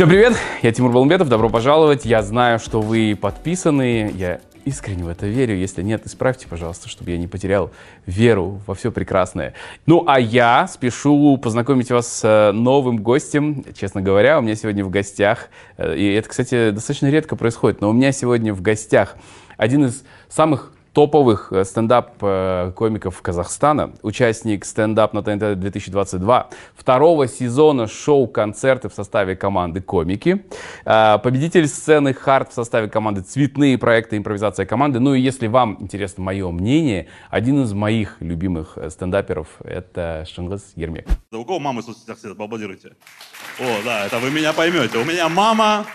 Всем привет, я Тимур Балумбетов, добро пожаловать. Я знаю, что вы подписаны, я искренне в это верю. Если нет, исправьте, пожалуйста, чтобы я не потерял веру во все прекрасное. Ну, а я спешу познакомить вас с э, новым гостем. Честно говоря, у меня сегодня в гостях, э, и это, кстати, достаточно редко происходит, но у меня сегодня в гостях один из самых топовых э, стендап-комиков Казахстана, участник стендап на ТНТ 2022, второго сезона шоу-концерты в составе команды «Комики», э, победитель сцены «Хард» в составе команды «Цветные проекты. Импровизация команды». Ну и если вам интересно мое мнение, один из моих любимых э, стендаперов — это Шангас Ермек. Да у кого мамы в соцсетях сидят. О, да, это вы меня поймете. У меня мама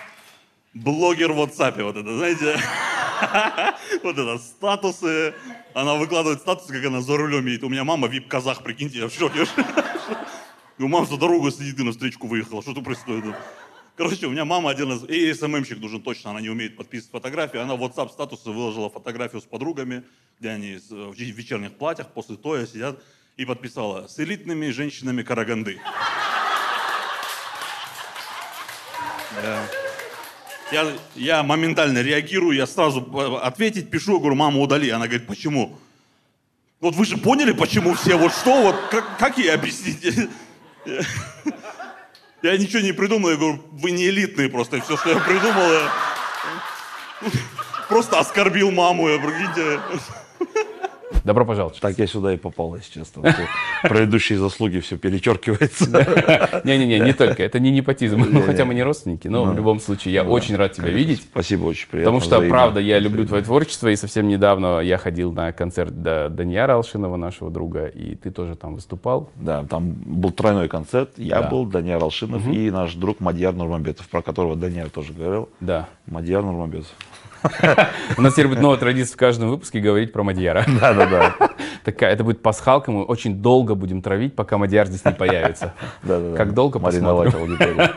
блогер в WhatsApp, вот это, знаете. Вот это статусы. Она выкладывает статусы, как она за рулем едет. У меня мама вип-казах, прикиньте, я в шоке. У мамы за дорогу сидит и на встречку выехала. Что тут происходит? Короче, у меня мама один из... И СММщик нужен точно, она не умеет подписывать фотографии. Она в WhatsApp статусы выложила фотографию с подругами, где они в вечерних платьях после тоя сидят, и подписала «С элитными женщинами Караганды». Да. Я, я моментально реагирую, я сразу э, ответить пишу, говорю, мама, удали. Она говорит, почему? Вот вы же поняли, почему все, вот что, вот как, как ей объяснить? Я ничего не придумал, я говорю, вы не элитные просто, все, что я придумал, я просто оскорбил маму, я, прикиньте. Добро пожаловать. Так я сюда и попал, если честно. Предыдущие заслуги все перечеркивается. Не-не-не, не только. Это не непотизм. Ну, хотя мы не родственники, но в любом случае я очень рад тебя видеть. Спасибо, очень приятно. Потому что, правда, я люблю твое творчество, и совсем недавно я ходил на концерт Даниара Алшинова, нашего друга, и ты тоже там выступал. Да, там был тройной концерт. Я был, Даниар Алшинов и наш друг Мадьяр Нурмамбетов, про которого Даниар тоже говорил. Да. Мадьяр Нурмамбетов. У нас теперь будет новая традиция в каждом выпуске говорить про Мадьяра. Да, да, да. Такая, это будет пасхалка, мы очень долго будем травить, пока Мадьяр здесь не появится. Да, да, да. Как долго Мариновать аудиторию.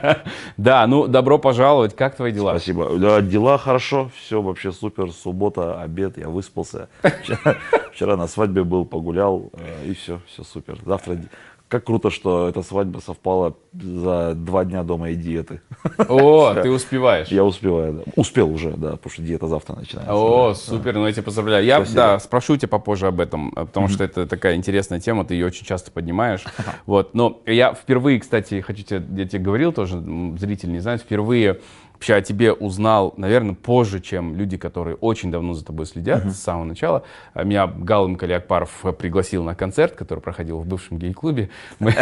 Да, ну, добро пожаловать. Как твои дела? Спасибо. Да, дела хорошо, все вообще супер. Суббота, обед, я выспался. Вчера, вчера на свадьбе был, погулял, э, и все, все супер. Завтра как круто, что эта свадьба совпала за два дня до моей диеты. О, ты успеваешь. Я успеваю, да. Успел уже, да, потому что диета завтра начинается. О, да. супер, ну я тебя поздравляю. Я, Спасибо. да, спрошу тебя попозже об этом, э, потому что это такая интересная тема, ты ее очень часто поднимаешь. Вот, но я впервые, кстати, хочу тебе, я тебе говорил тоже, зритель не знает, впервые вообще о тебе узнал, наверное, позже, чем люди, которые очень давно за тобой следят с самого начала. А Меня Галым Калиакпаров пригласил на концерт, который проходил в бывшем гей-клубе. Мы,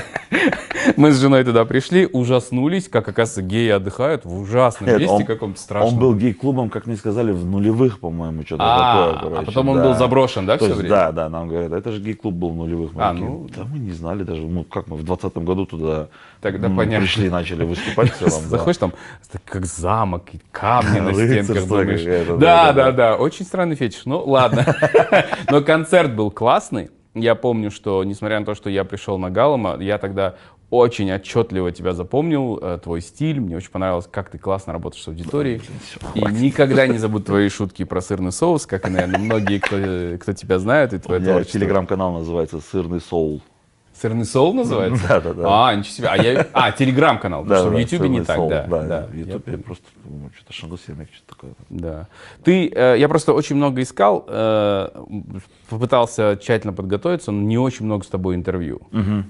мы с женой туда пришли, ужаснулись, как, оказывается, геи отдыхают в ужасном Нет, месте каком-то страшном. Он был гей-клубом, как мне сказали, в нулевых, по-моему, что-то А, такое. а потом он да. был заброшен, да, То все есть, время? Да, да, нам говорят, это же гей-клуб был в нулевых. Мы А, такие, ну. Да мы не знали даже, ну как мы в двадцатом году туда Тогда м, понятно. пришли, начали выступать в целом. да. Заходишь там, как замок, и камни на стенках. думаешь. Да, да, да, очень странный фетиш. Ну, ладно. Но концерт был классный. Я помню, что, несмотря на то, что я пришел на Галлама, я тогда очень отчетливо тебя запомнил, э, твой стиль. Мне очень понравилось, как ты классно работаешь с аудиторией. И никогда не забуду твои шутки про сырный соус, как и, наверное, многие, кто, кто тебя знает, и твое творчество. телеграм-канал называется «Сырный соул». Сырный соул называется? Да, да, да. А, ничего себе. А, я... а телеграм-канал, потому что в Ютубе не «Сырный так, соул». да. Да, да, в я Ютубе помню. просто ну, что-то Шандус Ермек, что-то такое. Да. Ты, э, я просто очень много искал, э, попытался тщательно подготовиться, но не очень много с тобой интервью.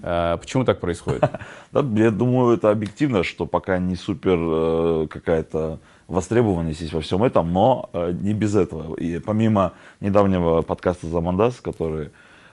Э, почему так происходит? Да, я думаю, это объективно, что пока не супер э, какая-то востребованность есть во всем этом, но э, не без этого. И помимо недавнего подкаста «Замандас», который,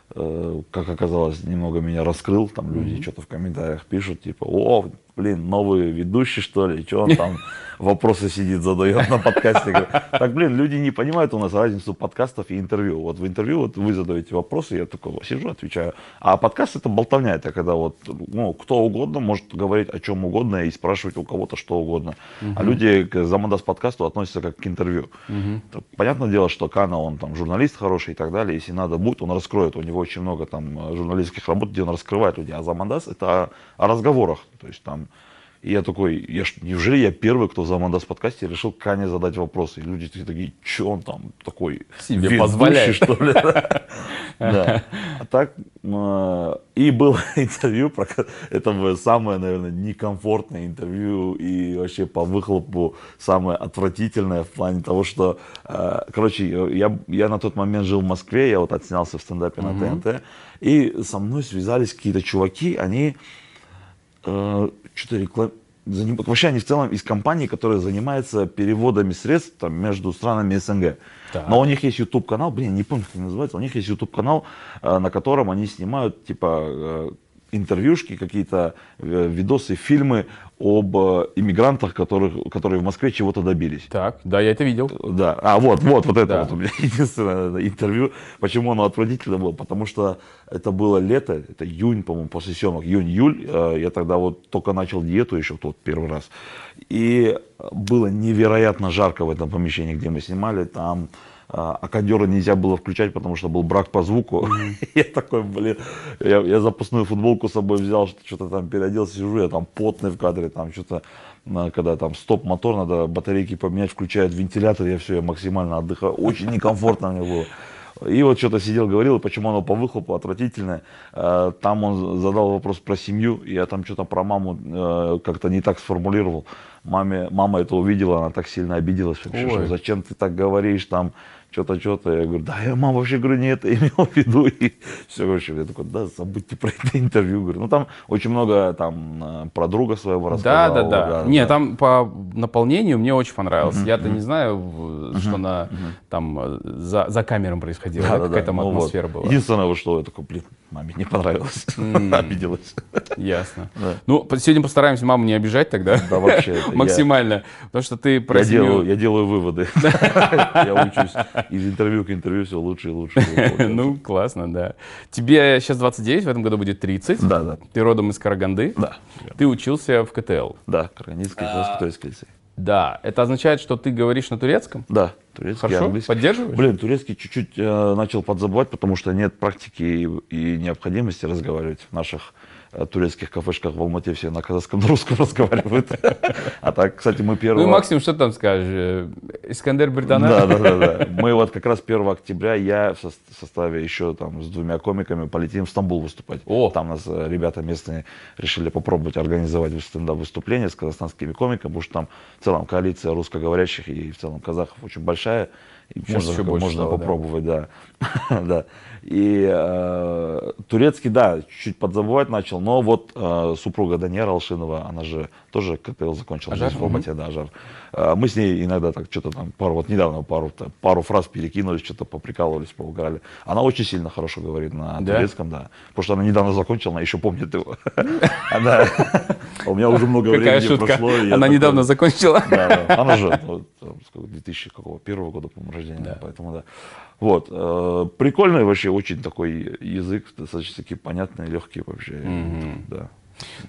как оказалось, немного меня раскрыл, там люди что-то в комментариях пишут, типа, о, блин, новый ведущий, что ли, что он там вопросы сидит, задает на подкасте. Так, блин, люди не понимают у нас разницу подкастов и интервью. Вот в интервью вот вы задаете вопросы, я такой сижу, отвечаю. А подкаст это болтовня, это когда вот, ну, кто угодно может говорить о чем угодно и спрашивать у кого-то что угодно. А люди к Замандас подкасту относятся как к интервью. Так, Понятное дело, что Кана, он там журналист хороший и так далее. Если надо будет, он раскроет. У него очень много там журналистских работ, где он раскрывает людей. А Замандас это о, о разговорах. То есть там И я такой, я ж, неужели я первый, кто за Амандас подкасте решил Кане задать вопросы? И люди такие, что он там такой Себе позволяет. что ли? Да. А так, э, и было интервью, про это было самое, наверное, некомфортное интервью и вообще по выхлопу самое отвратительное в плане того, что, э, короче, я, я на тот момент жил в Москве, я вот отснялся в стендапе на ТНТ, и со мной связались какие-то чуваки, они что-то реклам... Вообще они в целом из компании, которая занимается переводами средств там, между странами СНГ. Так. Но у них есть YouTube канал, блин, не помню, как называется. У них есть YouTube канал, э, на котором они снимают типа э, интервьюшки, какие-то э, видосы, фильмы об э, иммигрантах, которых, которые в Москве чего-то добились. Так, да, я это видел. Да, а вот, вот, вот это Да. вот у меня единственное интервью. Почему оно отвратительно было? Потому что это было лето, это июнь, по-моему, после съемок, июнь-июль. Э, Я тогда вот только начал диету еще тот первый раз. И было невероятно жарко в этом помещении, где мы снимали. Там э, а кондера нельзя было включать, потому что был брак по звуку. Я такой, блин, я, я запасную футболку с собой взял, что- что-то там переоделся, сижу, я там потный в кадре, там что-то, э, когда там стоп-мотор, надо батарейки поменять, включают вентилятор, я все, я максимально отдыхаю. Очень некомфортно мне было. И вот что-то сидел, говорил, почему оно по выхлопу отвратительное. Э, Там он задал вопрос про семью, я там что-то про маму как-то не так сформулировал. Маме, мама это увидела, она так сильно обиделась вообще, что зачем ты так говоришь, там, что-то, что-то. Я говорю, да, я, мама, вообще, говорю, не это имел в виду. И все, короче, я такой, да, забудьте про это интервью. Говорю, ну, там очень много там э, про друга своего Да, рассказал. да, да. Не, там по наполнению мне очень понравилось. Я-то не знаю, в- что на там э, за, за камером происходило, да, какая там Ну, вот. атмосфера была. Единственное, вот что я такой, блин, маме не понравилось. Обиделась. Ясно. Да. Ну, сегодня постараемся маму не обижать тогда. Да, вообще. я- Максимально. Потому что ты про Я семью- делаю, я делаю выводы. Я учусь из интервью к интервью все лучше и лучше. Ну, классно, да. Тебе сейчас 29, в этом году будет 30. Да, да. Ты родом из Караганды. Да. Ты учился в КТЛ. Да, Караганинский католический лицей. Да. Это означает, что ты говоришь на турецком? Да, турецкий, Хорошо? английский. Поддерживаешь? Блин, турецкий чуть-чуть э, начал подзабывать, потому что нет практики и, и необходимости разговаривать в наших турецких кафешках в Алмате все на казахском, на русском разговаривают. А так, кстати, мы Ну первого... и Максим, что там скажешь? Э, Искандер Британа? Да, да, да, да. Мы вот как раз 1 октября, я в сос- составе еще там с двумя комиками полетим в Стамбул выступать. О. Там нас э, ребята местные решили попробовать организовать стендап-выступление с казахстанскими комиками, потому что там в целом коалиция русскоговорящих и в целом казахов очень большая. И Сейчас можно, еще больше можно стало, попробовать, да. да. И э, турецкий, да, чуть-чуть подзабывать начал, но вот э, супруга Даниэра Алшинова, она же тоже КТЛ закончила Ажар? в Алмате, да, Ажар. Э, Мы с ней иногда так что-то там, пару, вот недавно пару, пару фраз перекинулись, что-то поприкалывались, поуграли. Она очень сильно хорошо говорит на Да? турецком, да. Потому что она недавно закончила, она еще помнит его. А. А У меня уже много времени прошло. Она недавно закончила. да, да. Она же ну, там, сколько, 2001 года, по-моему, рождения, поэтому да. Вот. э, Прикольный вообще, очень такой язык, достаточно понятный, легкий вообще. Да.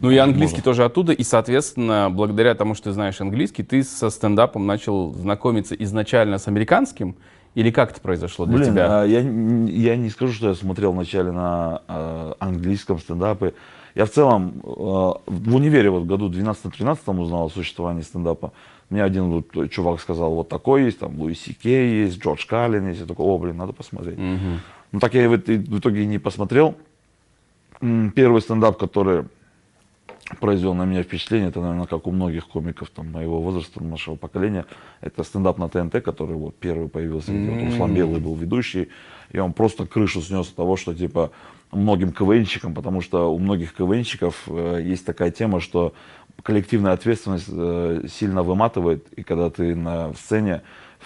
Ну и английский тоже оттуда, и, соответственно, благодаря тому, что ты знаешь английский, ты со стендапом начал знакомиться изначально с американским, или как это произошло для Блин, тебя? а я, я не скажу, что я смотрел вначале на э, английском стендапы. Я в целом э, в универе вот году 12-13 узнал о существовании стендапа. Мне один вот чувак сказал, вот такой есть, там Луи Си Кей есть, Джордж Каллен есть. Я такой, о, блин, надо посмотреть. Ну так я в, в итоге и не посмотрел. Первый стендап, который произвел на меня впечатление, это, наверное, как у многих комиков там, моего возраста, нашего поколения, это стендап на ТНТ, который вот первый появился, где вот Руслан Белый был ведущий, и он просто крышу снес от того, что типа многим КВНщикам, потому что у многих КВНщиков э, есть такая тема, что коллективная ответственность э, сильно выматывает, и когда ты на сцене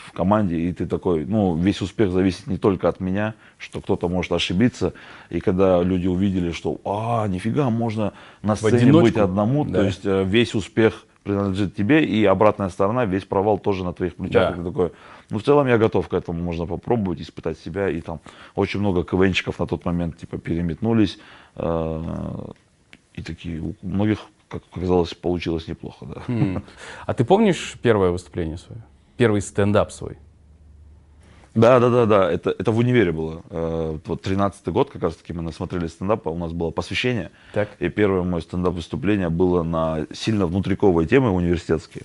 в команде, и ты такой, ну, весь успех зависит не только от меня, что кто-то может ошибиться, и когда люди увидели, что, а, нифига, можно на сцене быть одному, Да. то есть э, весь успех принадлежит тебе, и обратная сторона, весь провал тоже на твоих плечах. Да. Такой, ну, в целом я готов к этому, можно попробовать, испытать себя, и там очень много КВНчиков на тот момент, типа, переметнулись, э, и такие, у многих, как оказалось, получилось неплохо, да. М. А ты помнишь первое выступление свое? Первый стендап свой? Да, да, да, да. Это, это в универе было. Э, Вот 13-й год, как раз таки мы насмотрели стендапа, у нас было посвящение. Так. И первое мое стендап-выступление было на сильно внутриковые темы университетские.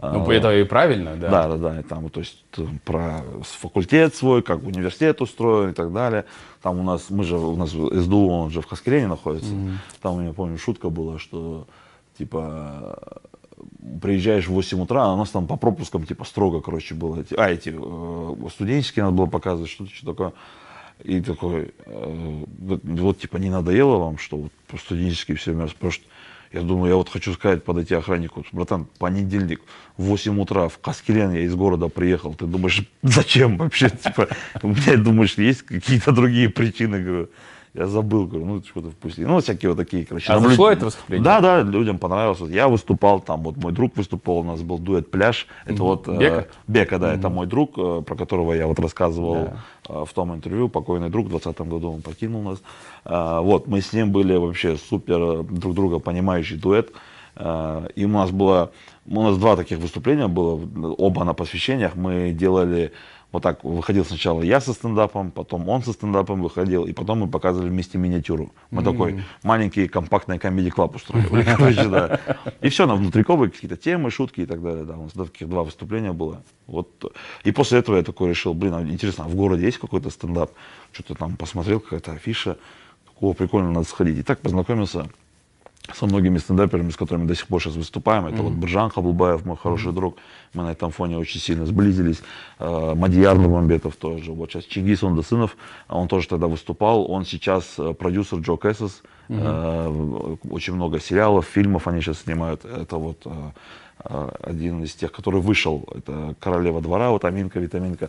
Ну, это и правильно, да. Да, да, да. И там, то есть э, про факультет свой, как университет устроен и так далее. Там у нас, мы же, у нас СДУ, он же в Хаскелене находится. Там у меня, помню, шутка была, что типа приезжаешь в 8 утра, а у нас там по пропускам типа строго, короче, было. Эти- А, эти э, студенческие надо было показывать, что-то что такое. И такой, э, вот, типа не надоело вам, что вот студенческие все время спрашивают. Я думаю, я вот хочу сказать, подойти охраннику, братан, понедельник, в 8 утра в Каскелен я из города приехал. Ты думаешь, зачем вообще? Типа, у меня, думаешь, есть какие-то другие причины? Говорю, я забыл, говорю, ну что-то впусти. Ну, всякие вот такие, короче. А зашло это выступление? Да, да, людям понравилось. Вот Я выступал, там вот мой друг выступал, у нас был дуэт «Пляж». Это вот... э, Бека? Бека, да, это мой друг, э, про которого я вот рассказывал Да. э, в том интервью. Покойный друг, в 2020 году он покинул нас. Э, Вот, мы с ним были вообще супер э, друг друга понимающий дуэт. Э, И у нас было, у нас два таких выступления было, оба на посвящениях. Мы делали вот так, выходил сначала я со стендапом, потом он со стендапом выходил, и потом мы показывали вместе миниатюру. Мы такой маленький компактный комедий клаб устроили. короче, да. И все, на внутриковые какие-то темы, шутки и так далее. Да, у нас таких два выступления было. Вот. И после этого я такой решил, блин, а интересно, а в городе есть какой-то стендап? Что-то там посмотрел, какая-то афиша. О, прикольно, надо сходить. И так познакомился со многими стендаперами, с которыми до сих пор сейчас выступаем. Это вот Биржан Хаблбаев, мой хороший друг. Мы на этом фоне очень сильно сблизились. Э, Мадияр Нурмамбетов тоже. Вот сейчас Чингис Ондасынов, он тоже тогда выступал. Он сейчас э, продюсер Джо Кэссис. Э, Очень много сериалов, фильмов они сейчас снимают. Это вот один из тех, который вышел. Это «Королева двора», вот Аминка, Витаминка.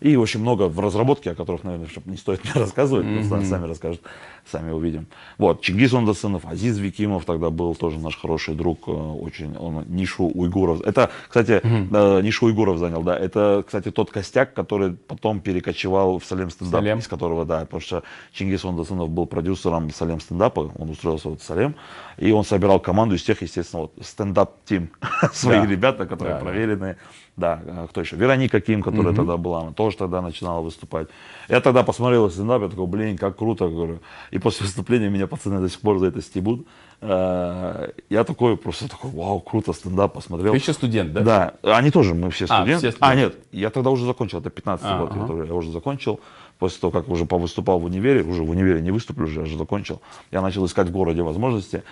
И очень много в разработке, о которых, наверное, не стоит мне рассказывать, просто сами расскажут, сами увидим. Вот, Чингис Ондасынов, Азиз Викимов тогда был тоже наш хороший друг, э, очень, он нишу уйгуров. Это, кстати, э, нишу уйгуров занял, да, это, кстати, тот костяк, который потом перекочевал в Салем стендап, Салем. из которого, да, потому что Чингис Ондасынов был продюсером Салем стендапа, он устроился вот в Салем, и он собирал команду из тех, естественно, вот стендап-тим, свои Да. ребята, которые Да, да. проверенные. Да, а кто еще? Вероника Ким, которая тогда была, она тоже тогда начинала выступать. Я тогда посмотрел стендап, я такой, блин, как круто, говорю. И после выступления меня пацаны до сих пор за это стебут. Э, Я такой, просто такой, вау, круто, стендап посмотрел. Ты еще студент, да? Да, они тоже, мы все А, студенты. все А, студенты. нет, я тогда уже закончил, это 15 А, год, я ага. тоже- я уже закончил. После того, как уже повыступал в универе, уже в универе не выступлю, уже, я уже закончил. Я начал искать в городе возможности.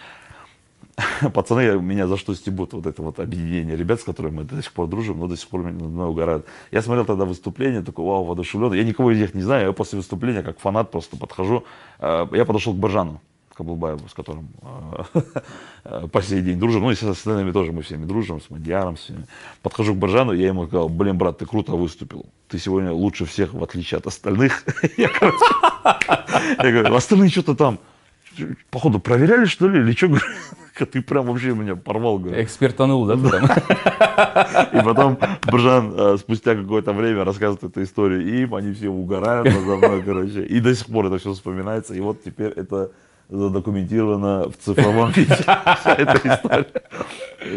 Пацаны меня за что стебут, вот это вот объединение ребят, с которыми мы до сих пор дружим, но до сих пор меня угорают. Я смотрел тогда выступление, такой, вау, воодушевлен. Я никого из них не знаю, я после выступления, как фанат, просто подхожу. Э, Я подошел к Баржану Каблбаеву, с которым э, по сей день дружим. Ну, и с остальными тоже мы всеми дружим, с Мадьяром, с всеми. Подхожу к Баржану, я ему сказал, блин, брат, ты круто выступил. Ты сегодня лучше всех, в отличие от остальных. Я говорю, остальные что-то там, походу, проверяли, что ли, или что? Ты прям вообще меня порвал, говорю. Экспертанул, да, ты там? И потом Бржан э, спустя какое-то время рассказывает эту историю им, они все угорают надо мной, короче. И до сих пор это все вспоминается. И вот теперь это задокументировано в цифровом виде. Вся эта история.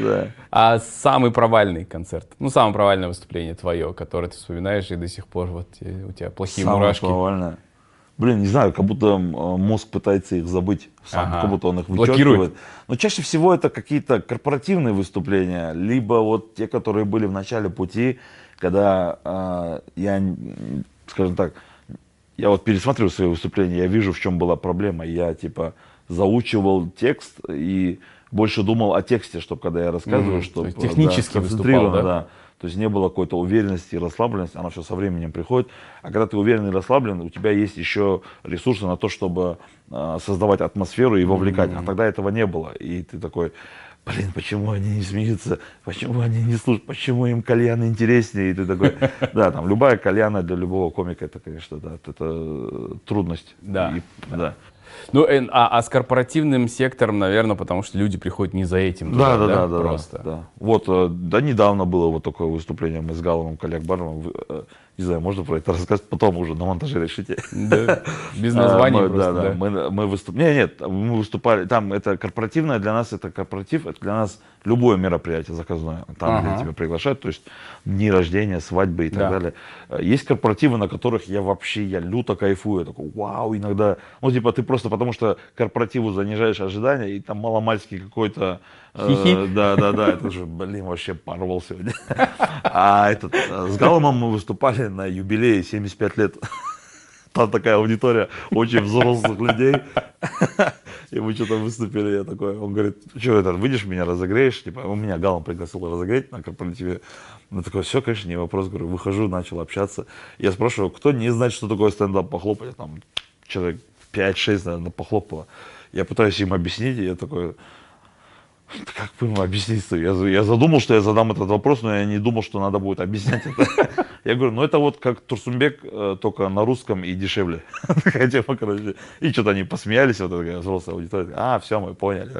Да. А самый провальный концерт? Ну, самое провальное выступление твое, которое ты вспоминаешь, и до сих пор вот те- у тебя плохие Самое мурашки. провальное. Блин, не знаю, как будто м, мозг пытается их забыть сам, Ага. как будто он их Блокирует. вычеркивает. Но чаще всего это какие-то корпоративные выступления, либо вот те, которые были в начале пути, когда э, я, скажем так, я вот пересматриваю свои выступления, я вижу, в чем была проблема. Я типа заучивал текст и больше думал о тексте, чтобы когда я рассказываю, Мгм. чтобы технически выступал, да? да. То есть не было какой-то уверенности и расслабленности, она все со временем приходит. А когда ты уверен и расслаблен, у тебя есть еще ресурсы на то, чтобы э, создавать атмосферу и вовлекать. А тогда этого не было. И ты такой, блин, почему они не смеются, почему они не слушают, почему им кальян интереснее. И ты такой, да, там любая кальяна для любого комика, это, конечно, да, это э, трудность. Да. И- да. Ну, э, а, а с корпоративным сектором, наверное, потому что люди приходят не за этим. Да, туда, да, да, да, Просто. да, да. Вот, э, да, недавно было вот такое выступление мы с Галовым, коллег Баровым. Не знаю, можно про это рассказать, потом уже на монтаже решите. Да, без А, названия мы, просто, да, да. Мы, мы выступали. Нет, нет, мы выступали. Там это корпоративное, для нас это корпоратив, это для нас любое мероприятие заказное. Там, Ага. где тебя приглашают, то есть дни рождения, свадьбы и так Да. далее. Есть корпоративы, на которых я вообще, я люто кайфую. Я такой, вау, иногда, ну, типа, ты просто потому что корпоративу занижаешь ожидания, и там маломальский какой-то, Хи-хи. да, да, да, это же, блин, вообще порвал сегодня. А этот, э, с Галомом мы выступали на юбилее 75 лет. Там такая аудитория очень взрослых людей. И мы что-то выступили, я такой, он говорит, что это, выйдешь меня разогреешь? Типа, у меня Галом пригласил разогреть на корпоративе. Ну, такой, все, конечно, не вопрос. Говорю, выхожу, начал общаться. Я спрашиваю, кто не знает, что такое стендап, похлопать? Там человек 5-6, наверное, похлопало. Я пытаюсь им объяснить, и я такой, «Да как бы ему объяснить-то? Я, за- я задумал, что я задам этот вопрос, но я не думал, что надо будет объяснять это. Я говорю, ну это вот как Турсумбек, э, только на русском и дешевле. Такая тема. И что-то они посмеялись, вот такая взрослая аудитория. А, все, мы поняли.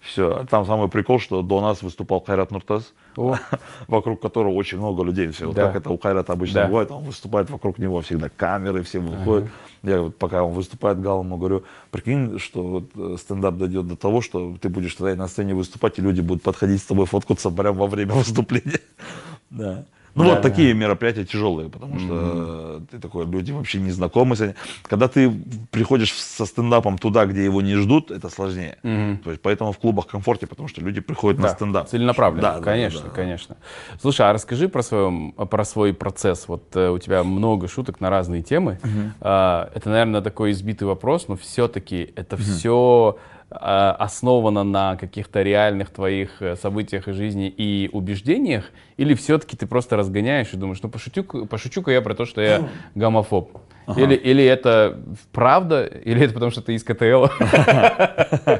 Все. Там самый прикол, что до нас выступал Хайрат Нуртас, О. вокруг которого очень много людей. Все. Вот Да. как это у Хайрата обычно Да. бывает, он выступает, вокруг него всегда камеры, все выходят. Я вот пока он выступает, Галому говорю, прикинь, что вот э, стендап дойдет до того, что ты будешь тогда на сцене выступать, и люди будут подходить с тобой фоткаться прямо во время выступления. Да. Ну Да, вот такие мероприятия тяжелые, потому что ты такой, люди вообще не знакомы с этим. Когда ты приходишь со стендапом туда, где его не ждут, это сложнее. То есть поэтому в клубах комфорте, потому что люди приходят на Да, стендап. Целенаправленно, Да, да, конечно, да, да. конечно. Слушай, а расскажи про, своем, про свой процесс. Вот э, у тебя много шуток на разные темы. А, это, наверное, такой избитый вопрос, но все-таки это все основано на каких-то реальных твоих э, событиях и жизни и убеждениях? Или все-таки ты просто разгоняешь и думаешь, ну пошутю, пошучу-ка я про то, что я гомофоб? Или, или это правда, или это потому, что ты из КТЛ?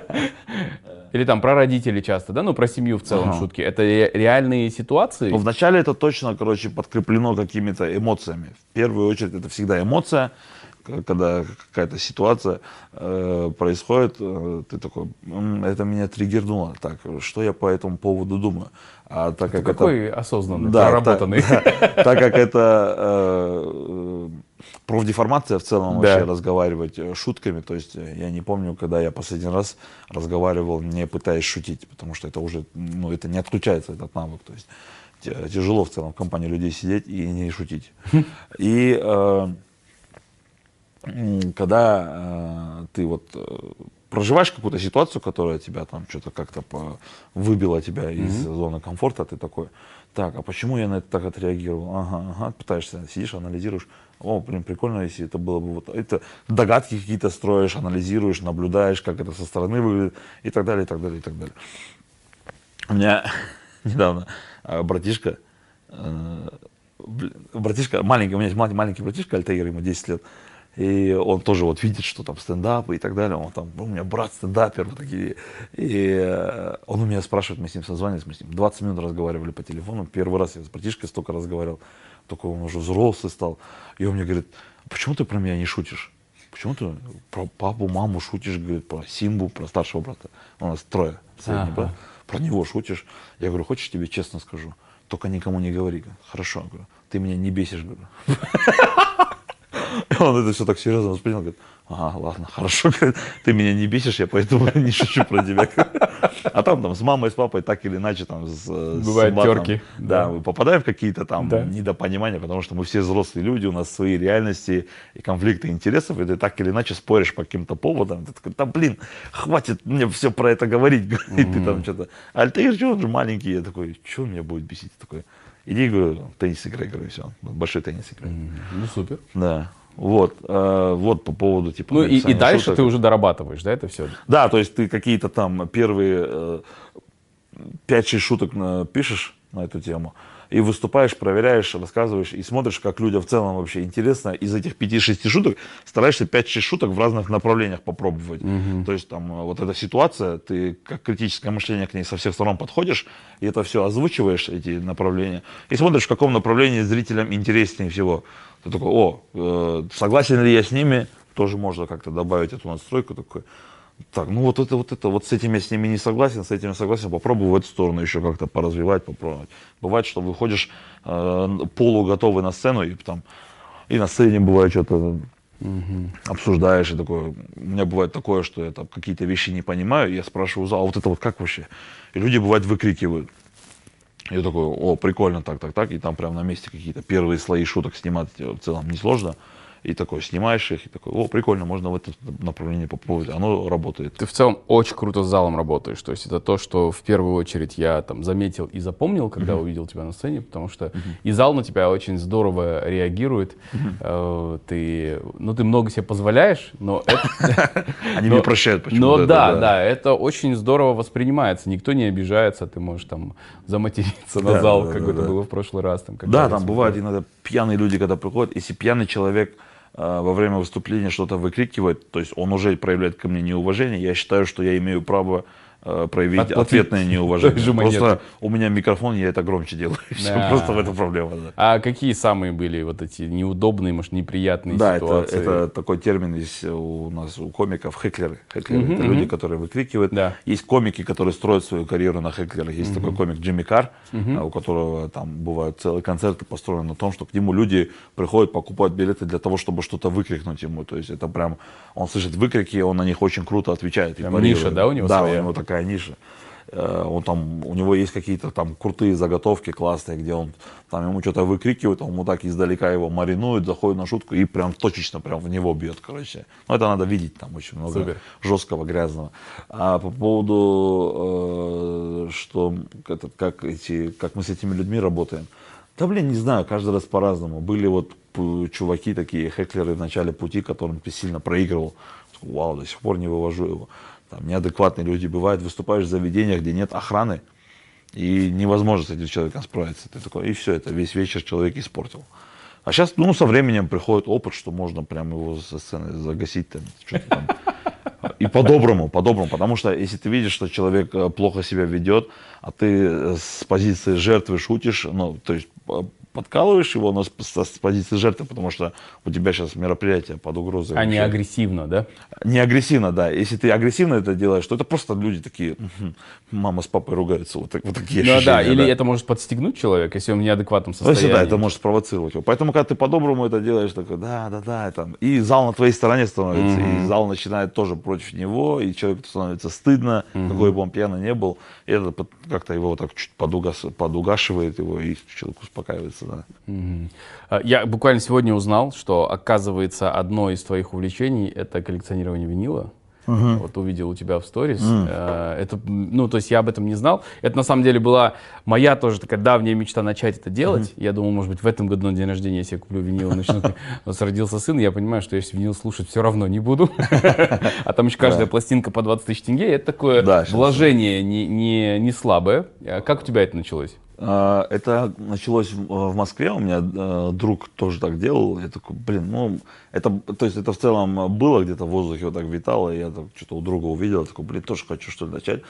Или там про родителей часто, да, ну про семью в целом Ага. шутки. Это ре- реальные ситуации? Ну, вначале это точно, короче, подкреплено какими-то эмоциями. В первую очередь это всегда эмоция, когда какая-то ситуация э, происходит, э, ты такой, «М, это меня триггернуло. Так, что я по этому поводу думаю? А так как это Какой осознанный, Да, проработанный. Так, да, так как это э, профдеформация в целом Да. вообще разговаривать э, шутками, то есть э, я не помню, когда я последний раз разговаривал, не пытаясь шутить, потому что это уже, ну, это не отключается, этот навык, то есть тяжело в целом в компании людей сидеть и не шутить. И э, когда э, ты вот э, проживаешь какую-то ситуацию, которая тебя там что-то как-то выбила тебя из зоны комфорта, ты такой, так, а почему я на это так отреагировал? Ага, ага, пытаешься, сидишь, анализируешь, о, блин, прикольно, если это было бы вот это, догадки какие-то строишь, анализируешь, наблюдаешь, как это со стороны выглядит и так далее, и так далее, и так далее. У меня недавно э, братишка, э, братишка, маленький, у меня есть мал- маленький братишка, Альтаир, ему 10 лет, и он тоже вот видит, что там стендапы и так далее, он там, у меня брат стендапер, вот такие, и э, он у меня спрашивает, мы с ним созванивались, мы с ним 20 минут разговаривали по телефону, первый раз я с братишкой столько разговаривал, только он уже взрослый стал, и он мне говорит, почему ты про меня не шутишь? Почему ты про папу, маму шутишь, говорит, про Симбу, про старшего брата? У нас трое, средний Ага. брат. Про него шутишь. Я говорю, хочешь, тебе честно скажу? Только никому не говори. Хорошо, говорю, ты меня не бесишь, говорю. И Он это все так серьезно воспринял, говорит, ага, ладно, хорошо, говорит, ты меня не бесишь, я поэтому не шучу про тебя. А там, там с мамой, с папой так или иначе там с, с Бывают батом, терки, Да, да. мы попадаем в какие-то там Да. недопонимания, потому что мы все взрослые люди, у нас свои реальности и конфликты интересов, и ты так или иначе споришь по каким-то поводам. Ты такой, да блин, хватит мне все про это говорить. И ты там что-то, Альтаир, что он же маленький? Я такой, что меня будет бесить? Такой, иди, говорю, теннис играй, говорю, все, большой теннис играй. Ну, супер. Да. Вот, э, вот по поводу типа. Ну и, и дальше шуток. ты уже дорабатываешь, да, это все? Да, то есть ты какие-то там первые э, 5-6 шуток на- пишешь на эту тему, и выступаешь, проверяешь, рассказываешь, и смотришь, как людям в целом вообще интересно. Из этих 5-6 шуток стараешься 5-6 шуток в разных направлениях попробовать. То есть там э, вот эта ситуация, ты как критическое мышление к ней со всех сторон подходишь, и это все озвучиваешь, эти направления, и смотришь, в каком направлении зрителям интереснее всего. Ты такой, о, э, согласен ли я с ними, тоже можно как-то добавить эту настройку такой. так, ну вот это, вот это, вот с этим я с ними не согласен, с этим я согласен, попробую в эту сторону еще как-то поразвивать, попробовать. Бывает, что выходишь э, полуготовый на сцену, и там, и на сцене бывает что-то обсуждаешь, и такое, у меня бывает такое, что я там какие-то вещи не понимаю, и я спрашиваю а вот это вот как вообще? И люди, бывает, выкрикивают. Я такой, о, прикольно, так, так, так, и там прям на месте какие-то первые слои шуток снимать в целом несложно. И такой снимаешь их, и такой, о, прикольно, можно в это направление попробовать. Оно работает. Ты в целом очень круто с залом работаешь. То есть это то, что в первую очередь я там заметил и запомнил, когда увидел тебя на сцене, потому что и зал на тебя очень здорово реагирует. Э, Ты, ну, ты много себе позволяешь, но это... Они мне прощают почему-то. Но да, да, это очень здорово воспринимается. Никто не обижается, ты можешь там заматериться на зал, как это было в прошлый раз. Да, там бывают иногда пьяные люди, когда приходят. Если пьяный человек во время выступления что-то выкрикивает, то есть он уже проявляет ко мне неуважение, я считаю, что я имею право э, проявить Отплатить ответное неуважение. Просто у меня микрофон, я это громче делаю. Да. Просто в этом проблема. Да. А какие самые были вот эти неудобные, может, неприятные Да, это, ситуации? это такой термин есть у нас у комиков хеклеры. Хеклеры это люди, которые выкрикивают. Да. Есть комики, которые строят свою карьеру на хеклерах. Есть такой комик Джимми Кар, а, у которого там бывают целые концерты построены на том, что к нему люди приходят, покупают билеты для того, чтобы что-то выкрикнуть ему. То есть это прям, он слышит выкрики, он на них очень круто отвечает. и ниша, да, у него Да, своя? у него такая ниша. Э, Он там, у него есть какие-то там крутые заготовки классные, где он там ему что-то выкрикивает, он ему так издалека его маринует, заходит на шутку и прям точечно прям в него бьет, короче. Ну, это надо видеть, там очень много Супер. жесткого, грязного. А по поводу, э, что этот, как, эти, как мы с этими людьми работаем, да, блин, не знаю, каждый раз по-разному. Были вот п- чуваки такие, хеклеры в начале пути, которым ты сильно проигрывал. Вау, до сих пор не вывожу его. Там неадекватные люди бывают, выступаешь в заведениях, где нет охраны, и невозможно с этим человеком справиться. Ты такой, и все, это весь вечер человек испортил. А сейчас, ну, со временем приходит опыт, что можно прям его со сцены загасить, там, там. И по-доброму, по-доброму. Потому что если ты видишь, что человек э, плохо себя ведет, а ты э, с позиции жертвы шутишь, ну, то есть э, подкалываешь его, но с, с- позиции жертвы, потому что у тебя сейчас мероприятие под угрозой. А не вообще. агрессивно, да? Не агрессивно, да. Если ты агрессивно это делаешь, то это просто люди такие, «Мгм, мама с папой ругаются, вот, вот такие Ну да, или да. это может подстегнуть человека, если он в неадекватном Ну, состоянии. да, это может спровоцировать его. Поэтому, когда ты по-доброму это делаешь, такой, да, да, да, и там, и зал на твоей стороне становится, и зал начинает тоже против него, и человеку становится стыдно, какой бы он пьяный не был, и это как-то его так чуть подугас- подугашивает его, и человек успокаивается, да. А, Я буквально сегодня узнал, что, оказывается, одно из твоих увлечений — это коллекционирование винила. Вот увидел у тебя в сторис. Э, Это, ну, то есть я об этом не знал. Это на самом деле была моя тоже такая давняя мечта начать это делать. Я думал, может быть, в этом году на день рождения, я куплю винил, начну. У нас родился сын, я понимаю, что если винил слушать, все равно не буду. А там еще каждая пластинка по 20 тысяч тенге. Это такое вложение не слабое. А Как у тебя это началось? А, Это началось в в Москве, у меня э, друг тоже так делал, я такой, блин, ну, это, то есть это в целом было где-то в воздухе вот так витало, и я так что-то у друга увидел, я такой, блин, тоже хочу что-то начать.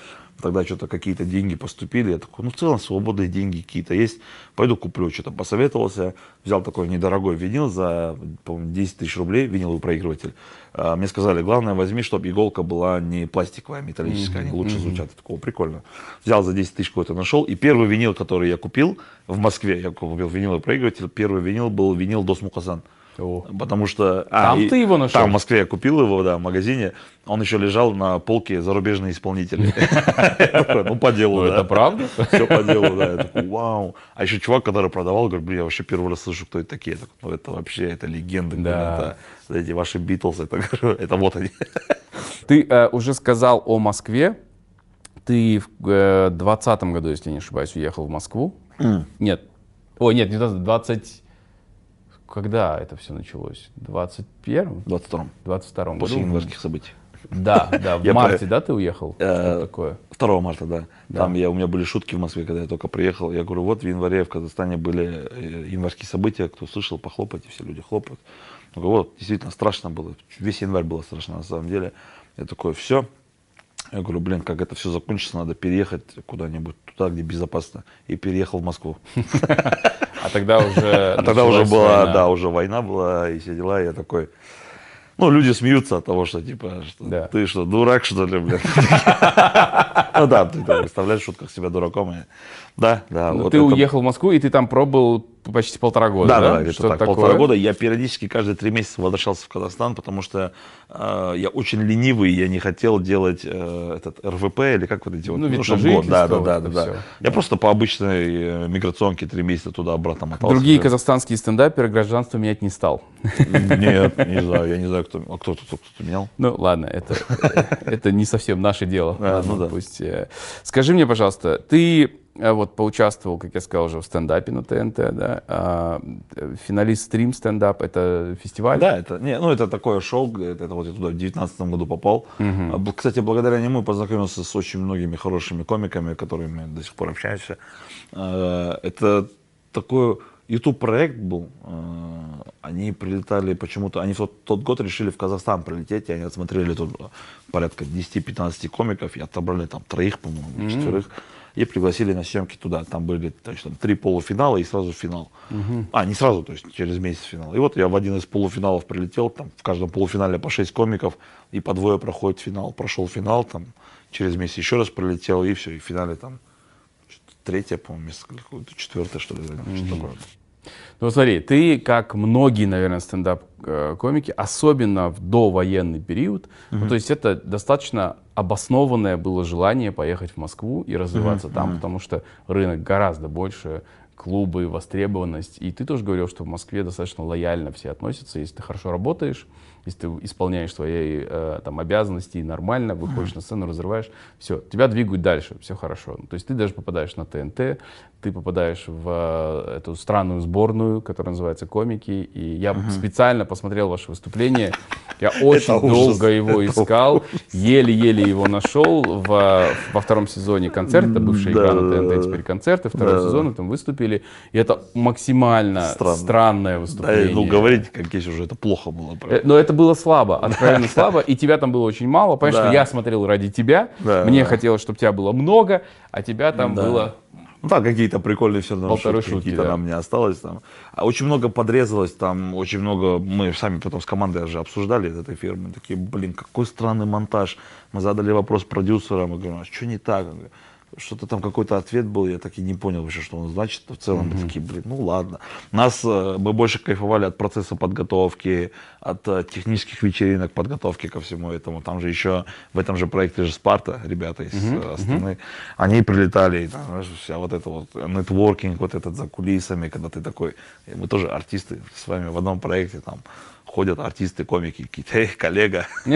Тогда что-то какие-то деньги поступили, я такой, ну, в целом свободные деньги какие-то есть, пойду куплю, что-то посоветовался, взял такой недорогой винил за, по-моему, 10 тысяч рублей, виниловый проигрыватель. А, Мне сказали, главное возьми, чтобы иголка была не пластиковая, а металлическая, они лучше звучат. Я такой, «О, прикольно. Взял за 10 тысяч какой-то нашел, и первый винил, который я купил в Москве, я купил виниловый проигрыватель, первый винил был винил Дос Мукасан. О. Потому что... а, Там и ты его нашел? Там, в Москве я купил его, да, в магазине. Он еще лежал на полке зарубежные исполнители. Ну, по делу, Ну, да. это правда? Все по делу, да. Я такой, вау. А еще чувак, который продавал, говорит, блин, я вообще первый раз слышу, кто это такие. Ну, это вообще, это легенды. Да. Эти ваши Битлз, это, вот они. Ты э, уже сказал о Москве. Ты в 2020 году, если я не ошибаюсь, уехал в Москву. Нет. О, нет, не 20, 20... Когда это все началось? В 21 В 22-м, 22 году? после январских событий. Да, да, в Я марте, про- да, ты уехал? Э, такое? 2 марта, да. Там я, у меня были шутки в Москве, когда я только приехал. Я говорю, вот в январе в Казахстане были э, январские события, кто слышал, похлопайте, все люди хлопают. Я говорю, вот, действительно страшно было. Весь январь было страшно на самом деле. Я такой, все. Я говорю, блин, как это все закончится, надо переехать куда-нибудь туда, где безопасно. И переехал в Москву. Тогда уже А тогда уже была, война. да, уже война была и все дела. И я такой, Ну, люди смеются от того, что, типа, что Да. ты что, дурак, что ли, блядь? Ну да, ты представляешь в шутках себя дураком. Да, да. Ну, вот ты это- уехал в Москву, и ты там пробовал почти полтора года, Да, да? да, где-то так, такое? полтора года. Я периодически каждые три месяца возвращался в Казахстан, потому что э, я очень ленивый, я не хотел делать э, этот РВП или как вот эти вот, Ну, вид на чтоб жительство, год. Да, да, да, да, да. Я просто по обычной э, миграционке три месяца туда-обратно мотался. Другие Да. казахстанские стендаперы гражданство менять не стал. Нет, не знаю, я не знаю, кто, а кто тут кто менял. Ну ладно, это, это не совсем наше дело. А, Ладно, ну да. пусть, э. Скажи мне, пожалуйста, ты э, вот поучаствовал, как я сказал уже, в стендапе на ТНТ, да? А, э, финалист стрим стендап, это фестиваль? Да, это, не, ну, это такое шоу, это, это вот я туда в 2019 году попал. Бл- Кстати, благодаря нему познакомился с очень многими хорошими комиками, которыми до сих пор общаемся. А, Это такой YouTube проект был. А, Они прилетали почему-то, они в тот, тот год решили в Казахстан прилететь, и они отсмотрели тут порядка 10-15 комиков, и отобрали там троих, по-моему, четверых, и пригласили на съемки туда. Там были то есть, там, три полуфинала и сразу финал. А, не сразу, то есть через месяц финал. И вот я в один из полуфиналов прилетел, там в каждом полуфинале по 6 комиков, и по двое проходит финал. Прошел финал, там через месяц еще раз прилетел, и все, и в финале там третье, по-моему, место, какое-то четвертое, что ли, занял, что такое. Ну смотри, ты, как многие, наверное, стендап-комики, особенно в довоенный период, ну, то есть это достаточно обоснованное было желание поехать в Москву и развиваться там, потому что рынок гораздо больше, клубы, востребованность. И ты тоже говорил, что в Москве достаточно лояльно все относятся, если ты хорошо работаешь, если ты исполняешь свои э, там, обязанности и нормально, выходишь на сцену, разрываешь, все, тебя двигают дальше, все хорошо. То есть ты даже попадаешь на ТНТ, ты попадаешь в э, эту странную сборную, которая называется «Комики», и я специально посмотрел ваше выступление, я очень ужас, долго его это искал, еле-еле его нашел в, во втором сезоне концерта, бывшая игра на. ТНТ, теперь концерты, второй Да-да-да. сезон, там выступили, и это максимально Странно. странное Да, выступление. ну, говорить, как есть уже, это плохо было. Э, правда. Но это было слабо, откровенно слабо, и тебя там было очень мало. Понимаешь, Да. что я смотрел ради тебя, Да, мне да. хотелось, чтобы тебя было много, а тебя там Да. было... Ну да, какие-то прикольные все равно шутки, шутки, какие-то да. нам не осталось там. А очень много подрезалось там, очень много, мы сами потом с командой же обсуждали этой фирмы, такие, блин, какой странный монтаж. Мы задали вопрос продюсерам, мы говорим, а что не так? Он говорит, Что-то там какой-то ответ был, я так и не понял вообще, что он значит. В целом мы такие, блин, ну ладно. Нас, э, мы больше кайфовали от процесса подготовки, от э, технических вечеринок, подготовки ко всему этому. Там же еще, в этом же проекте же Спарта, ребята из э, Астаны, они прилетали, и там, знаешь, вся вот это вот нетворкинг, вот этот за кулисами, когда ты такой, мы тоже артисты с вами в одном проекте, там, ходят артисты, комики, какие-то, эй, коллега.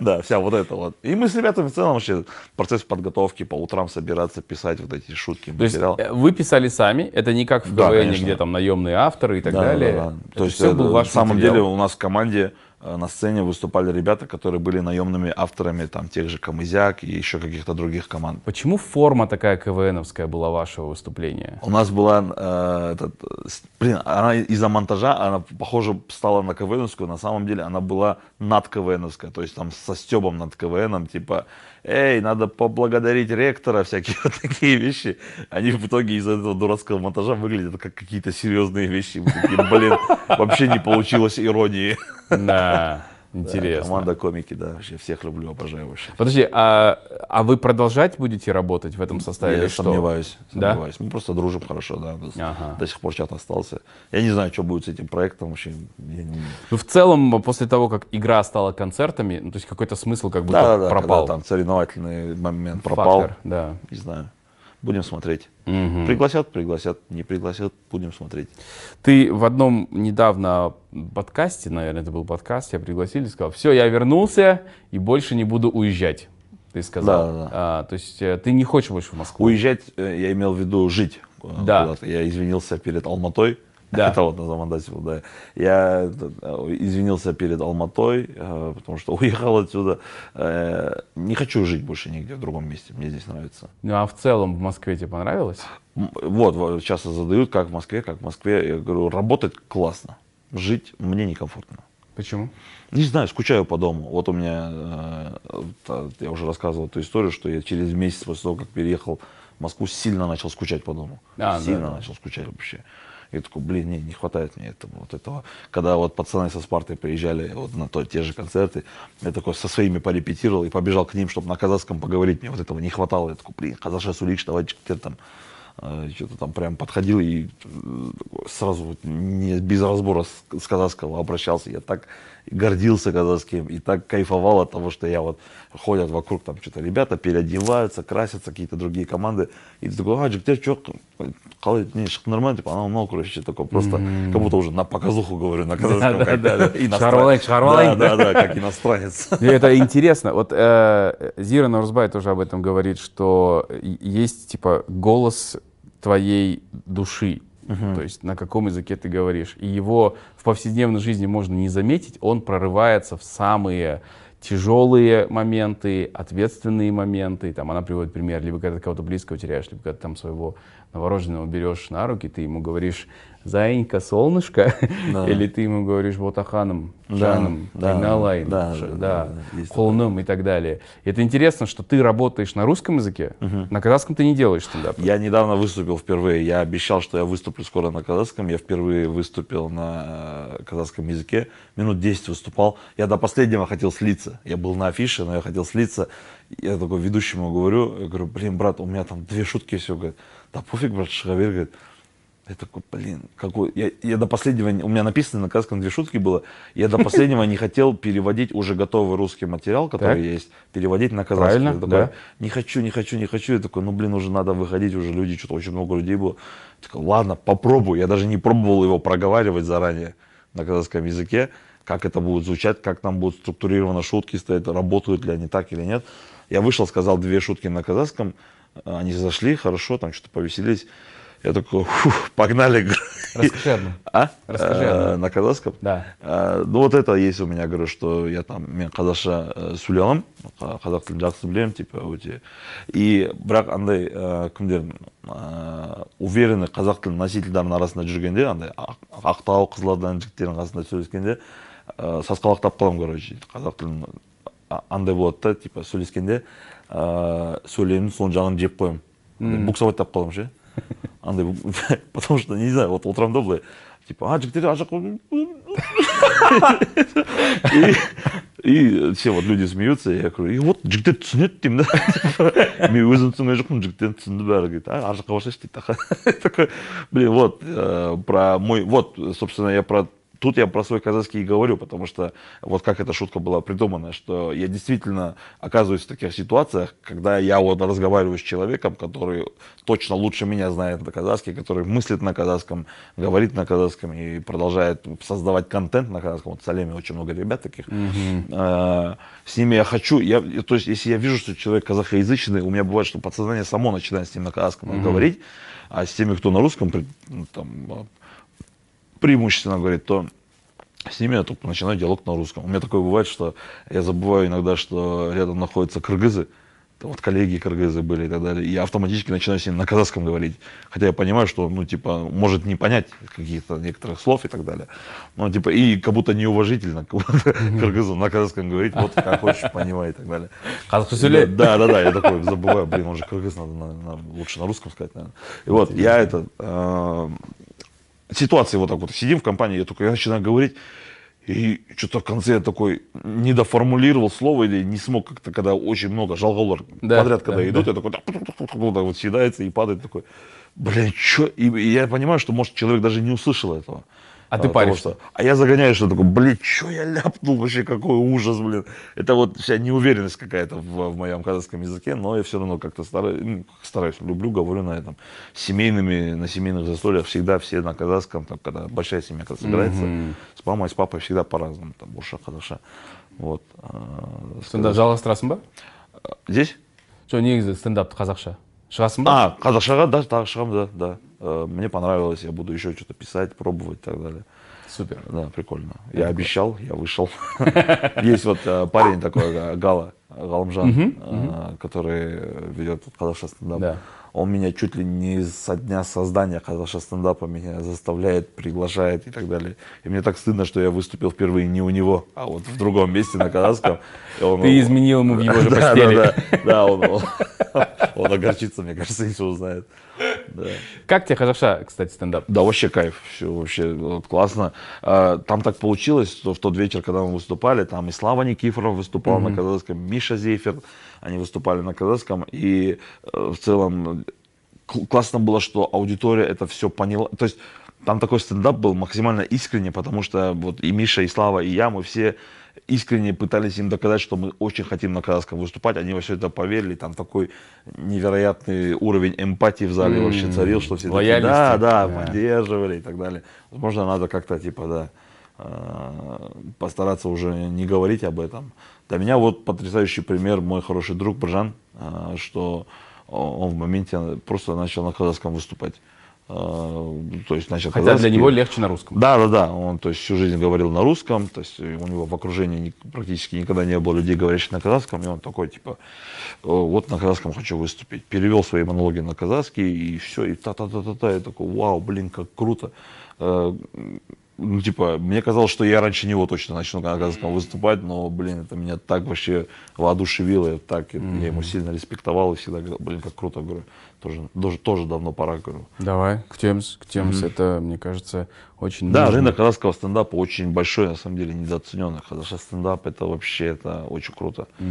Да, вся вот это вот. И мы с ребятами в целом вообще процесс подготовки, по утрам собираться, писать вот эти шутки, материал. э, вы писали сами, это не как в КВН, где там наемные авторы и так Да, да, далее. То есть э, на самом деле у нас в команде на сцене выступали ребята, которые были наемными авторами там тех же Камызяк и еще каких-то других команд. Почему форма такая КВНовская была вашего выступления? У нас была, э, этот, э, блин, она из-за монтажа, она, похоже, стала на КВНовскую, на самом деле она была над КВНовская, то есть там со стебом над КВНом, типа, эй, надо поблагодарить ректора, всякие вот такие вещи. Они в итоге из-за этого дурацкого монтажа выглядят как какие-то серьезные вещи. Мы такие, блин, вообще не получилось иронии. Да, Да, интересно. Команда комики, да, вообще всех люблю, обожаю вообще. Подожди, а, а вы продолжать будете работать в этом составе? Я или что? сомневаюсь, Да? сомневаюсь. Мы просто дружим хорошо, да. Ага. До сих пор чат остался. Я не знаю, что будет с этим проектом вообще. Я не- Ну, в целом, после того, как игра стала концертами, ну, то есть какой-то смысл как будто Да, да, да, пропал. когда там соревновательный момент пропал. Фактор, да. Не знаю. Будем смотреть. Мгм. Пригласят, пригласят. Не пригласят, будем смотреть. Ты в одном недавно подкасте, наверное, это был подкаст, тебя пригласили, сказал, все, я вернулся и больше не буду уезжать. Ты сказал. Да, да. А, то есть э, ты не хочешь больше в Москву? Уезжать, э, я имел в виду жить э, Да. Я извинился перед Алматой. Да. Это вот на Замандасе был, да. Я э, извинился перед Алматой, э, потому что уехал отсюда. Э, Не хочу жить больше нигде в другом месте. Мне здесь нравится. Ну, а в целом в Москве тебе понравилось? Вот, часто задают, как в Москве, как в Москве. Я говорю, работать классно. Жить мне некомфортно. Почему? Не знаю, скучаю по дому. Вот у меня, я уже рассказывал эту историю, что я через месяц после того, как переехал в Москву, сильно начал скучать по дому. А, сильно да. начал скучать вообще. Я такой, блин, не, не хватает мне этого, вот этого. Когда вот пацаны со Спарты приезжали вот на то, те же концерты, я такой со своими порепетировал и побежал к ним, чтобы на казахском поговорить. Мне вот этого не хватало. Я такой, блин, казаша суликш, давайте теперь там э, что-то там прям подходил и э, сразу вот не без разбора с, с казахского обращался. Я так гордился казахским и так кайфовал от того, что я вот ходят вокруг там что-то ребята переодеваются, красятся, какие-то другие команды. И ты такой, а, жігіттер, что, қалай, не, шықты нормально, типа, анау мынау, короче, такой просто, как будто уже на показуху говорю, на казахском. как иностран- Шарвалайк, шарвалайк, Да, да, да, как иностранец. Это интересно. Вот э, Зира Нурзбай тоже об этом говорит, что есть типа голос твоей души. То есть на каком языке ты говоришь. И его в повседневной жизни можно не заметить, он прорывается в самые тяжелые моменты, ответственные моменты. Там она приводит пример, либо когда ты кого-то близкого теряешь, либо когда ты там своего новорожденного берешь на руки, ты ему говоришь «Заинька, солнышко», Да. или ты ему говоришь «Ботаханом», «Жаном», да, да, Ш- да, да, да, «Холным» и так далее. И это интересно, что ты работаешь на русском языке, на казахском ты не делаешь стендап. Я недавно выступил впервые. Я обещал, что я выступлю скоро на казахском. Я впервые выступил на э, казахском языке. Минут 10 выступал. Я до последнего хотел слиться. Я был на афише, но я хотел слиться. Я такой ведущему говорю, я говорю, блин, брат, у меня там две шутки все. Говорит, да пофиг, брат, шагавер, говорит. Я такой, блин, какой... Я, я до последнего... не- У меня написано на казахском две шутки было. Я до последнего не хотел переводить уже готовый русский материал, который Так. есть, переводить на казахский. Правильно, Я такой, да. не хочу, не хочу, не хочу. Я такой, ну, блин, уже надо выходить, уже люди, что-то очень много людей было. Я такой, ладно, попробую. Я даже не пробовал его проговаривать заранее на казахском языке, как это будет звучать, как там будут структурированы шутки стоять, работают ли они так или нет. Я вышел, сказал две шутки на казахском, они зашли, хорошо, там что-то повеселились. Я такой, «Фух, погнали. Расскажи одну. А? Расскажи Э. На казахском? Да. Э, Ну вот это есть у меня, говорю, что я там, мен қазақша э, сөйлей аламын қа- қазақ тілін жақсы білемін типа өте и бірақ андай ә, кімдер ә, уверенный қазақ тілін носительдердің арасында жүргенде андай ақ- ақтау қызылорданың жігіттерінің қасында сөйлескенде ә, сасқалақтап қаламын короче қазақ тілін андай болады да типа сөйлескенде ә, сөйлемнің соң жағын жеп қоямын буксоваттап қаламын ше андай потому что не знаю вот отырамын да былай типа а жігіттер ар жаққа и, все вот люди смеются, я говорю, и вот жігіттер түсінеді деймін да мен өзім түсінген жоқпын жігіттер түсінді бәрі говорит а ар жаққа барсайшы дейді такой блин вот про мой вот собственно я про Тут я про свой казахский и говорю, потому что вот как эта шутка была придумана, что я действительно оказываюсь в таких ситуациях, когда я вот разговариваю с человеком, который точно лучше меня знает на казахский, который мыслит на казахском, говорит на казахском и продолжает создавать контент на казахском. Вот в Салеме очень много ребят таких. Э, С ними я хочу, я, то есть если я вижу, что человек казахоязычный, у меня бывает, что подсознание само начинает с ним на казахском говорить, а с теми, кто на русском, ну, там, а, преимущественно говорит, то с ними я только начинаю диалог на русском. У меня такое бывает, что я забываю иногда, что рядом находятся кыргызы, вот коллеги кыргызы были и так далее. И я автоматически начинаю с ним на казахском говорить. Хотя я понимаю, что, ну, типа, может не понять каких-то некоторых слов и так далее. Ну, типа, и как будто неуважительно как будто кыргызу на казахском говорить, вот как хочешь, понимай и так далее. Қазақша сөйле. Да, да, да, я такой забываю, блин, он же кыргыз, надо, на- на- лучше на русском сказать, наверное. И вот, я это, э, ситуации вот так вот, сидим в компании, я только я начинаю говорить, и что-то в конце я такой не доформулировал слово или не смог как-то, когда очень много жалголор Да, подряд, когда да, идут, да. я такой, так, так вот съедается и падает такой, блин, что? И, и я понимаю, что, может, человек даже не услышал этого. А ты того, паришься? что- А я загоняю, что такой, блин, что я ляпнул вообще, какой ужас, блин. Это вот вся неуверенность какая-то в, в моем казахском языке, но я все равно как-то стараюсь, ну, стараюсь, люблю, говорю на этом. Семейными, на семейных застольях всегда все на казахском, там, когда большая семья когда собирается, с мамой, с папой всегда по-разному, там, бурша, казаша. Вот. а, сонда жалғастырасың ба Здесь? жоқ негізі стендапты қазақша шығасың ба А, казашага, да, так, шагам, да, да. Э, Мне понравилось, я буду еще что-то писать, пробовать и так далее. супер Да, прикольно. Я обещал, я вышел. Есть вот э, парень такой, э, Гала, Галымжан, э, который ведет Казахша стендап. Да. Он меня чуть ли не со дня создания Казахша стендапа меня заставляет, приглашает и так далее. И мне так стыдно, что я выступил впервые не у него, а вот в другом месте на казахском. Он- ты изменил ему в его же да, постели да, да, да, он, он, он огорчится, мне кажется, если узнает. Как тебе Хазаша, кстати, стендап? Да, вообще кайф, все вообще вот, классно. А, Там так получилось, что в тот вечер, когда мы выступали, там и Слава Никифоров выступал на казахском, Миша Зейфер, они выступали на казахском, и э, в целом кл- классно было, что аудитория это все поняла. То есть там такой стендап был максимально искренне, потому что вот и Миша, и Слава, и я, мы все искренне пытались им доказать, что мы очень хотим на казахском выступать. Они во все это поверили. Там такой невероятный уровень эмпатии в зале вообще царил, что все такие, да, да, Да. поддерживали и так далее. Возможно, надо как-то типа, да, э, постараться уже не говорить об этом. Для меня вот потрясающий пример мой хороший друг Бржан, э, что он в моменте просто начал на казахском выступать. Э, То есть начал Хотя для казахский. него легче на русском. Да, да, да. Он то есть, всю жизнь говорил на русском, то есть э, у него в окружении ни- практически никогда не было людей, говорящих на казахском, и он такой, типа, «Э, вот на казахском хочу выступить. Перевел свои монологи на казахский, и все, и та-та-та-та-та. Я такой, вау, блин, как круто. Ну, типа, мне казалось, что я раньше него точно начну на казахском выступать, но, блин, это меня так вообще воодушевило, и так, я ему сильно респектовал и всегда говорил, блин, как круто, говорю, тоже, тоже, тоже давно пора, говорю. Давай, к Темс, к Темс, это, мне кажется, очень Да, нужно. рынок казахского стендапа очень большой, на самом деле, недооцененный. Казахский стендап это вообще это очень круто. Э,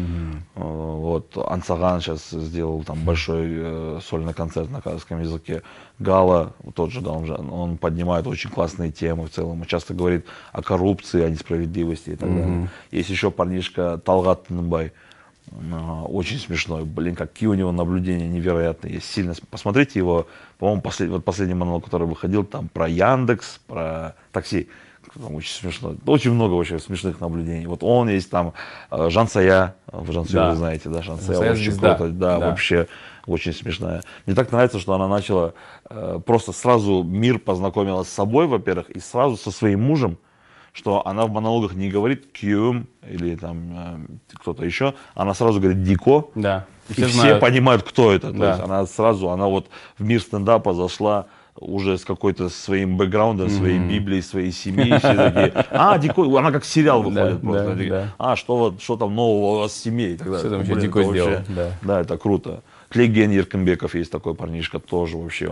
Вот Ансаган сейчас сделал там большой э, сольный концерт на казахском языке. Гала, тот же Галымжан, он поднимает очень классные темы в целом. Он часто говорит о коррупции, о несправедливости и так далее. Есть еще парнишка Талгат Тыныбай. А, Очень смешной. Блин, какие у него наблюдения невероятные. Есть сильно. с- Посмотрите его, по-моему, послед- вот последний монолог, который выходил, там про Яндекс, про такси. Там очень смешно. Очень много вообще смешных наблюдений. Вот он есть там, э, Жан Сая, вы Жан Сая Да. вы знаете, да, Жан Сая Сая очень звезда. круто, да, Да. вообще очень смешная. Мне так нравится, что она начала э, просто сразу мир познакомилась с собой, во-первых, и сразу со своим мужем, что она в монологах не говорит кьюм или там э, кто-то еще, она сразу говорит дико, Да. и Все все, понимают, кто это. То Да. есть она сразу, она вот в мир стендапа зашла уже с какой-то своим бэкграундом, своей Библией, своей семьей, все такие, а, Дикой, она как сериал выходит Да, просто. да, такие, да. А, что вот, что там нового у вас с семьей и так далее. Что там Ну, еще это сделал, вообще- да. Да, это круто. Клейген Еркенбеков есть такой парнишка, тоже вообще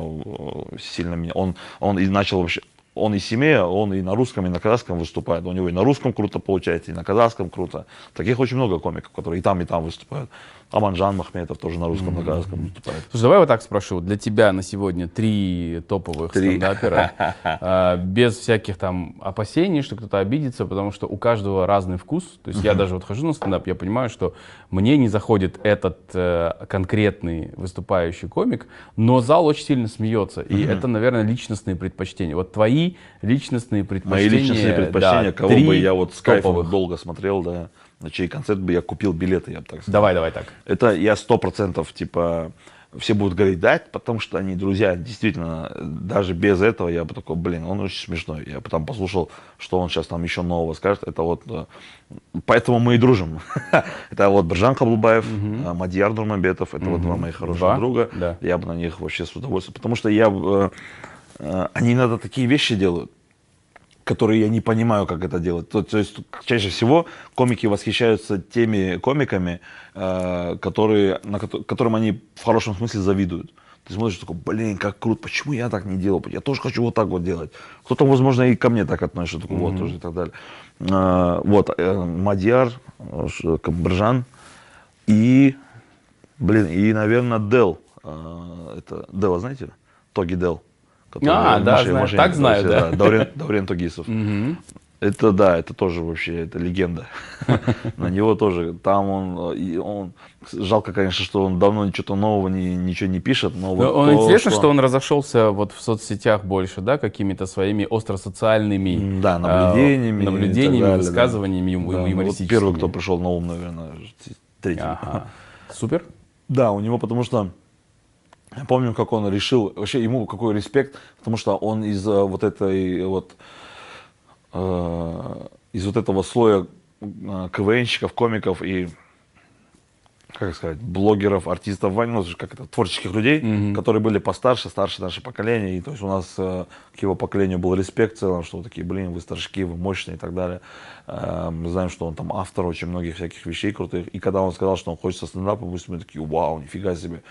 сильно меня, он, он и начал вообще, он и семья, он и на русском, и на казахском выступает. У него и на русском круто получается, и на казахском круто. Таких очень много комиков, которые и там, и там выступают. Аманжан Махметов тоже на русском, на казахском выступает. Слушай, давай вот так спрошу. Для тебя на сегодня три топовых Три. стендапера, а, без всяких там опасений, что кто-то обидится, потому что у каждого разный вкус. То есть я даже вот хожу на стендап, я понимаю, что мне не заходит этот э, конкретный выступающий комик, но зал очень сильно смеется. И это, наверное, личностные предпочтения. Вот твои личностные предпочтения. Мои личностные предпочтения, кого бы я вот с кайфом долго смотрел, да, на чей концерт бы я купил билеты, я бы так сказал. Давай, давай так. Это я сто процентов, типа, все будут говорить, да, потому что они друзья. Действительно, даже без этого я бы такой, блин, он очень смешной. Я потом послушал, что он сейчас там еще нового скажет. Это вот, э, поэтому мы и дружим. Это вот Бржан Каблубаев, э, Мадьяр Нурмамбетов, это вот два моих хороших Два? друга. Да. Я бы на них вообще с удовольствием, потому что я, э, э, они иногда такие вещи делают, которые я не понимаю, как это делать. То, то есть чаще всего комики восхищаются теми комиками, э, которые, на, кото- которым они в хорошем смысле завидуют. Ты смотришь такой, блин, как круто, почему я так не делал? Я тоже хочу вот так вот делать. Кто-то, возможно, и ко мне так относится, такой, вот тоже и так далее. Э, вот, э, Мадьяр, э, Ш- Бржан и, блин, и, наверное, Дел. Э, это Дела, знаете? Тоги Дел. А, да, машине- знаю. машине Так знаю, катался, да. Даурен, Даурен Тогисов. Это да, это тоже вообще, это легенда. На него тоже, там он, э, и он, жалко, конечно, что он давно ничего нового, ни- ничего не пишет, но Но вот он то, интересно, что... он разошелся вот в соцсетях больше, да, какими-то своими остросоциальными Да, наблюдениями. а, наблюдениями, так далее, да. высказываниями Да, ну вот юмористическими. первый, кто пришел на ум, наверное, третий. Ага. Супер. Да, у него, потому что я помню, как он решил, вообще ему какой респект, потому что он из э, вот этой вот э, из вот этого слоя э, КВНщиков, комиков и как сказать, блогеров, артистов, ну, как это, творческих людей, которые были постарше, старше наше поколение. И то есть у нас э, к его поколению был респект в целом, что такие, блин, вы старшики, вы мощные и так далее. Э, мы знаем, что он там автор очень многих всяких вещей крутых. И когда он сказал, что он хочет со стендапом, мы такие, вау, нифига себе.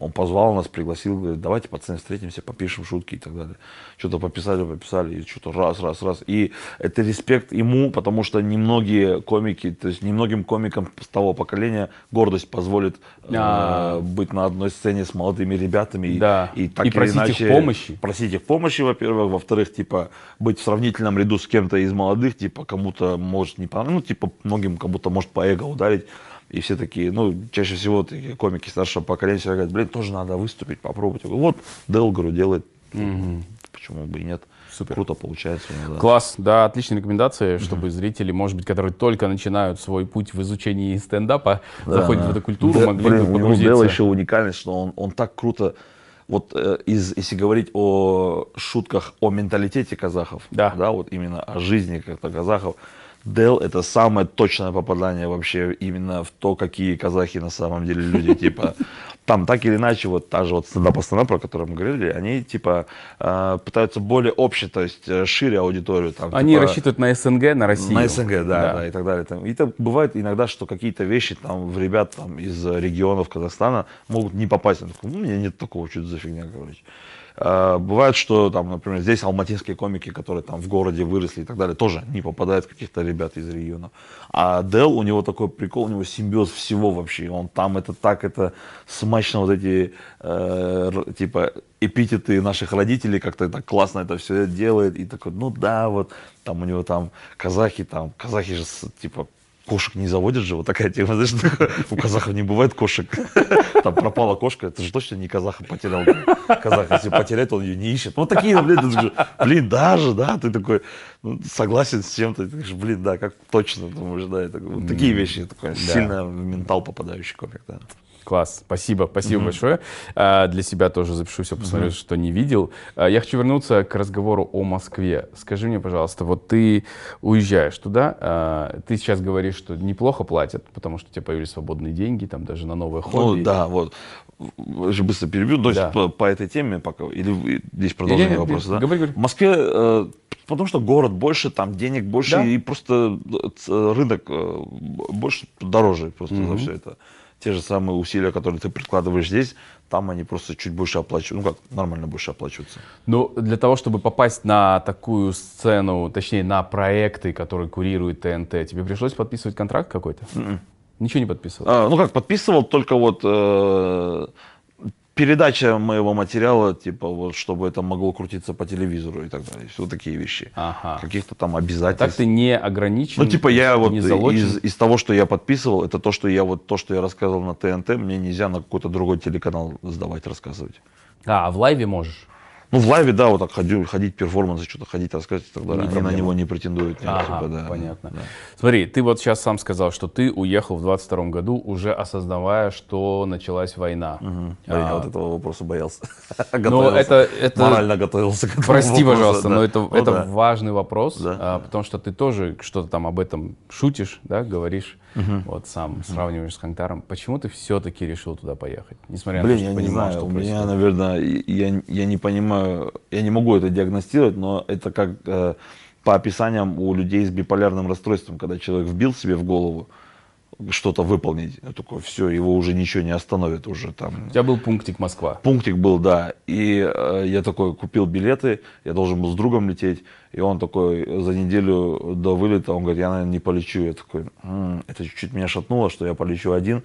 Он позвал нас, пригласил, говорит, давайте, пацаны, встретимся, попишем шутки и так далее. Что-то пописали, пописали, и что-то раз, раз, раз. И это респект ему, потому что немногие комики, то есть немногим комикам с того поколения гордость позволит А. э, быть на одной сцене с молодыми ребятами. и- Да. И, так И просить их иначе помощи. Просить их помощи, во-первых. Во-вторых, типа, быть в сравнительном ряду с кем-то из молодых, типа, кому-то может не понравиться, ну, типа, многим кому-то может по эго ударить. И все такие, ну, чаще всего такие комики старшего поколения всегда говорят, блин, тоже надо выступить, попробовать. Говорю, вот, говорю, делает. Почему бы и нет. Супер. Круто получается. да. Класс, да, отличная рекомендация, чтобы зрители, может быть, которые только начинают свой путь в изучении стендапа, заходят в эту культуру, Дэ- могли блин, бы погрузиться. еще уникальность, что он, он так круто, вот э, из, если говорить о шутках о менталитете казахов, Да. вот именно о жизни как-то казахов, Дел это самое точное попадание вообще именно в то, какие казахи на самом деле люди, типа, там так или иначе, вот та же вот стендап стандарт, про который мы говорили, они типа э, пытаются более обще, то есть э, шире аудиторию. Там, Они типа, рассчитывают на СНГ, на Россию. на СНГ, да, да, и так далее. Там, и это бывает иногда, что какие-то вещи там в ребят там, из регионов Казахстана могут не попасть. Я такой, ну, у меня нет такого, что это за фигня, короче. А, бывает, что там, например, здесь алматинские комики, которые там в городе выросли и так далее, тоже не попадают каких-то ребят из регионов. А Дел, у него такой прикол, у него симбиоз всего вообще. Он там это так, это смачно вот эти, э, типа, эпитеты наших родителей, как-то так классно это все делает. И такой, ну да, вот, там у него там казахи, там, казахи же, типа, кошек не заводят же, вот такая тема, знаешь, у казахов не бывает кошек. Там пропала кошка, это же точно не казаха потерял. Казах, если потеряет, он ее не ищет. Вот такие, блин, блин, даже, да, ты такой ну, согласен с чем-то, ты говоришь, блин, да, как точно, думаешь, да, вот такие вещи, такой сильно в ментал попадающий комик, да. Класс, спасибо, спасибо большое. А, Для себя тоже запишу все, посмотрю, что не видел. А, Я хочу вернуться к разговору о Москве. Скажи мне, пожалуйста, вот ты уезжаешь туда, а, ты сейчас говоришь, что неплохо платят, потому что у тебя появились свободные деньги, там даже на новое хобби. Ну да, вот. Же быстро перебью. То Да. по, по этой теме пока. Или здесь продолжение Не-не-не, вопроса, да? говори, говори. В Москве, э, потому что город больше, там денег больше, Да. и просто э, рынок э, больше дороже просто за все это. Те же самые усилия, которые ты прикладываешь здесь, там они просто чуть больше оплачивают. Ну как, нормально больше оплачиваются. Ну, для того, чтобы попасть на такую сцену, точнее, на проекты, которые курирует ТНТ, тебе пришлось подписывать контракт какой-то? Ничего не подписывал? А, ну как, подписывал только вот э, передача моего материала, типа вот, чтобы это могло крутиться по телевизору и так далее. Все такие вещи. Ага. Каких-то там Так обязательств. ты не ограничен? Ну, типа, я вот из, из того, что я подписывал, это то, что я вот то, что я рассказывал на ТНТ, мне нельзя на какой-то другой телеканал сдавать, рассказывать. А, в лайве можешь? Ну, в лайве, да, вот так ходю, ходить, перформансы, что-то ходить, рассказывать и так далее. Не Они на проблема. него не претендуют. нет, Ага, типа, да, понятно. да. Смотри, ты вот сейчас сам сказал, что ты уехал в 22 году, уже осознавая, что началась война. А Я вот этого вопроса боялся. Ну, Готовился. это, это... Морально готовился к этому Прости, вопросу, пожалуйста, да. но это, Ну это да. важный вопрос, Да. а, потому что ты тоже что-то там об этом шутишь, да, говоришь, вот сам сравниваешь с Хангтаром. Почему ты все-таки решил туда поехать, несмотря Блин, на то, я что не понимал, знаю, что у меня, происходит? наверное, я, я не понимаю, я не могу это диагностировать, но это как э, по описаниям у людей с биполярным расстройством, когда человек вбил себе в голову что-то выполнить, я такой, все, его уже ничего не остановит, уже там У тебя был пунктик Москва. Пунктик был, да. И э, я такой купил билеты, я должен был с другом лететь. И он такой за неделю до вылета, он говорит, я, наверное, не полечу. Я такой, «М, это чуть-чуть меня шатнуло, что я полечу один.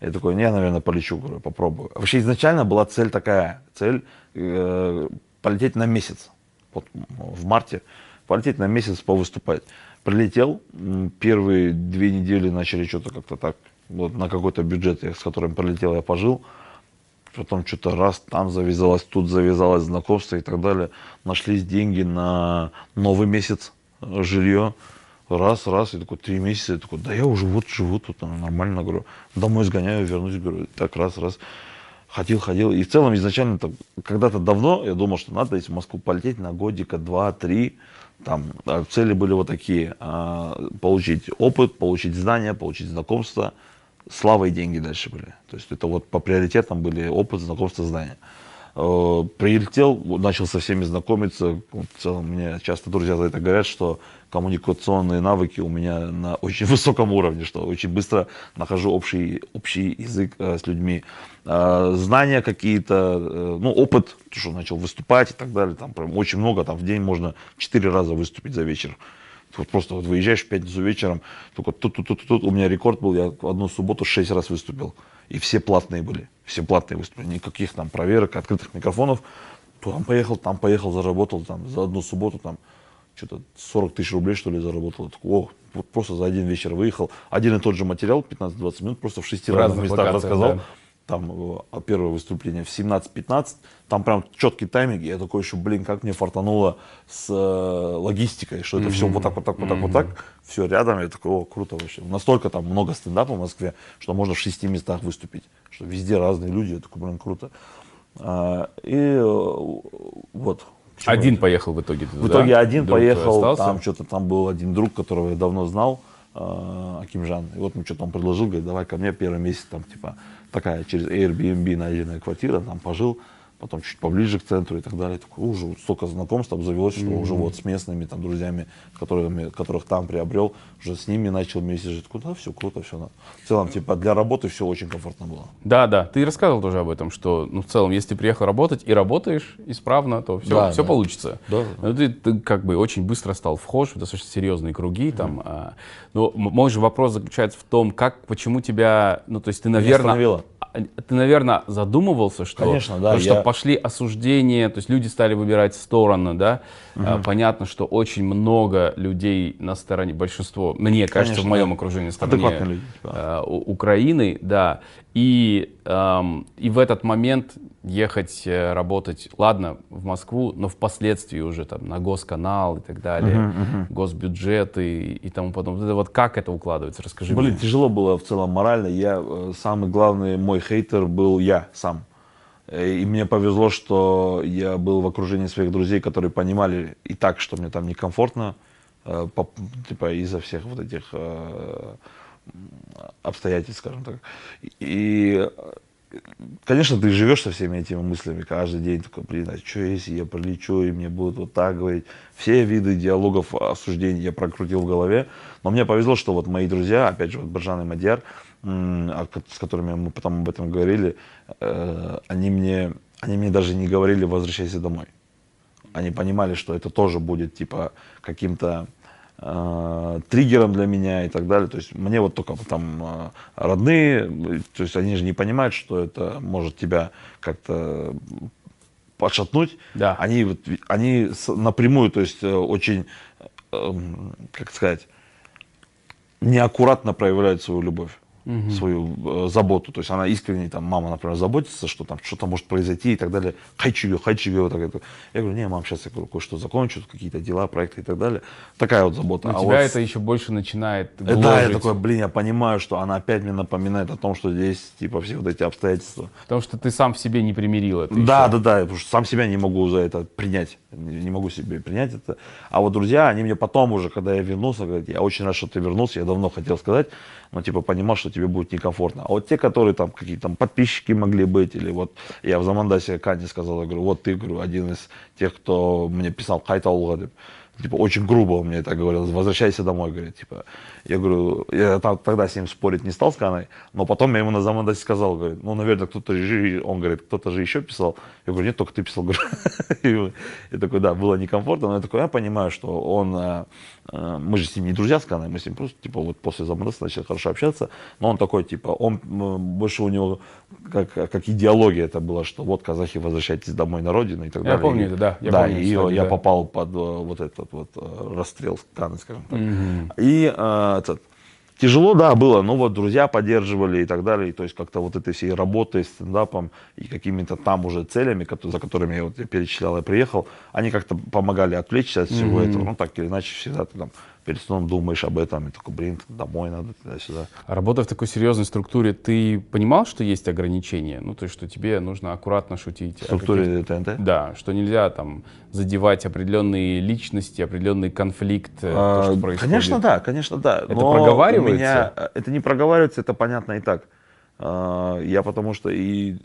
Я такой, не, я, наверное, полечу, говорю, попробую. Вообще изначально была цель такая, цель э, полететь на месяц. Вот в марте полететь на месяц повыступать. Прилетел, первые две недели начали что-то как-то так, вот на какой-то бюджет, с которым прилетел, я пожил. Потом что-то раз там завязалось, тут завязалось знакомство и так далее. Нашлись деньги на новый месяц э, жилье. Раз, раз, и такой, три месяца, я такой, да я уже вот живу тут, нормально, говорю, домой сгоняю, вернусь, говорю, так, раз, раз. Ходил, ходил. И в целом изначально когда-то давно я думал, что надо из Москвы полететь на годика, два, три. Там а цели были вот такие. а, получить опыт, получить знания, получить знакомство. Слава и деньги дальше были. То есть это вот по приоритетам были опыт, знакомство, знания. Э, прилетел, начал со всеми знакомиться. В целом, мне часто друзья за это говорят, что коммуникационные навыки у меня на очень высоком уровне, что очень быстро нахожу общий, общий язык э, с людьми. Э, знания какие-то, э, ну, опыт, что начал выступать и так далее, там прям очень много, там в день можно четыре раза выступить за вечер. Вот просто вот выезжаешь в пятницу вечером, только тут, тут, тут, тут, у меня рекорд был, я одну субботу шесть раз выступил. И все платные были, все платные выступления, никаких там проверок, открытых микрофонов. Там поехал, там поехал, заработал там за одну субботу там что-то 40 тысяч рублей, что ли, заработал. Я такой, о, вот просто за один вечер выехал. Один и тот же материал, 15-20 минут, просто в шести разных местах рассказал. Да. Там э, первое выступление в 17-15, там прям четкий тайминг. Я такой еще, блин, как мне фартануло с э, логистикой, что это mm-hmm. все вот так, вот так, вот так, mm-hmm. вот так. Все рядом. Я такой, о, круто вообще. Настолько там много стендапа в Москве, что можно в шести местах выступить. Что везде разные люди. Я такой, блин, круто. А, и э, вот, Почему один поехал в итоге В итоге да? один друг поехал, там что-то там был один друг, которого я давно знал, э, Акимжан. И вот мне что-то он предложил, говорит, давай ко мне первый месяц, там типа такая через Airbnb найденная квартира, там пожил потом чуть поближе к центру и так далее. Такой, уже столько знакомств обзавелось, что mm-hmm. уже вот с местными там друзьями, которыми, которых там приобрел, уже с ними начал вместе жить. Куда все круто, все. В целом, типа, для работы все очень комфортно было. Да, да. Ты рассказывал тоже об этом, что, ну, в целом, если ты приехал работать и работаешь исправно, то все, да, все да. получится. Да. Но ну, ты, ты как бы очень быстро стал вхож в достаточно серьезные круги. Mm-hmm. Там, а, но мой же вопрос заключается в том, как, почему тебя, ну, то есть ты, наверное ты, наверное, задумывался, что, Конечно, да, что я... пошли осуждения, то есть люди стали выбирать стороны, да? Угу. Понятно, что очень много людей на стороне, большинство, мне кажется, Конечно, в моем окружении, на стороне люди, да. Э, Украины, да. И, эм, и в этот момент ехать э, работать, ладно, в Москву, но впоследствии уже там на госканал и так далее, uh-huh, uh-huh. госбюджеты и, и тому подобное. Это вот как это укладывается? Расскажи Блин, мне. тяжело было в целом морально. Я э, самый главный мой хейтер был я сам. Э, и мне повезло, что я был в окружении своих друзей, которые понимали и так, что мне там некомфортно, по, типа из-за всех вот этих обстоятельств, скажем так. И, конечно, ты живешь со всеми этими мыслями каждый день, такой, блин, а что если я пролечу, и мне будут вот так говорить. Все виды диалогов, осуждений я прокрутил в голове. Но мне повезло, что вот мои друзья, опять же, вот Баржан и Мадьяр, с которыми мы потом об этом говорили, э, они мне, они мне даже не говорили «возвращайся домой». Они понимали, что это тоже будет типа каким-то э, триггером для меня и так далее. То есть мне вот только там э, родные, то есть они же не понимают, что это может тебя как-то подшатнуть. Да. Они, вот, они напрямую, то есть э, очень, э, как сказать, неаккуратно проявляют свою любовь угу. свою э, заботу. То есть она искренне, там, мама, например, заботится, что там что-то может произойти и так далее. Хайчига, хайчига, вот так. Я говорю, не, мам, сейчас я кое-что закончу, какие-то дела, проекты и так далее. Такая вот забота. У а тебя вот... это еще больше начинает гложить. Да, я такой, блин, я понимаю, что она опять мне напоминает о том, что здесь, типа, все вот эти обстоятельства. Потому что ты сам в себе не примирил это Да, еще. да, да, потому что сам себя не могу за это принять. Не могу себе принять это. А вот друзья, они мне потом уже, когда я вернулся, говорят, я очень рад, что ты вернулся, я давно хотел сказать, но типа понимал, что тебе будет некомфортно. А вот те, которые там какие-то там подписчики могли быть, или вот я в Замандасе Кане сказал, я говорю, вот ты, говорю, один из тех, кто мне писал Кайталуга, типа, очень грубо он мне это говорил, возвращайся домой, говорит, типа, я говорю, я тогда с ним спорить не стал с Каной, но потом я ему на Замандасе сказал, говорит, ну, наверное, кто-то же, он говорит, кто-то же еще писал, я говорю, нет, только ты писал, говорю, я такой, да, было некомфортно, но я такой, я понимаю, что он, э, э, мы же с ним не друзья с Каной, мы с ним просто, типа, вот после Замандаса начали хорошо общаться, но он такой, типа, он, больше у него, как, как идеология это было, что вот казахи, возвращайтесь домой на родину и так далее. Я помню это, да. Я да, помню, и кстати, я да. попал под э, вот этот вот расстрел Каны, скажем так. Угу. И этот, Тяжело, да, было, но вот друзья поддерживали и так далее. И, то есть как-то вот этой всей работой, стендапом и какими-то там уже целями, за которыми я вот перечислял, я приехал, они как-то помогали отвлечься от всего mm-hmm. этого. Ну, так или иначе, всегда ты там перед сном думаешь об этом, и такой, блин, домой надо, туда-сюда. А работая в такой серьезной структуре, ты понимал, что есть ограничения? Ну, то есть, что тебе нужно аккуратно шутить? В структуре ТНТ? Да, что нельзя там задевать определенные личности, определенный конфликт, а, то, что происходит. Конечно, да, конечно, да. Это Но проговаривается? Меня, это не проговаривается, это понятно и так. А, я потому что и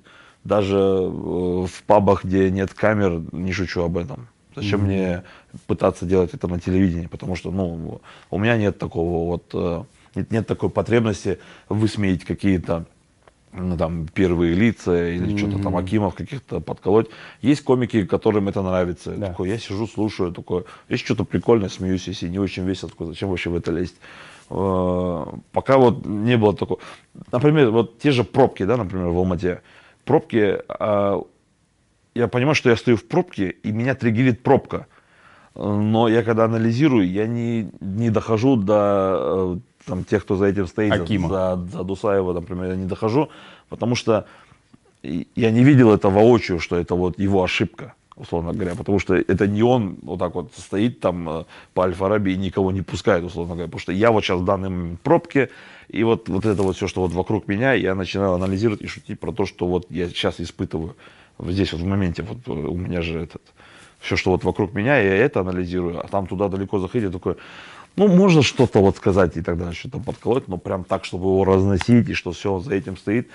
даже э, в пабах, где нет камер, не шучу об этом. Зачем mm-hmm. мне пытаться делать это на телевидении? Потому что, ну, у меня нет такого вот, э, нет, нет такой потребности высмеять какие-то ну, там, первые лица или mm-hmm. что-то там Акимов каких-то подколоть. Есть комики, которым это нравится. Да. Такой, я сижу, слушаю, такой, есть что-то прикольное, смеюсь, если не очень весело, такой, зачем вообще в это лезть? Э, пока вот не было такого. Например, вот те же пробки, да, например, в Алмате. Пробки, а, я понимаю, что я стою в пробке, и меня триггерит пробка. Но я когда анализирую, я не, не дохожу до э, там, тех, кто за этим стоит, Акима. за, за Дусаева, например, я не дохожу, потому что я не видел это воочию, что это вот его ошибка, условно говоря, потому что это не он вот так вот стоит там э, по Альфа-Раби и никого не пускает, условно говоря, потому что я вот сейчас в данный момент в пробке, и вот, вот это вот все, что вот вокруг меня, я начинаю анализировать и шутить про то, что вот я сейчас испытываю здесь вот в моменте, вот у меня же этот, все, что вот вокруг меня, я это анализирую, а там туда далеко заходить, такой, ну, можно что-то вот сказать и так далее, что-то подколоть, но прям так, чтобы его разносить, и что все за этим стоит,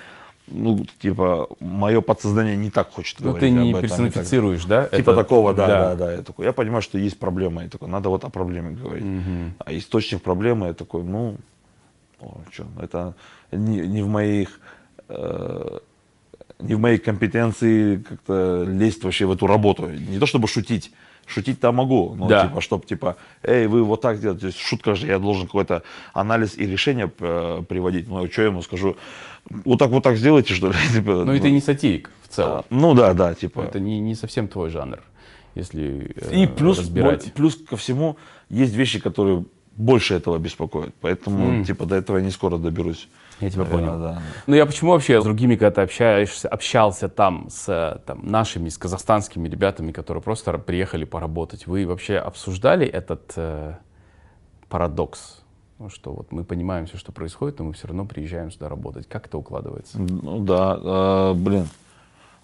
ну, типа, мое подсознание не так хочет ну, говорить. Ну, ты не персонифицируешь, да? Типа это... такого, да, да, да, да. Я, такой, я понимаю, что есть проблема, и такой, надо вот о проблеме говорить. Угу. А источник проблемы, я такой, ну, о, что, это не, не в моих... Э, не в моей компетенции как-то лезть вообще в эту работу. Не то чтобы шутить, шутить-то могу, но да. типа, чтобы типа, эй, вы вот так делаете, то есть шутка же, я должен какой-то анализ и решение э, приводить, ну, что я ему скажу, вот так вот так сделайте, что ли? типа, ну, ну, и ты не сатирик в целом. А, ну, да, да, типа. Это не, не совсем твой жанр, если э, И плюс, разбирать. плюс ко всему, есть вещи, которые больше этого беспокоят, поэтому, mm. типа, до этого я не скоро доберусь. Я тебя Наверное, понял. Да. Ну я почему вообще с другими, когда ты общаешься, общался там с там, нашими, с казахстанскими ребятами, которые просто приехали поработать, вы вообще обсуждали этот э, парадокс? Ну, что вот мы понимаем все, что происходит, но мы все равно приезжаем сюда работать. Как это укладывается? Ну да, э, блин.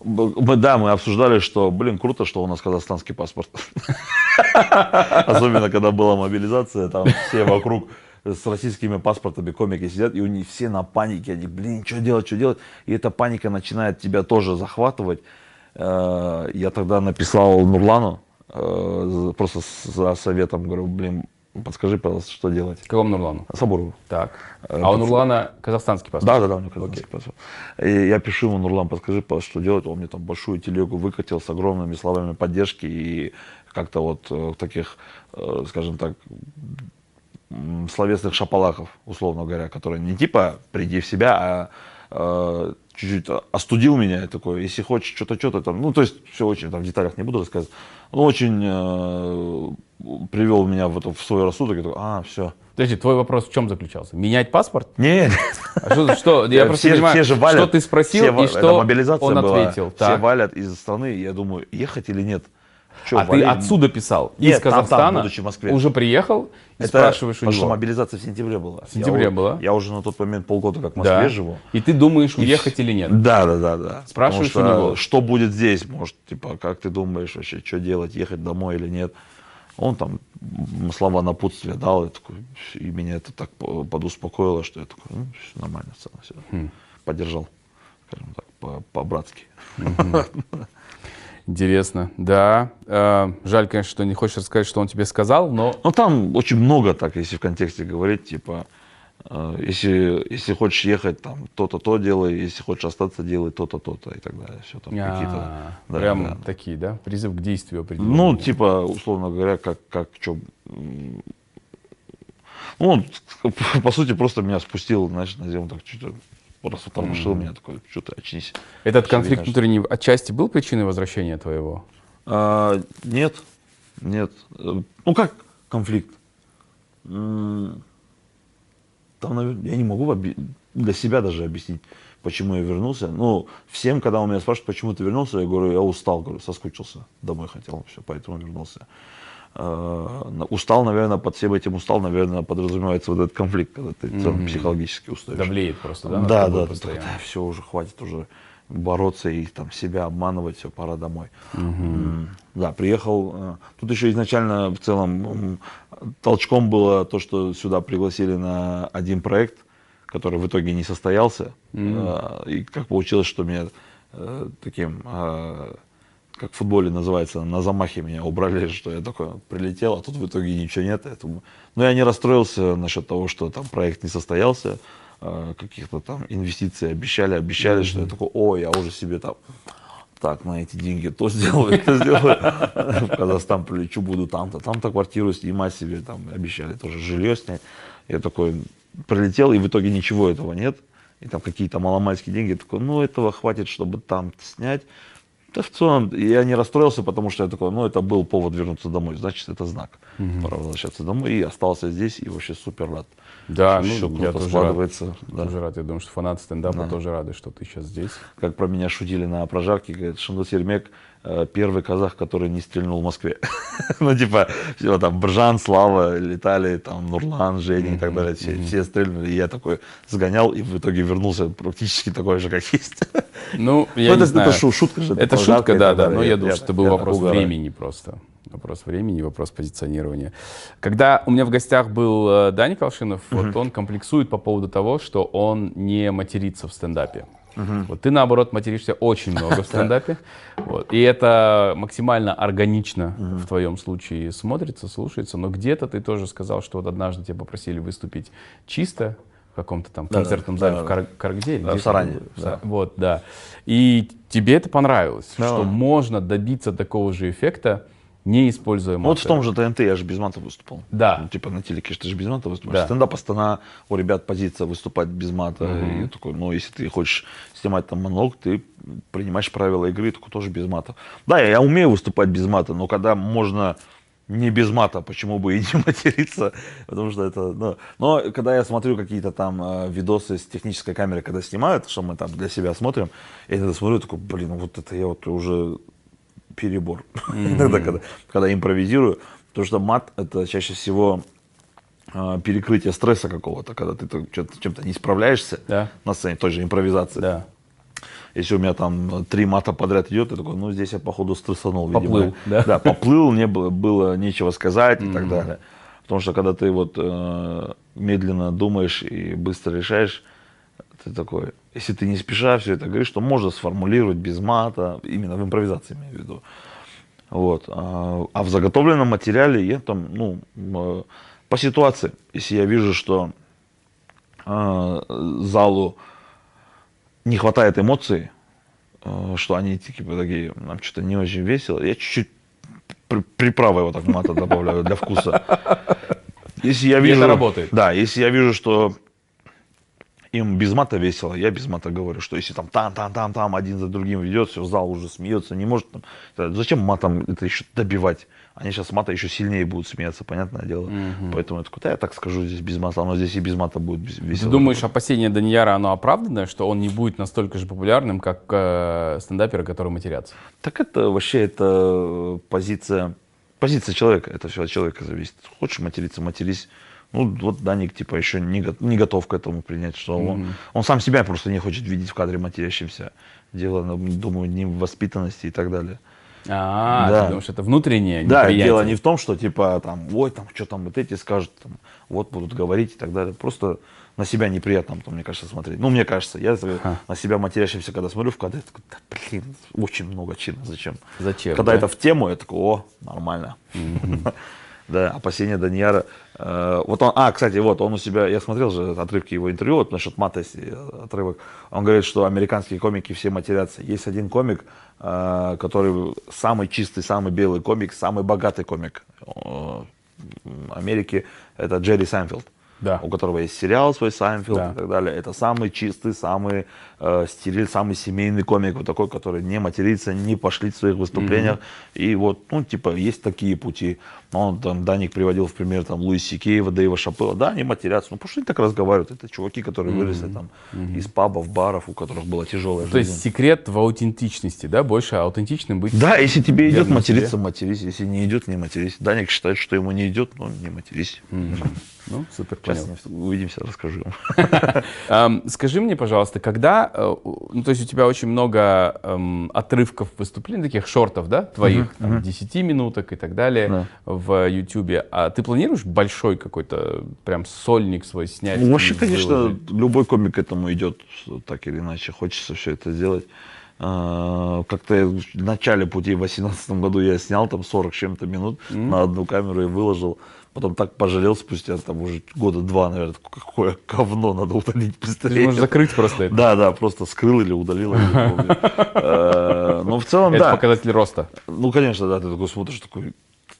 Мы, да, мы обсуждали, что, блин, круто, что у нас казахстанский паспорт. Особенно, когда была мобилизация, там все вокруг с российскими паспортами комики сидят, и у них все на панике, они, блин, что делать, что делать, и эта паника начинает тебя тоже захватывать. Э, я тогда написал Нурлану, э, просто за советом, говорю, блин, подскажи, пожалуйста, что делать. Какому Нурлану? Сабурову. Так. Э, а у Нурлана казахстанский паспорт? Да, да, да, у него казахстанский паспорт. И я пишу ему, Нурлан, подскажи, пожалуйста, что делать. Он мне там большую телегу выкатил с огромными словами поддержки и как-то вот таких, скажем так, словесных шапалаков, условно говоря, которые не типа приди в себя, а э, чуть-чуть остудил меня, я такой, если хочешь что-то, что-то там, ну, то есть все очень, там, в деталях не буду рассказывать, он очень э, привел меня в, это, в свой рассудок, я такой, а, все. Подожди, твой вопрос в чем заключался? Менять паспорт? Нет. А что, что я просто все, понимаю, все же валят, что ты спросил все, и что мобилизация он была, ответил. Все так. валят из страны, я думаю, ехать или нет. Что, а валим? ты отсюда писал? Нет, из Казахстана? Там, там, будучи в Москве. Уже приехал и Это, спрашиваешь у него? Потому что мобилизация в сентябре была. В сентябре я, была? Я уже на тот момент полгода как в Москве да. живу. И ты думаешь, уехать и... или нет? Да, да, да, да. Спрашиваешь что, у него? Что будет здесь? Может, типа, как ты думаешь вообще, что делать, ехать домой или нет? Он там слова напутствия дал, и, такой, и меня это так подуспокоило, что я такой, ну, все нормально, все, все. Хм. поддержал, скажем так, по-братски. Интересно, да. Э, жаль, конечно, что не хочешь рассказать, что он тебе сказал, но... Ну, там очень много так, если в контексте говорить, типа, э, если, если хочешь ехать, там, то-то, то делай, если хочешь остаться, делай то-то, то-то и так далее. Все там какие-то... Да, прям да. такие, да? Призыв к действию определенный. Ну, типа, условно говоря, как, как что... Ну, он, по сути, просто меня спустил, знаешь, на землю, так чуть-чуть Просто тормошил mm-hmm. меня такой, что ты очнись. Этот конфликт видно, внутренний отчасти был причиной возвращения твоего? А, нет, нет. Ну как конфликт? Там, наверное, я не могу для себя даже объяснить, почему я вернулся. Ну, всем, когда у меня спрашивают, почему ты вернулся, я говорю, я устал, говорю, соскучился, домой хотел, все, поэтому вернулся. Э, устал, наверное, под всем этим устал, наверное, подразумевается вот этот конфликт, когда ты mm-hmm. психологически устаешь. Давлеет просто, да? Да, да, да, да, все, уже хватит уже бороться и там себя обманывать, все, пора домой. Mm-hmm. Да, приехал. Э, тут еще изначально в целом толчком было то, что сюда пригласили на один проект, который в итоге не состоялся. Mm-hmm. И как получилось, что меня таким, как в футболе называется, на замахе меня убрали, что я такой прилетел, а тут в итоге ничего нет. Поэтому... Но я не расстроился насчет того, что там проект не состоялся, э, каких-то там инвестиций обещали, обещали, что я такой, о, я уже себе там так, на эти деньги то сделаю, это сделаю. В Казахстан прилечу, буду там-то, там-то квартиру снимать себе, там обещали тоже жилье снять. Я такой прилетел, и в итоге ничего этого нет. И там какие-то маломальские деньги. Я такой, ну этого хватит, чтобы там снять. Да в целом я не расстроился, потому что я такой, ну это был повод вернуться домой, значит это знак. Угу. Пора возвращаться домой. И остался здесь, и вообще супер рад. Да, ну, все я тоже складывается. Рад, да. тоже рад. Я думаю, что фанаты стендапа да. тоже рады, что ты сейчас здесь. Как про меня шутили на прожарке, говорит, Шандос Ермек первый казах, который не стрельнул в Москве. ну, типа, все, там, Бржан, Слава летали, там, Нурлан, Женя и так далее, все, все стрельнули. И я такой сгонял, и в итоге вернулся практически такой же, как есть. ну, я не знаю. Это шутка же. Это шутка, да, да, но я думаю, что это был вопрос времени просто вопрос времени, вопрос позиционирования. Когда у меня в гостях был э, Даня Колшинов, uh-huh. вот он комплексует по поводу того, что он не матерится в стендапе. Uh-huh. Вот ты, наоборот, материшься очень много в стендапе. Вот. И это максимально органично uh-huh. в твоем случае смотрится, слушается. Но где-то ты тоже сказал, что вот однажды тебя попросили выступить чисто в каком-то там концертном да, зале да, в Кар- Каргде. Да, в Саране. Да. Вот, да. И тебе это понравилось, да. что можно добиться такого же эффекта, не используя маты. Вот в том же ТНТ я же без мата выступал. Да. Ну, типа на телеке ты же без мата выступаешь. Да. Стендап Астана, у ребят позиция выступать без мата. Угу. И такой, ну, если ты хочешь снимать там монолог, ты принимаешь правила игры, такой тоже без мата. Да, я, я умею выступать без мата, но когда можно не без мата, почему бы и не материться, потому что это, ну, но когда я смотрю какие-то там э, видосы с технической камеры, когда снимают, что мы там для себя смотрим, я иногда смотрю, такой, блин, ну вот это я вот уже перебор. Mm-hmm. Иногда, когда, когда импровизирую. Потому что мат это чаще всего э, перекрытие стресса какого-то, когда ты чем-то не справляешься да. на сцене, той же импровизации. Да. Если у меня там три мата подряд идет, я такой, ну здесь я походу стрессанул, видимо. Поплыл, да? Да, поплыл, не было, было нечего сказать mm-hmm. и так далее. Потому что когда ты вот э, медленно думаешь и быстро решаешь, ты такой, если ты не спеша все это говоришь, что можно сформулировать без мата, именно в импровизации имею в виду. Вот. А, а в заготовленном материале я там, ну, э, по ситуации, если я вижу, что э, залу не хватает эмоций, э, что они типа такие, нам что-то не очень весело, я чуть-чуть приправы вот так мата добавляю для вкуса. Если я вижу, это работает. Да, если я вижу, что им без мата весело, я без мата говорю, что если там там, там, там, там один за другим ведет, все, зал уже смеется, не может там, зачем матом это еще добивать? Они сейчас мата еще сильнее будут смеяться, понятное дело. Угу. Поэтому я такой, да, я так скажу здесь без мата, но здесь и без мата будет весело. Ты думаешь, опасение Даньяра, оно оправданное, что он не будет настолько же популярным, как э, стендаперы, которые матерятся? Так это вообще, это позиция, позиция человека, это все от человека зависит. Хочешь материться, матерись. Ну, вот Даник, типа, еще не, не готов к этому принять, что mm-hmm. он, он сам себя просто не хочет видеть в кадре матерящимся. Дело, ну, думаю, не в воспитанности и так далее. А, да. ты думаешь, это внутреннее Да, дело не в том, что, типа, там, ой, там, что там вот эти скажут, там, вот будут говорить и так далее. Просто на себя неприятно, мне кажется, смотреть. Ну, мне кажется, я ха. на себя матерящимся, когда смотрю в кадре, такой, да, блин, очень много чина, зачем? Зачем? Когда да? это в тему, я такой, о, нормально. Да, опасения Даньяра. Э, вот он, а, кстати, вот он у себя, я смотрел же отрывки его интервью, вот насчет мата, если отрывок, он говорит, что американские комики все матерятся. Есть один комик, э, который самый чистый, самый белый комик, самый богатый комик э, Америки, это Джерри Сайнфилд да. у которого есть сериал свой Сайнфилд да. и так далее. Это самый чистый, самый э, стериль, самый семейный комик, вот такой, который не матерится, не пошлит в своих выступлениях. Mm-hmm. И вот, ну, типа, есть такие пути. Он там, Даник приводил в пример там Луис Сикеева, Дэйва Шапела. Да, они матерятся. Ну, пошли так разговаривают. Это чуваки, которые mm-hmm. выросли там mm-hmm. из пабов, баров, у которых была тяжелая То жизнь. есть секрет в аутентичности, да? Больше аутентичным быть. Да, если тебе идет материться, себе. матерись. Если не идет, не матерись. Даник считает, что ему не идет, но не матерись. Mm-hmm. Ну, супер, Сейчас понял. увидимся, расскажу. Скажи мне, пожалуйста, когда, э, ну, то есть у тебя очень много эм, отрывков выступлений, таких шортов, да, твоих, там, 10 минуток и так далее в YouTube, а ты планируешь большой какой-то прям сольник свой снять? Ну, вообще, конечно, любой комик к этому идет, так или иначе, хочется все это сделать. Э, Как-то в начале пути в 2018 году я снял там 40 с чем-то минут на одну камеру и выложил. Потом так пожалел спустя там уже года два, наверное, какое говно надо удалить, представляешь? можешь закрыть просто это. Да, да, просто скрыл или удалил. Э, Но в целом, Это да. показатель роста. Ну, конечно, да, ты такой смотришь, такой...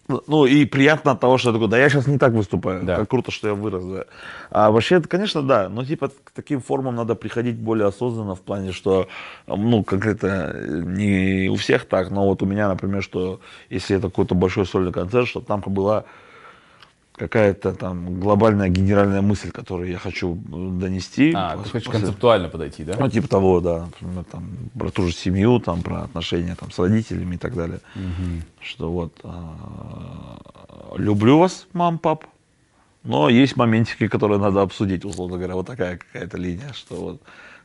Ну, и приятно от того, что я такой, да я сейчас не так выступаю, Да. как круто, что я вырос, да. А вообще, это, конечно, да, но типа к таким формам надо приходить более осознанно в плане, что, ну, конкретно э, не у всех так, но вот у меня, например, что если это какой-то большой сольный концерт, что там была какая-то там глобальная генеральная мысль, которую я хочу э, донести. А, ты хочешь после- концептуально подойти, да? ну, типа того, да. Например, там, про ту же семью, там, про отношения там, с родителями и так далее. Что вот, а, люблю вас, мам, пап, но есть моментики, которые надо обсудить, условно говоря, вот такая какая-то линия, что вот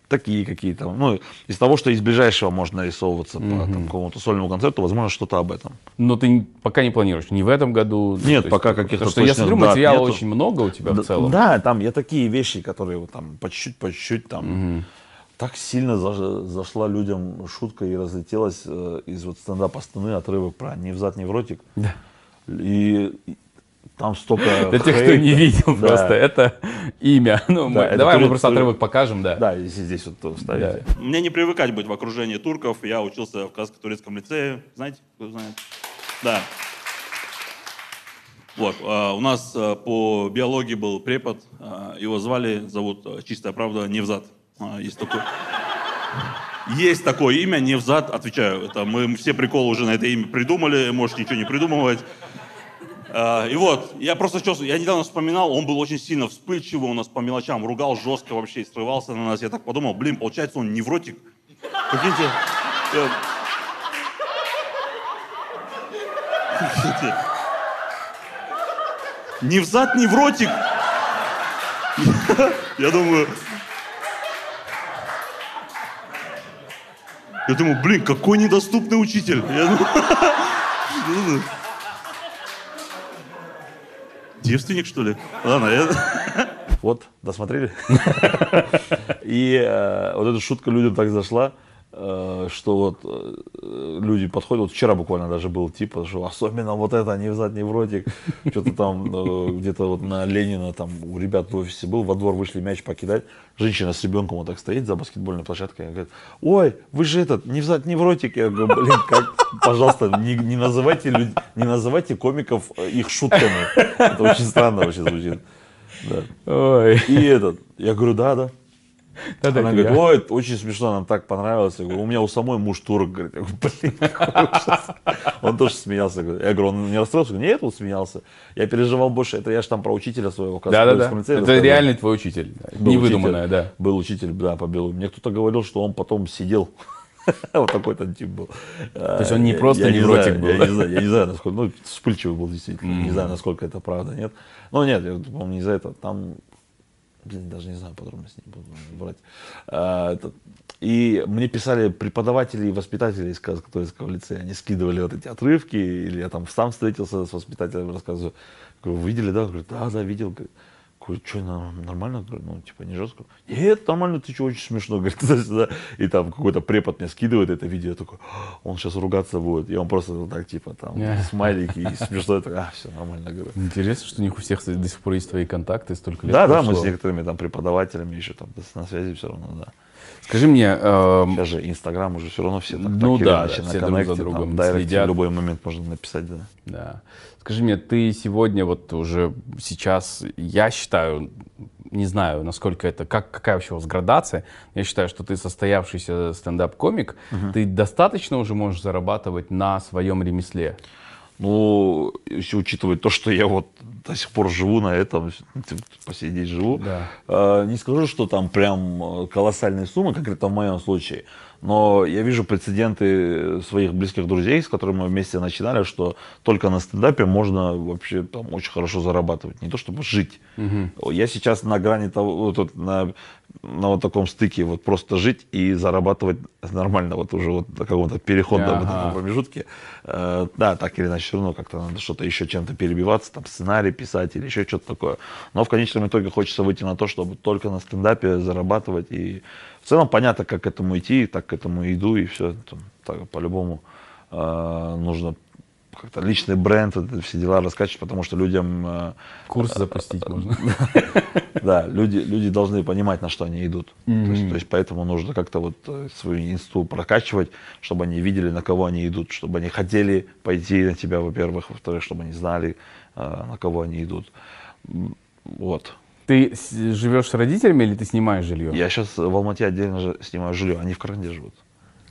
такие какие-то, ну, из того, что из ближайшего можно нарисовываться по там, какому-то сольному концерту, возможно, что-то об этом. Но ты пока не планируешь, не в этом году. Нет, есть, пока каких-то что я точных смотрю, дат материала нету. очень много у тебя да, в целом. Да, там я такие вещи, которые там по чуть-чуть, по чуть-чуть там так сильно за- зашла людям шутка и разлетелась э, из вот стендапа Астаны отрывок про «Ни взад, ни в ротик». И, и там столько Для тех, кто не видел Да. просто, это имя. Ну, мы- это давай мы турец- просто отрывок покажем, да. Да, если здесь вот вставите. Да. Мне не привыкать быть в окружении турков. Я учился в казахско-турецком лицее. Знаете, кто знает? Да. Вот, а, у нас а, по биологии был препод, а, его звали, зовут Чистая правда Невзат. А, Есть такой, есть такое имя Невзат, отвечаю, это мы все приколы уже на это имя придумали, можешь ничего не придумывать. А, И вот, я просто чувствую, я недавно вспоминал, он был очень сильно вспыльчивый, у нас по мелочам ругал жестко вообще, срывался на нас. Я так подумал, блин, получается он невротик. Прикиньте. Ни взад, ни в ротик. Я думаю... Я думаю, блин, какой недоступный учитель. Я думаю, Девственник, что ли? Ладно, я... Вот, досмотрели? И э, вот эта шутка людям так зашла, что вот э, люди подходят, вот вчера буквально даже был типа, что особенно вот это, не взад, не в ротик, что-то там э, где-то вот на Ленина, там у ребят в офисе был, во двор вышли мяч покидать, женщина с ребенком вот так стоит за баскетбольной площадкой, и говорит, ой, вы же этот, не взад, не в ротик, я говорю, блин, как, пожалуйста, не, не называйте люд- не называйте комиков э, их шутками, это очень странно вообще звучит. Да. Ой. И этот, я говорю, да, да. Да-да, Она говорит, я. ой, это очень смешно, нам так понравилось. Я говорю, у меня у самой муж турок. Говорит, я говорю, блин, какой ужас. Он тоже смеялся. Я говорю, он не расстроился? Я говорю, Нет, он смеялся. Я переживал больше. Это я же там про учителя своего. Да-да-да. Казахстанском лицее Это реальный твой учитель. Учитель, да. Был учитель, да, по белу. Мне кто-то говорил, что он потом сидел. Вот такой там тип был. То есть он не просто невротик был, Я да? не знаю, я не знаю, насколько, ну, вспыльчивый был действительно. Не знаю, насколько это правда, нет. Но нет, я помню, не за это. Там, блин, даже не знаю подробностей, не буду брать. А, это- И мне писали преподаватели и воспитатели из католического лицея. Они скидывали вот эти отрывки, или я там сам встретился с воспитателем, рассказываю. Говорю, видели, да? Говорит, да, да, видел. Говорит, Говорю, что, нормально? Говорю, ну, типа, не жестко? Нет, нормально, ты что, очень смешно. Говорит, туда-сюда. И там какой-то препод мне скидывает это видео, я такой, «А, он сейчас ругаться будет. И он просто вот так, типа, там, смайлики, и смешно. Я такой, а, все, нормально, говорю. Интересно, что у них у всех кстати, до сих пор есть твои контакты, столько лет Да, да, мы прошло. с некоторыми там преподавателями еще там на связи все равно, да. Скажи мне, эм, Сейчас же Инстаграм уже все равно все так, Ну так да, да, на все друг за другом там, следят. в любой момент можно написать, да. Да. Скажи мне, ты сегодня вот уже сейчас, я считаю, не знаю, насколько это, как, какая вообще у вас градация, я считаю, что ты состоявшийся стендап-комик, ты достаточно уже можешь зарабатывать на своем ремесле. Ну, если учитывать то, что я вот до сих пор живу на этом, по сей день живу, Да. э, не скажу, что там прям колоссальные суммы, конкретно в моем случае, но я вижу прецеденты своих близких друзей, с которыми мы вместе начинали, что только на стендапе можно вообще там очень хорошо зарабатывать, не то чтобы жить. Я сейчас на грани того, вот, на, на вот таком стыке вот просто жить и зарабатывать нормально, вот уже вот на каком-то переходном Ага. промежутке. Э, да, так или иначе, все равно как-то надо что-то еще чем-то перебиваться, там сценарий писать или еще что-то такое. Но в конечном итоге хочется выйти на то, чтобы только на стендапе зарабатывать. И в целом понятно, как к этому идти, так к этому иду, и все. По-любому э, нужно как-то личный бренд, это все дела раскачивать, потому что людям... э, Курс запустить можно. да, люди, люди должны понимать, на что они идут. То, есть, то есть поэтому нужно как-то вот э, свою инсту прокачивать, чтобы они видели, на кого они идут, чтобы они хотели пойти на тебя, во-первых, во-вторых, чтобы они знали, э, на кого они идут. Вот. Ты живешь с родителями или ты снимаешь жилье? Я сейчас в Алмате отдельно же снимаю жилье, они в Караганде живут.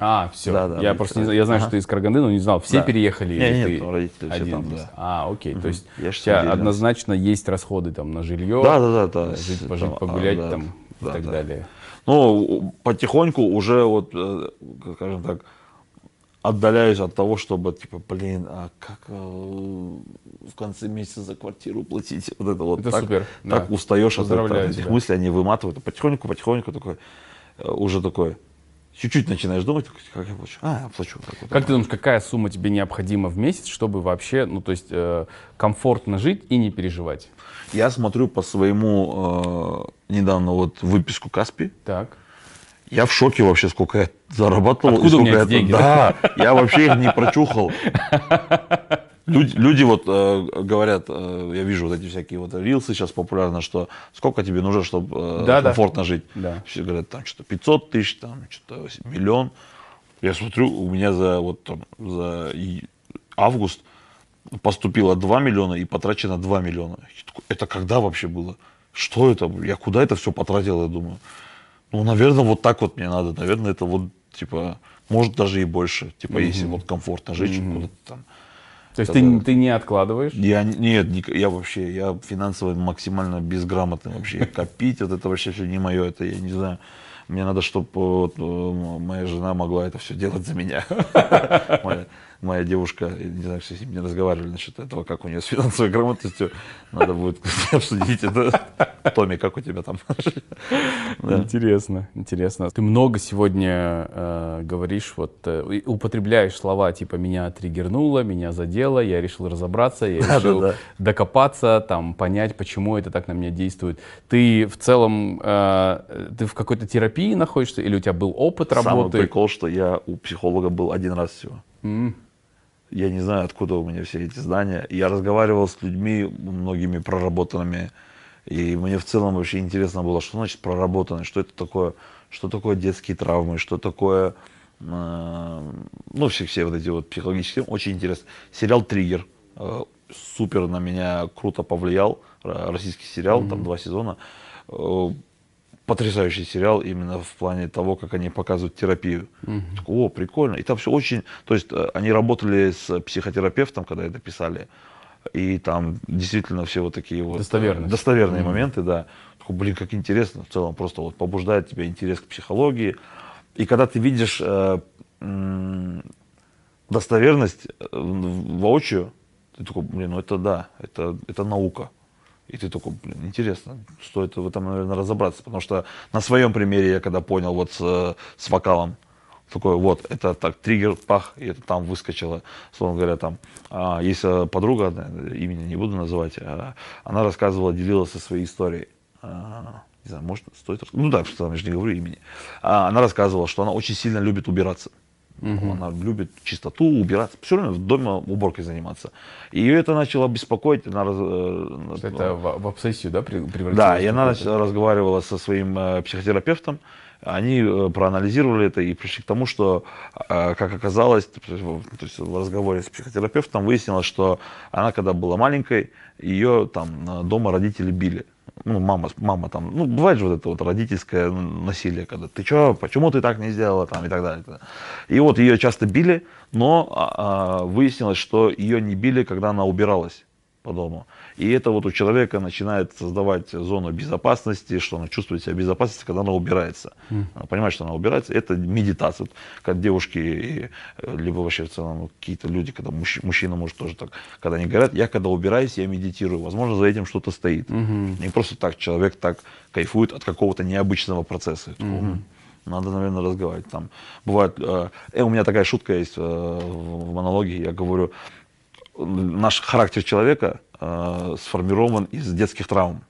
А, все. Да, да, я просто не я знаю, что ты из Караганды, но не знал, все Да. переехали Не, или нет, ты родители все один там, из- да. А, окей, то есть Я у тебя отдельно. однозначно есть расходы там на жилье, Да, да, да, да. жить, Там, пожить, а, погулять да, там и да, так да. далее. Ну, потихоньку уже вот, э, скажем так, отдаляюсь от того, чтобы, типа, блин, а как э, в конце месяца за квартиру платить? Вот это вот Это так, супер, так да. устаешь от, от этих тебя. мыслей, они выматывают. А потихоньку, потихоньку такой, э, уже такой, чуть-чуть начинаешь думать, как я плачу? А, я плачу. Так вот. Как ты думаешь, какая сумма тебе необходима в месяц, чтобы вообще, ну то есть э, комфортно жить и не переживать? Я смотрю по своему э, недавно вот выписку Каспи. Так. Я в шоке вообще, сколько я зарабатывал. и Откуда у сколько меня я- эти деньги, Да, я вообще их не прочухал. Люди, люди вот э, говорят, э, я вижу вот эти всякие вот рилсы сейчас популярно, что сколько тебе нужно, чтобы Да, да. комфортно жить. Да. Все говорят, там что-то 500 тысяч, там что-то миллион. Я смотрю, у меня за вот там, за и- август поступило 2 миллиона и потрачено 2 миллиона. Я Это когда вообще было? Что это? Я куда это все потратил, я думаю. Ну, наверное, вот так вот мне надо. Наверное, это вот, типа, может даже и больше. Типа, если вот комфортно жить, куда-то там. То есть Это- ты, ты не откладываешь? Я не- нет, ник- я вообще, я финансово максимально безграмотный вообще. Копить, вот это вообще все не мое, это я не знаю. Мне надо, чтобы моя жена могла это все делать за меня. Моя, девушка, не знаю, все с ним не разговаривали насчет этого, как у нее с финансовой грамотностью. Надо будет обсудить это. Томми, как у тебя там? Интересно, интересно. Ты много сегодня э, говоришь, вот э, употребляешь слова типа меня триггернуло, меня задело, я решил разобраться, я решил докопаться, там понять, почему это так на меня действует. Ты в целом, э, ты в какой-то терапии находишься или у тебя был опыт Самый работы? прикол, что я у психолога был один раз всего. М, Я не знаю, откуда у меня все эти знания. Я разговаривал с людьми, многими проработанными, и мне в целом вообще интересно было, что значит проработанный, что это такое, что такое детские травмы, что такое, э, ну, все, все вот эти вот психологические, очень интересно. Сериал «Триггер» э, супер на меня круто повлиял, российский сериал, там два сезона. Э, потрясающий сериал именно в плане того, как они показывают терапию. Такой, О, прикольно. И там все очень... То есть э, они работали с психотерапевтом, когда это писали. И там действительно все вот такие вот... э, Достоверность. Достоверные моменты, да. Такой, блин, как интересно. В целом просто вот побуждает тебя интерес к психологии. И когда ты видишь э, достоверность э, в- воочию, ты такой, блин, ну это да, это, это наука. И ты такой, блин, интересно, стоит в этом, наверное, разобраться. Потому что на своем примере я когда понял вот с, э, с вокалом, такой, вот, это так, триггер, пах, и это там выскочило, словно говоря, там. А, есть э, подруга, имени не буду называть, а, она рассказывала, делилась со своей историей. А, не знаю, может, стоит рассказать. Ну да, что там, я же не говорю имени. А, она рассказывала, что она очень сильно любит убираться. Она любит чистоту, убираться, все время в доме уборкой заниматься. И ее это начало беспокоить. Она раз- э, Это в, в обсессию, да, превратилось? да, и она нач- разговаривала со своим э, психотерапевтом. Они э, проанализировали это и пришли к тому, что, как оказалось, то есть в- разговоре с психотерапевтом выяснилось, что она, когда была маленькой, ее там дома родители били. Ну, мама, мама там, ну, бывает же вот это вот родительское насилие, когда ты что, почему ты так не сделала, там, и так далее. И вот ее часто били, но а, а, выяснилось, что ее не били, когда она убиралась по дому. И это вот у человека начинает создавать зону безопасности, что она чувствует себя в безопасности, когда она убирается. Она понимает, что она убирается. Это медитация. Вот Когда девушки, э, либо вообще в целом какие-то люди, когда мужч- мужчина может тоже так, когда они говорят, я когда убираюсь, я медитирую. Возможно, за этим что-то стоит. Не просто так человек так кайфует от какого-то необычного процесса. «М, Надо, наверное, разговаривать. Там бывает, э, э, у меня такая шутка есть э, в в монологе. Я говорю, наш характер человека э, сформирован из детских травм.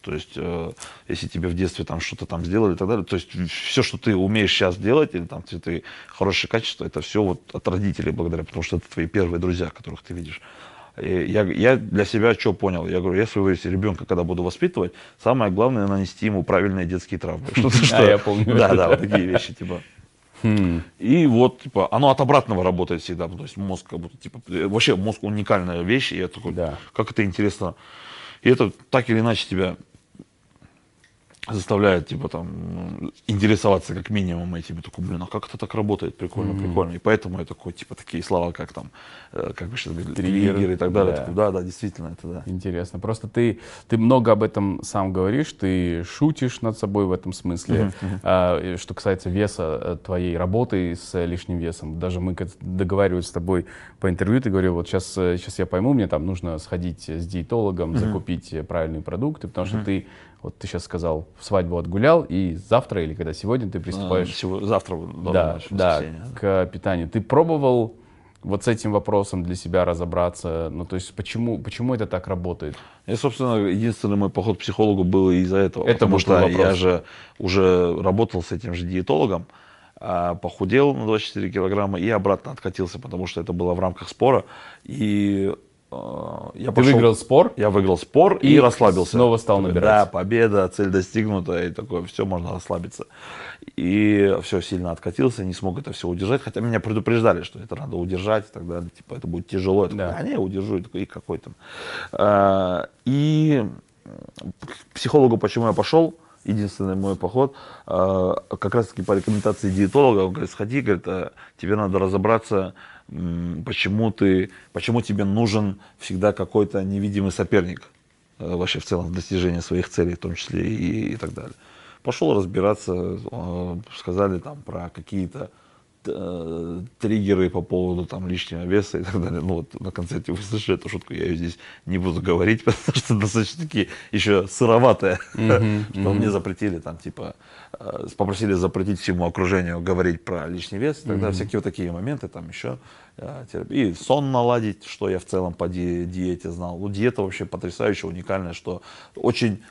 То есть, э, если тебе в детстве там что-то там сделали и так далее, то есть все, что ты умеешь сейчас делать, или там цветы, хорошее качество, это все вот от родителей благодаря, потому что это твои первые друзья, которых ты видишь. И я, я для себя что понял? Я говорю, если ребенка, когда буду воспитывать, самое главное нанести ему правильные детские травмы. Что-то, что... А, я помню. Да, да, вот такие вещи, типа. И вот, типа, оно от обратного работает всегда. То есть мозг как будто, типа, э, вообще мозг уникальная вещь, и я такой, Да. как это интересно. И это так или иначе тебя заставляет, типа, там, интересоваться как минимум этими. Такой, блин, а как это так работает? Прикольно, прикольно. И поэтому я такой, типа, такие слова, как там, э, как вы сейчас говорили, Триггер, триггеры и так далее. да. Такой, Да, да, действительно, это да. Интересно. Просто ты, ты много об этом сам говоришь, ты шутишь над собой в этом смысле. А, и что касается веса э, твоей работы с э, лишним весом, даже мы договаривались с тобой по интервью, ты говорил, вот сейчас, сейчас я пойму, мне там нужно сходить с диетологом, закупить э, правильные продукты, потому что ты, вот ты сейчас сказал, в свадьбу отгулял, и завтра или когда сегодня ты А, приступаешь всего- завтра да, да, к питанию. Ты пробовал вот с этим вопросом для себя разобраться? Ну, то есть, почему, почему это так работает? И, собственно, единственный мой поход к психологу был из-за этого. Это потому что вопрос. я же уже работал с этим же диетологом, а, похудел на 24 килограмма и обратно откатился, потому что это было в рамках спора. И я Ты пошел- выиграл спор? Я выиграл спор и, И расслабился. снова стал набирать. Да, победа, цель достигнута, и такое, все, можно расслабиться. И все, сильно откатился, не смог это все удержать, хотя меня предупреждали, что это надо удержать и так далее, типа это будет тяжело. Я такой, Да. а не, удержу, и, такой, и какой там. А, И к психологу почему я пошел, единственный мой поход, а, как раз таки по рекомендации диетолога, он говорит, сходи, говорит, тебе надо разобраться, почему ты, почему тебе нужен всегда какой-то невидимый соперник э, вообще в целом в достижении своих целей, в том числе и, и так далее. Пошел разбираться, э, сказали там про какие-то э, триггеры по поводу там лишнего веса и так далее. Ну вот на концерте вы слышали эту шутку, я ее здесь не буду говорить, потому что достаточно таки еще сыроватая, что мне запретили там типа, попросили запретить всему окружению говорить про лишний вес, тогда всякие вот такие моменты там еще. э. И сон наладить, что я в целом по ди- диете знал. Ну, диета вообще потрясающая, уникальная, что очень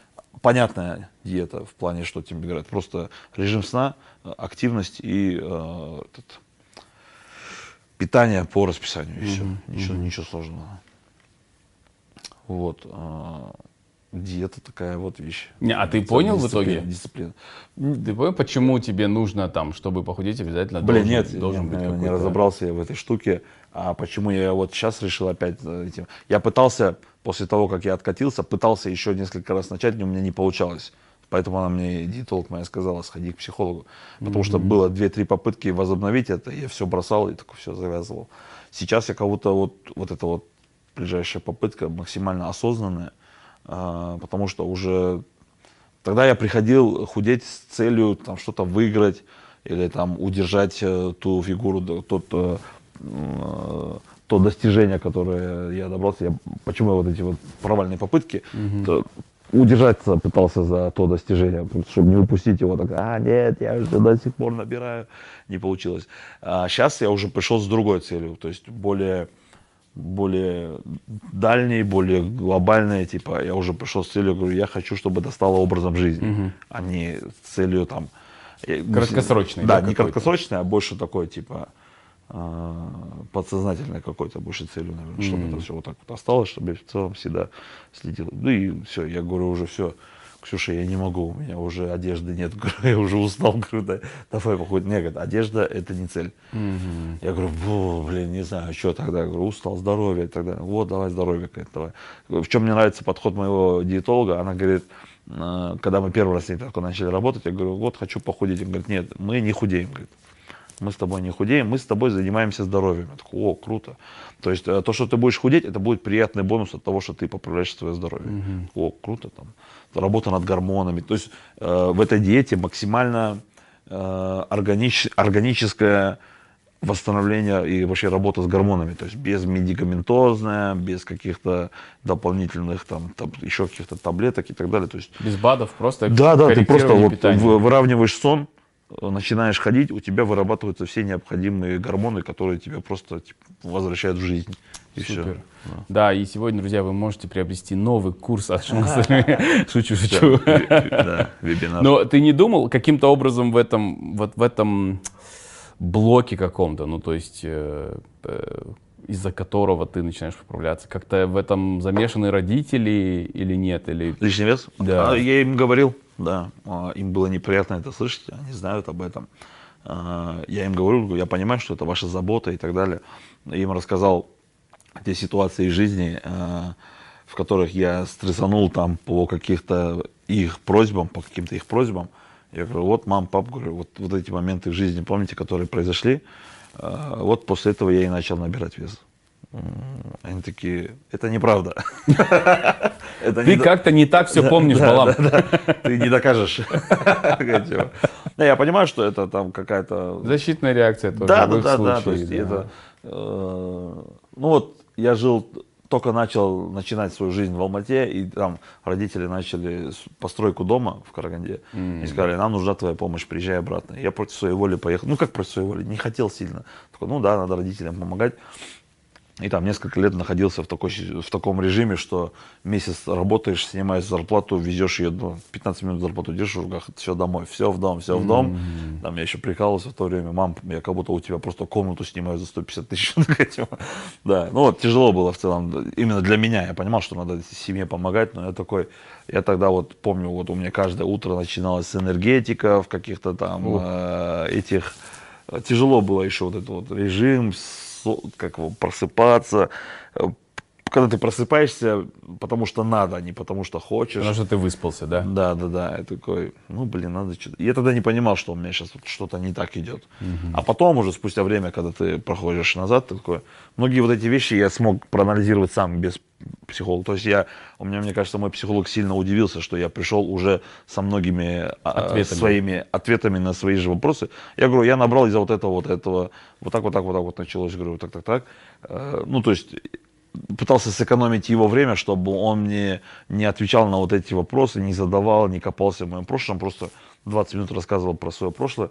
понятная диета в плане, что тебе говорят. Просто режим сна, э, активность и э, этот, питание по расписанию. И все. Ничего, ничего сложного. Вот. Э, диета такая вот вещь. Не, а ты понял в Дисциплина, итоге? Дисциплина. Ты понял, почему тебе нужно там, чтобы похудеть, обязательно Блин, должен, нет, должен нет, быть наверное, не разобрался я в этой штуке. А почему я вот сейчас решил опять за этим? Я пытался, после того, как я откатился, пытался еще несколько раз начать, но у меня не получалось. Поэтому она мне, диетолог моя сказала, сходи к психологу. Потому что было 2-3 попытки возобновить это, я все бросал и такое все завязывал. Сейчас я кого-то вот, вот эта вот ближайшая попытка максимально осознанная, потому что уже Тогда я приходил худеть с целью там что-то выиграть или там удержать э, ту фигуру, тот, э, м, то достижение, которое я добрался. Я, почему я вот эти вот провальные попытки, то удержаться пытался за то достижение, чтобы не упустить его. Так, а, нет, я уже до сих пор набираю. Не получилось. А сейчас я уже пришел с другой целью, то есть более более дальней, более глобальной, типа, я уже пришел с целью, говорю, я хочу, чтобы это стало образом жизни, а не с целью там... э, Краткосрочной, Да, да, не какой-то? краткосрочной, а больше такой, типа, а, подсознательной какой-то больше целью, наверное, чтобы это все вот так вот осталось, чтобы я в целом всегда следил. Ну и все, я говорю, уже все, Ксюша, я не могу, у меня уже одежды нет, я уже устал, говорю, да, давай походим. Мне говорят, одежда это не цель. Я говорю, «Бу, блин, не знаю, что тогда, я говорю, устал, здоровье так далее. Вот, давай здоровье, давай. В чем мне нравится подход моего диетолога, она говорит, э, когда мы первый раз с ней только начали работать, я говорю, вот хочу похудеть. Он говорит, нет, мы не худеем, говорит. Мы с тобой не худеем, мы с тобой занимаемся здоровьем. Я такой, о, круто. То есть э, то, что ты будешь худеть, это будет приятный бонус от того, что ты поправляешь свое здоровье. О, круто там. Работа над гормонами. То есть э, в этой диете максимально э, органич- органическое восстановление и вообще работа с гормонами. То есть без медикаментозная, без каких-то дополнительных там, там еще каких-то таблеток и так далее. То есть Без БАДов, просто да, да, ты просто вот выравниваешь сон, начинаешь ходить, у тебя вырабатываются все необходимые гормоны, которые тебя просто типа, возвращают в жизнь. И Супер. все. Да, и сегодня, друзья, вы можете приобрести новый курс от. Шучу, шучу. Да, вебинар. Но ты не думал каким-то образом в этом, вот в этом блоке каком-то, ну то есть э, э, из-за которого ты начинаешь поправляться, как-то в этом замешаны родители или нет? Или... Лишний вес? Да. А, я им говорил, да. А, Им было неприятно это слышать, они знают об этом. А, Я им говорю, я понимаю, что это ваша забота и так далее. Я им рассказал те ситуации из жизни, в которых я стрессанул там по каких-то их просьбам, по каким-то их просьбам. Я говорю, вот, мам, пап, говорю, вот, вот эти моменты в жизни, помните, которые произошли, вот после этого я и начал набирать вес. Они такие, это неправда. Ты как-то не так все помнишь, Балам. Ты не докажешь. Я понимаю, что это там какая-то... Защитная реакция тоже Да, да, да, э, Ну вот я жил, только начал начинать свою жизнь в Алмате, и там родители начали постройку дома в Караганде. И сказали, нам нужна твоя помощь, приезжай обратно. Я против своей воли поехал. Ну как против своей воли? Не хотел сильно. Такой, ну да, надо родителям помогать. И там несколько лет находился в, такой, в таком режиме, что месяц работаешь, снимаешь зарплату, везешь ее, ну, 15 минут зарплату держишь в руках, все домой, все в дом, все в дом. Там я еще прикалывался в то время, мам, я как будто у тебя просто комнату снимаю за 150 тысяч. Да, ну вот тяжело было в целом, именно для меня. Я понимал, что надо семье помогать, но я такой, я тогда вот помню, вот у меня каждое утро начиналось с энергетика, в каких-то там э, этих тяжело было еще вот этот вот режим, со- как его, просыпаться. Э, Когда ты просыпаешься, потому что надо, а не потому что хочешь. Потому что ты выспался, да? Да, да, да. Я такой, ну, блин, надо что-то. Я тогда не понимал, что у меня сейчас вот что-то не так идет. А потом уже, спустя время, когда ты проходишь назад, ты такой, многие вот эти вещи я смог проанализировать сам, без психолога. То есть я, у меня, мне кажется, мой психолог сильно удивился, что я пришел уже со многими а, Ответами. своими ответами на свои же вопросы. Я говорю, я набрал из-за вот этого, вот этого, вот так, вот так, вот так вот началось. Говорю, так, так, так. Э, Ну, то есть пытался сэкономить его время, чтобы он мне не отвечал на вот эти вопросы, не задавал, не копался в моем прошлом, просто 20 минут рассказывал про свое прошлое,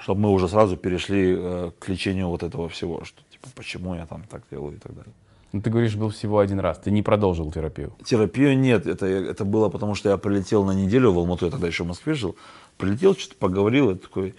чтобы мы уже сразу перешли э, к лечению вот этого всего, что типа почему я там так делаю и так далее. Ну, ты говоришь, был всего один раз, ты не продолжил терапию. Терапию нет, это, это было потому, что я прилетел на неделю в Алмату, я тогда еще в Москве жил, прилетел, что-то поговорил, и такой,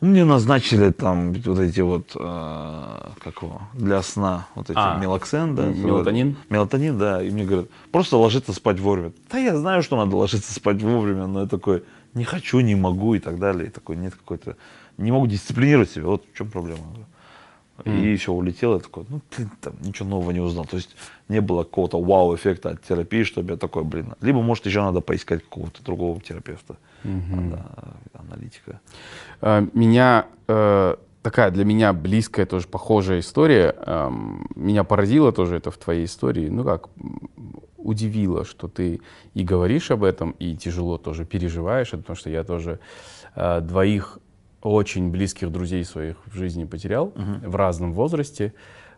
ну, мне назначили там вот эти вот, э, как его, для сна, вот эти А, мелоксен, да. мелатонин? Мелатонин, да, и мне говорят, просто ложиться спать вовремя. Да я знаю, что надо ложиться спать вовремя, но я такой, не хочу, не могу и так далее, и такой, нет какой-то, не могу дисциплинировать себя, вот в чем проблема. И все, улетел, я такой, ну, блин, там ничего нового не узнал. То есть не было какого-то вау-эффекта от терапии, чтобы я такой, блин, либо, может, еще надо поискать какого-то другого терапевта, да, аналитика. Э, Меня э, такая для меня близкая, тоже похожая история. эм, Меня поразило тоже это в твоей истории. Ну как, удивило, что ты и говоришь об этом, и тяжело тоже переживаешь это, потому что я тоже э, двоих очень близких друзей своих в жизни потерял в разном возрасте.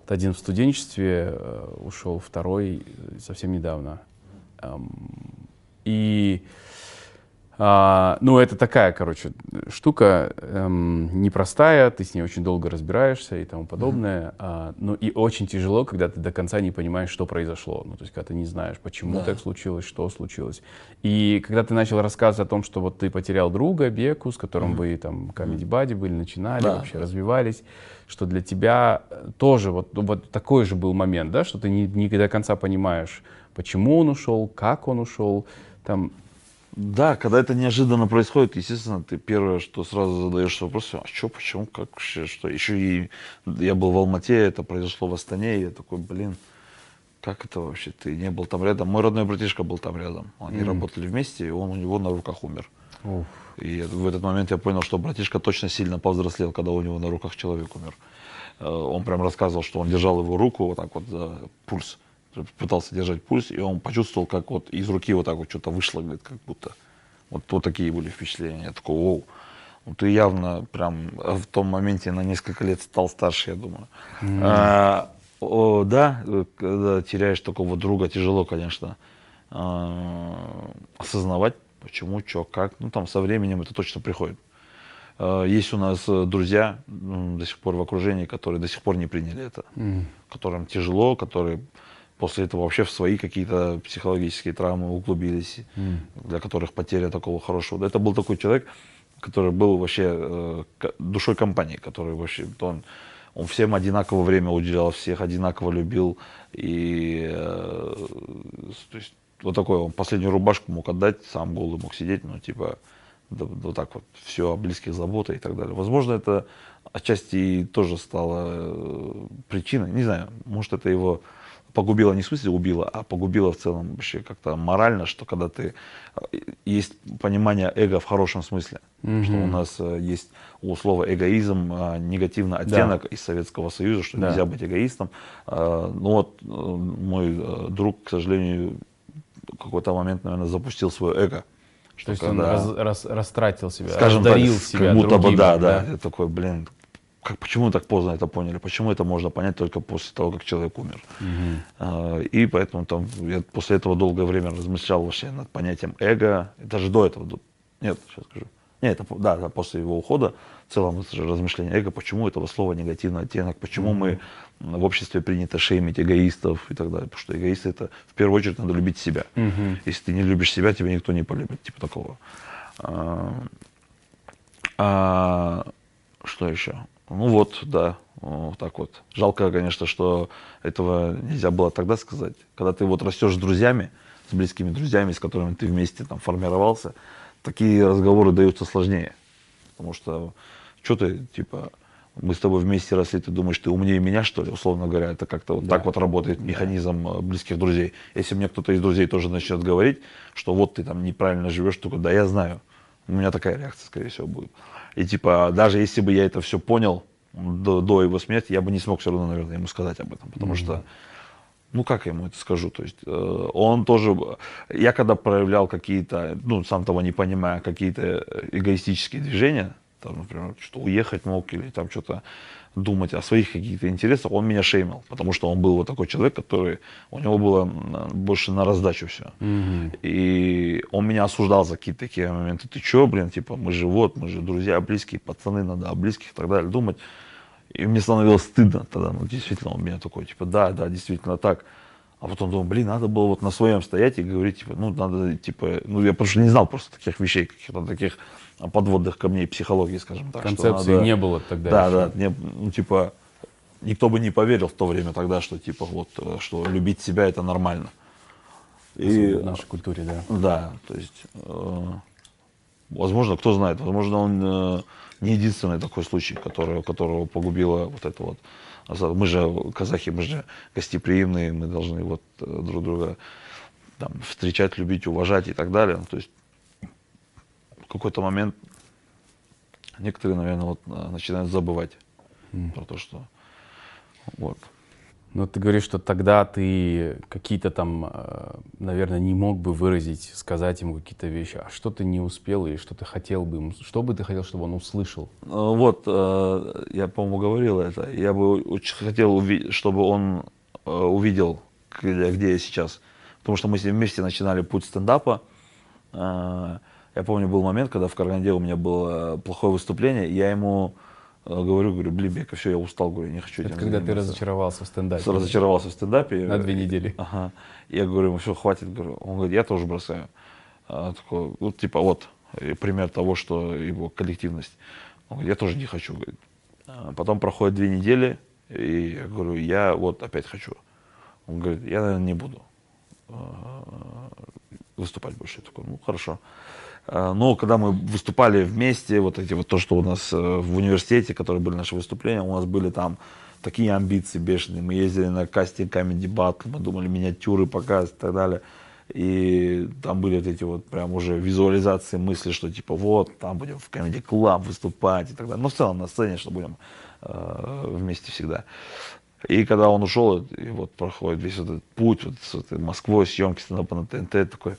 Один в студенчестве э, ушел, второй совсем недавно. И а, ну, это такая, короче, штука эм, непростая, ты с ней очень долго разбираешься и тому подобное. А, ну, и очень тяжело, когда ты до конца не понимаешь, что произошло. Ну, то есть, когда ты не знаешь, почему Да. так случилось, что случилось. И когда ты начал рассказывать о том, что вот ты потерял друга, Беку, с которым вы там комедий бади были, начинали, Да. вообще развивались, что для тебя э, тоже вот, ну, вот такой же был момент, да, что ты не, не до конца понимаешь, почему он ушел, как он ушел, там, Да, когда это неожиданно происходит, естественно, ты первое, что сразу задаешь вопрос, а что, почему, как вообще, что. Еще и я был в Алмате, это произошло в Астане, и я такой, блин, как это вообще, ты не был там рядом. Мой родной братишка был там рядом, они работали вместе, и он у него на руках умер. И в этот момент я понял, что братишка точно сильно повзрослел, когда у него на руках человек умер. Э, Он прям рассказывал, что он держал его руку вот так вот за пульс, пытался держать пульс, и он почувствовал, как вот из руки вот так вот что-то вышло, говорит, как будто. Вот, вот такие были впечатления. Я такой, оу. Ну, ты явно прям в том моменте на несколько лет стал старше, я думаю. А, о, да, э, когда теряешь такого друга, тяжело, конечно, а, осознавать, почему, что, как. Ну, там со временем это точно приходит. Э, есть у нас э, друзья до сих пор в окружении, которые до сих пор не приняли это, которым тяжело, которые после этого вообще в свои какие-то психологические травмы углубились, для которых потеря такого хорошего. Это был такой человек, который был вообще э, душой компании, который вообще, он, он всем одинаково время уделял, всех одинаково любил. И э, то есть, вот такой он последнюю рубашку мог отдать, сам голый мог сидеть, ну типа да- вот так вот все о близких забота и так далее. Возможно, это отчасти тоже стало э, причиной, не знаю, может это его погубило не в смысле убило, а погубило в целом вообще как-то морально, что когда ты э, есть понимание эго в хорошем смысле, что у нас э, есть у слова эгоизм э, негативный оттенок из Советского Союза, что Да. нельзя быть эгоистом. Ну вот мой друг, к сожалению, в какой-то момент, наверное, запустил свое эго. Что То есть он когда- раз- раз- растратил себя, скажем так, себя как будто бы другим, да, да, Я такой, блин, как, почему так поздно это поняли? Почему это можно понять только после того, как человек умер? А, И поэтому там я после этого долгое время размышлял вообще над понятием эго. Даже до этого, нет, сейчас скажу. Нет, это, да, да, после его ухода в целом это размышление эго, почему этого слова негативный оттенок, почему мы в обществе принято шеймить эгоистов и так далее. Потому что эгоисты это в первую очередь надо любить себя. Если ты не любишь себя, тебя никто не полюбит, типа такого. А, а, что еще? Ну вот, да, вот так вот. Жалко, конечно, что этого нельзя было тогда сказать. Когда ты вот растешь с друзьями, с близкими друзьями, с которыми ты вместе там формировался, такие разговоры даются сложнее. Потому что, что ты, типа, мы с тобой вместе росли, ты думаешь, ты умнее меня, что ли, условно говоря, это как-то вот так вот работает механизм э, близких друзей. Если мне кто-то из друзей тоже начнет говорить, что вот ты там неправильно живешь, только да, я знаю. У меня такая реакция, скорее всего, будет. И типа, даже если бы я это все понял до, до его смерти, я бы не смог все равно, наверное, ему сказать об этом. Потому что, ну как я ему это скажу? То есть э, он тоже, я когда проявлял какие-то, ну сам того не понимая, какие-то эгоистические движения, там, например, что уехать мог или там что-то думать о своих каких-то интересах, он меня шеймил, потому что он был вот такой человек, который, у него было больше на раздачу все. И он меня осуждал за какие-то такие моменты. Ты чё, блин, типа, мы же вот, мы же друзья, близкие, пацаны, надо о близких и так далее думать. И мне становилось стыдно тогда, ну, действительно, он меня такой, типа, да, да, действительно так. А потом думаю, блин, надо было вот на своем стоять и говорить, типа, ну, надо, типа, ну, я что не знал просто таких вещей, каких-то таких подводных камней психологии, скажем так. Концепции надо- не было тогда Да, еще. да, не- ну, типа, никто бы не поверил в то время тогда, что, типа, вот, э, что любить себя это нормально. И, в нашей культуре, да. да, то есть, э, возможно, кто знает, возможно, он э, не единственный такой случай, который, которого погубило вот это вот. Мы же казахи, мы же гостеприимные, мы должны вот э, друг друга там, встречать, любить, уважать и так далее. Ну, То есть в какой-то момент некоторые, наверное, вот э, начинают забывать про то, что вот. Но ты говоришь, что тогда ты какие-то там, э, наверное, не мог бы выразить, сказать ему какие-то вещи. А что ты не успел или что ты хотел бы ему, что бы ты хотел, чтобы он услышал? Э, Вот, э, я, по-моему, говорил это. Я бы очень хотел, чтобы он увидел, где, я сейчас. Потому что мы с ним вместе начинали путь стендапа. Я помню, был момент, когда в Караганде у меня было плохое выступление, и я ему говорю, говорю, блин, Бека, все, я устал, говорю, не хочу Это когда ты заниматься». разочаровался в стендапе. разочаровался в стендапе. На две недели. Ага. Я говорю, ему все, хватит. Говорю. Он говорит, я тоже бросаю. А, такой, вот типа вот э, пример того, что его коллективность. Он говорит, я тоже не хочу. Говорит. А Потом проходит две недели, и я говорю, я вот опять хочу. Он говорит, я, наверное, не буду выступать больше. Я такой, ну хорошо. А, Но когда мы выступали вместе, вот эти вот то, что у нас э, в университете, которые были наши выступления, у нас были там такие амбиции бешеные. Мы ездили на кастинг Comedy Battle, мы думали миниатюры показывать и так далее. И там были вот эти вот прям уже визуализации мысли, что типа вот, там будем в Comedy Club выступать и так далее. Но в целом на сцене, что будем э, вместе всегда. И когда он ушел, и вот проходит весь этот путь вот с этой Москвой, съемки стендапа на ТНТ, такой,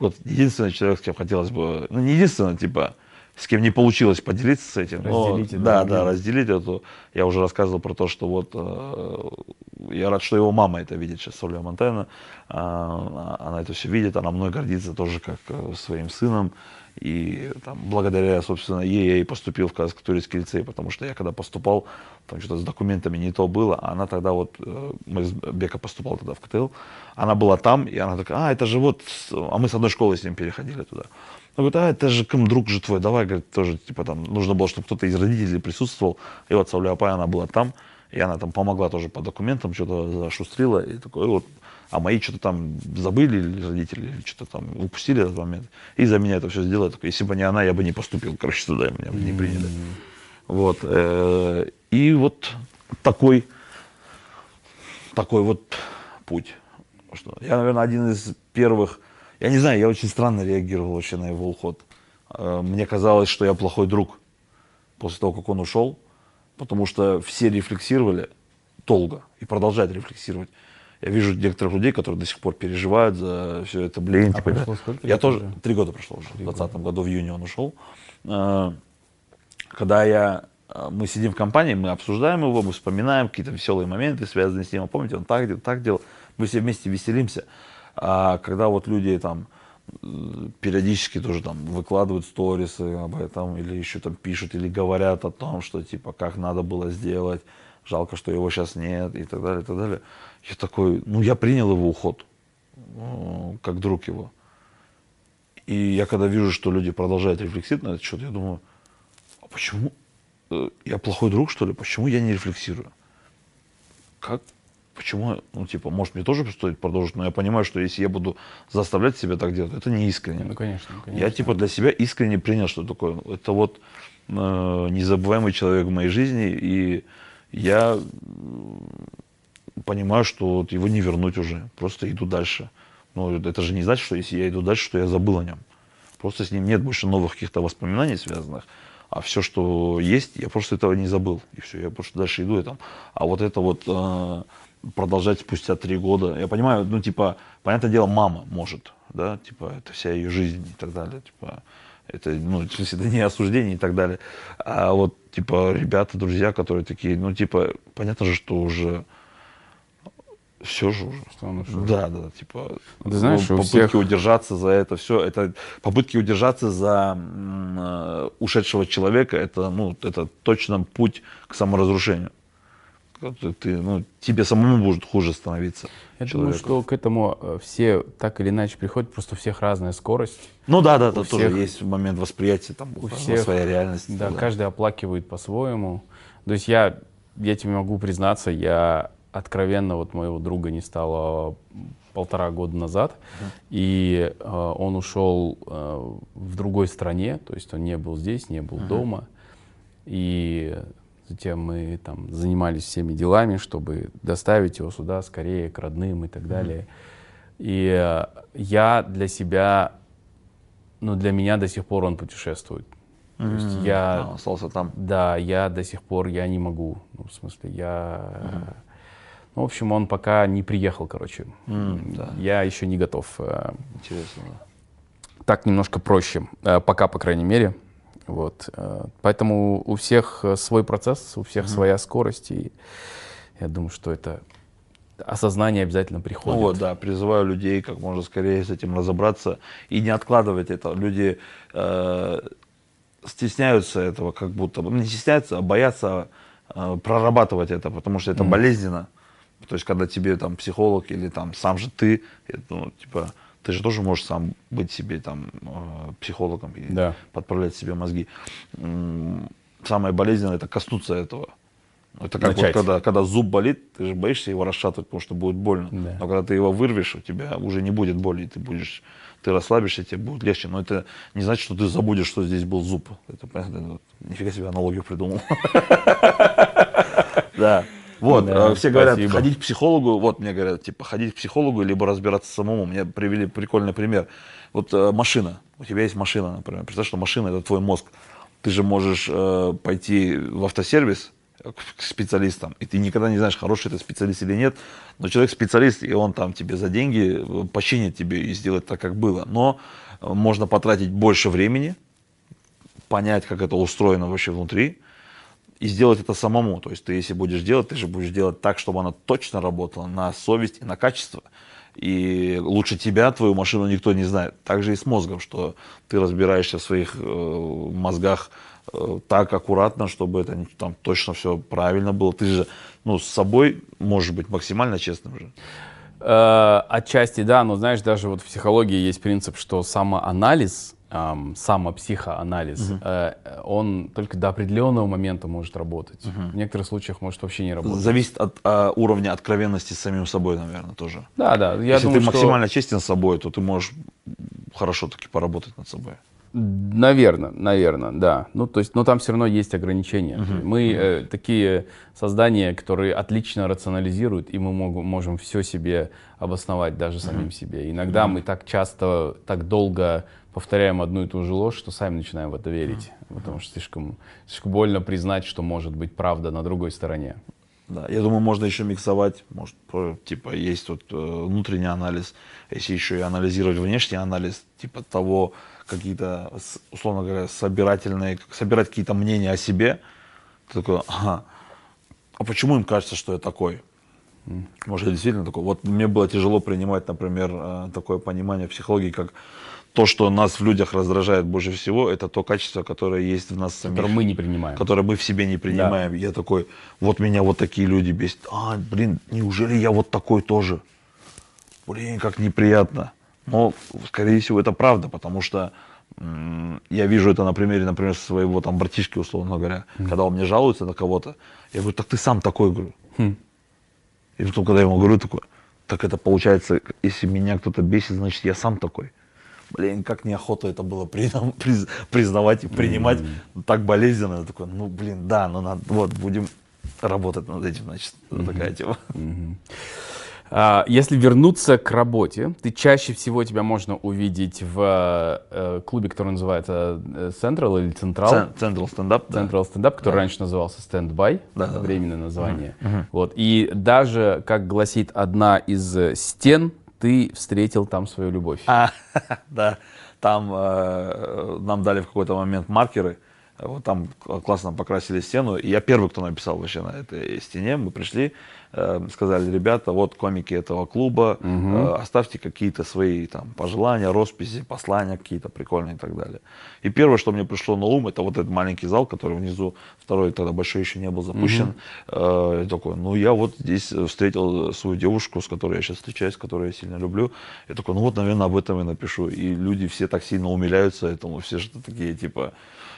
вот единственный человек, с кем хотелось бы, ну не единственный, типа, с кем не получилось поделиться с этим. но- Разделить это да, да, разделить эту. Я уже рассказывал про то, что вот э, я рад, что его мама это видит сейчас, Оля Монтана. А, она это все видит, она мной гордится тоже как э, своим сыном. И там, благодаря, собственно, ей я и поступил в Казахско-Турецкий лицей, потому что я когда поступал, там что-то с документами не то было, а она тогда вот, э, мы с Бека поступал тогда в КТЛ, она была там, и она такая, а, это же вот, а мы с одной школы с ним переходили туда. Она говорит, а, это же кем друг же твой, давай, говорит, тоже, типа там, нужно было, чтобы кто-то из родителей присутствовал, и вот Савляпай, она была там, и она там помогла тоже по документам, что-то зашустрила, и такой, вот, а мои что-то там забыли или родители, или что-то там упустили этот момент. И за меня это все сделали. Если бы не она, я бы не поступил, короче, туда, меня бы не приняли. Вот. э, И вот такой, такой вот путь. Что Я, наверное, один из первых, я не знаю, я очень странно реагировал вообще на его уход. Э, Мне казалось, что я плохой друг после того, как он ушел, потому что все рефлексировали долго и продолжают рефлексировать. Я вижу некоторых людей, которые до сих пор переживают за все это, блин. А типа, прошло сколько я тоже, уже? три года прошло уже, в 2020 году в июне он ушел. Э, Когда я, э, мы сидим в компании, мы обсуждаем его, мы вспоминаем какие-то веселые моменты, связанные с ним. Помните, он так делал, так делал. Мы все вместе веселимся. А когда вот люди там э, периодически тоже там выкладывают сторисы об этом, или еще там пишут, или говорят о том, что типа как надо было сделать, жалко, что его сейчас нет, и так далее, и так далее. Я такой, ну я принял его уход, э, как друг его. И я когда вижу, что люди продолжают рефлексировать на этот счет, я думаю, а почему э, я плохой друг, что ли? Почему я не рефлексирую? Как? Почему? Ну, типа, может, мне тоже стоит продолжить, но я понимаю, что если я буду заставлять себя так делать, это не искренне. Ну, конечно, конечно. Я типа для себя искренне принял, что такое. Это вот э, незабываемый человек в моей жизни, и я понимаю, что вот его не вернуть уже. Просто иду дальше. Но это же не значит, что если я иду дальше, что я забыл о нем. Просто с ним нет больше новых каких-то воспоминаний связанных. А все, что есть, я просто этого не забыл. И все, я просто дальше иду. И там. А вот это вот э, продолжать спустя три года. Я понимаю, ну, типа, понятное дело, мама может, да, типа, это вся ее жизнь и так далее. Типа, это, ну, это не осуждение и так далее. А вот, типа, ребята, друзья, которые такие, ну, типа, понятно же, что уже все же уже. Что он ушел. Да, да, типа, Ты знаешь, ну, попытки всех- удержаться за это все, это попытки удержаться за м, э, ушедшего человека, это, ну, это точно путь к саморазрушению. Ты, ну, тебе самому будет хуже становиться. Я думаю, человеку. что к этому э, все так или иначе приходят, просто у всех разная скорость. Ну да, да, это у тоже всех- есть момент восприятия, там, у всех- своя реальность. Да, каждый оплакивает по-своему. То есть я, я тебе могу признаться, я откровенно вот моего друга не стало полтора года назад, и э, он ушел э, в другой стране, то есть он не был здесь, не был дома, и затем мы там занимались всеми делами, чтобы доставить его сюда скорее к родным и так далее. И э, я для себя, ну для меня до сих пор он путешествует. То есть я А, остался там. да, я до сих пор я не могу. Ну, в смысле, я. Ну, в общем, он пока не приехал, короче. М, да. Я еще не готов. Э, Интересно, да. Так немножко проще. Э, Пока, по крайней мере. Вот. э, Поэтому у всех э, свой процесс, у всех своя скорость. И я думаю, что это осознание обязательно Ну приходит. вот, да, призываю людей как можно скорее с этим разобраться и не откладывать это. Люди э, стесняются этого, как будто бы, ну, не стесняются, а боятся э, прорабатывать это, потому что это болезненно. То есть, когда тебе там психолог или там сам же ты, это, ну, типа, ты же тоже можешь сам быть себе там э, психологом и Да. подправлять себе мозги. Самое болезненное это коснуться этого. Это как вот Начать. когда, когда зуб болит, ты же боишься его расшатывать, потому что будет больно. Да. Но когда ты его вырвешь, у тебя уже не будет боли, и ты будешь, ты расслабишься, тебе будет легче. Но это не значит, что ты забудешь, что здесь был зуб. Это, понятно, вот, нифига себе аналогию придумал. Да. Вот, Да, э, все говорят, спасибо. ходить к психологу, вот мне говорят, типа, ходить к психологу, либо разбираться самому. Мне привели прикольный пример. Вот э, машина, у тебя есть машина, например. Представь, что машина это твой мозг. Ты же можешь э, пойти в автосервис к к специалистам, и ты никогда не знаешь, хороший это специалист или нет. Но человек специалист, и он там тебе за деньги э, починит тебе и сделает так, как было. Но э, можно потратить больше времени, понять, как это устроено вообще внутри, и сделать это самому. То есть ты, если будешь делать, ты же будешь делать так, чтобы оно точно работало на совесть и на качество. И лучше тебя, твою машину никто не знает. Так же и с мозгом, что ты разбираешься в своих э, мозгах э, так аккуратно, чтобы это там точно все правильно было. Ты же ну, с собой можешь быть максимально честным же. Э, отчасти да, но знаешь, даже вот в психологии есть принцип, что самоанализ, эм, самопсихоанализ, угу. э, он только до определенного момента может работать. Угу. В некоторых случаях может вообще не работать. Зависит от э, уровня откровенности с самим собой, наверное, тоже. Да, да. Я Если думаю, ты максимально что... честен с собой, то ты можешь хорошо таки поработать над собой. Наверное, наверное, да. Ну, то есть, но там все равно есть ограничения. Uh-huh. Мы э, такие создания, которые отлично рационализируют, и мы мог, можем все себе обосновать, даже самим uh-huh. себе. Иногда uh-huh. мы так часто, так долго повторяем одну и ту же ложь, что сами начинаем в это верить. Uh-huh. Потому что слишком, слишком больно признать, что может быть правда на другой стороне. Да, я думаю, можно еще миксовать, может, типа, есть вот э, внутренний анализ, если еще и анализировать внешний анализ, типа того, какие-то, условно говоря, собирательные, собирать какие-то мнения о себе, ты такой, ага, а почему им кажется, что я такой? Может, я действительно такой. Вот мне было тяжело принимать, например, э, такое понимание психологии, как то, что нас в людях раздражает больше всего, это то качество, которое есть в нас самих. Которое мы не принимаем. Которое мы в себе не принимаем. Да. Я такой, вот меня вот такие люди бесят. А, блин, неужели я вот такой тоже? Блин, как неприятно. Но, скорее всего, это правда, потому что я вижу это на примере, например, своего там братишки, условно говоря, mm. когда он мне жалуется на кого-то, я говорю, так ты сам такой, говорю. Mm. И потом, когда я ему говорю такое, так это получается, если меня кто-то бесит, значит, я сам такой. Блин, как неохота это было признавать и принимать mm-hmm. так болезненно. Я такой, ну, блин, да, ну, надо, вот, будем работать над этим, значит, mm-hmm. такая тема. Mm-hmm. А, если вернуться к работе, ты чаще всего тебя можно увидеть в э, клубе, который называется э, Central или Central. Central Stand Up. Central Stand Up, который да. раньше назывался Stand By, да, временное да. название. Угу. Вот. И даже, как гласит одна из стен, ты встретил там свою любовь. А, да, там э, нам дали в какой-то момент маркеры, вот там классно покрасили стену. И я первый, кто написал вообще на этой стене. Мы пришли, сказали, ребята, вот комики этого клуба, угу. э, оставьте какие-то свои там пожелания, росписи, послания какие-то прикольные и так далее. И первое, что мне пришло на ум, это вот этот маленький зал, который внизу, второй тогда большой еще не был запущен. Угу. Э, такой, ну я вот здесь встретил свою девушку, с которой я сейчас встречаюсь, которую я сильно люблю. Я такой, ну вот, наверное, об этом и напишу. И люди все так сильно умиляются этому, все что такие, типа,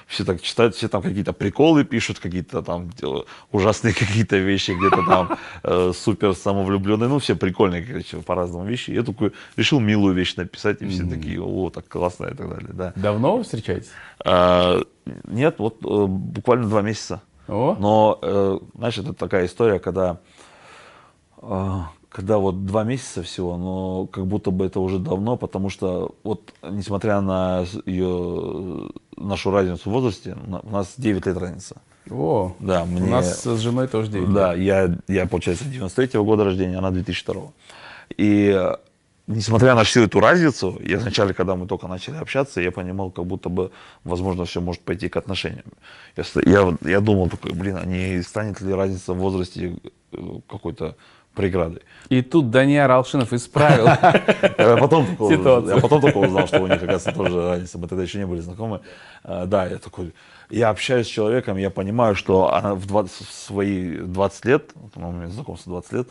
все так читают, все там какие-то приколы пишут, какие-то там ужасные какие-то вещи, где-то там э, супер самовлюбленные, ну все прикольные, короче, по-разному вещи. Я такой решил милую вещь написать, и все mm-hmm. такие, о, так классно и так далее, да. Давно вы встречаетесь? А, нет, вот э, буквально два месяца. О. Но, э, знаешь, это такая история, когда э, когда вот два месяца всего, но как будто бы это уже давно, потому что вот несмотря на ее, нашу разницу в возрасте, у нас 9 лет разница. О, да, мне, у нас с женой тоже 9 лет. Да, я, я, получается, 93-го года рождения, она 2002 -го. И несмотря на всю эту разницу, я вначале, когда мы только начали общаться, я понимал, как будто бы, возможно, все может пойти к отношениям. Я, я, я думал такой, блин, а не станет ли разница в возрасте э, какой-то преградой. И тут Даниил Алшинов исправил я потом Я потом только узнал, что у них, оказывается, тоже разница. Мы тогда еще не были знакомы. А, да, я такой... Я общаюсь с человеком, я понимаю, что она в, 20, в свои 20 лет, ну, у меня знакомство 20 лет,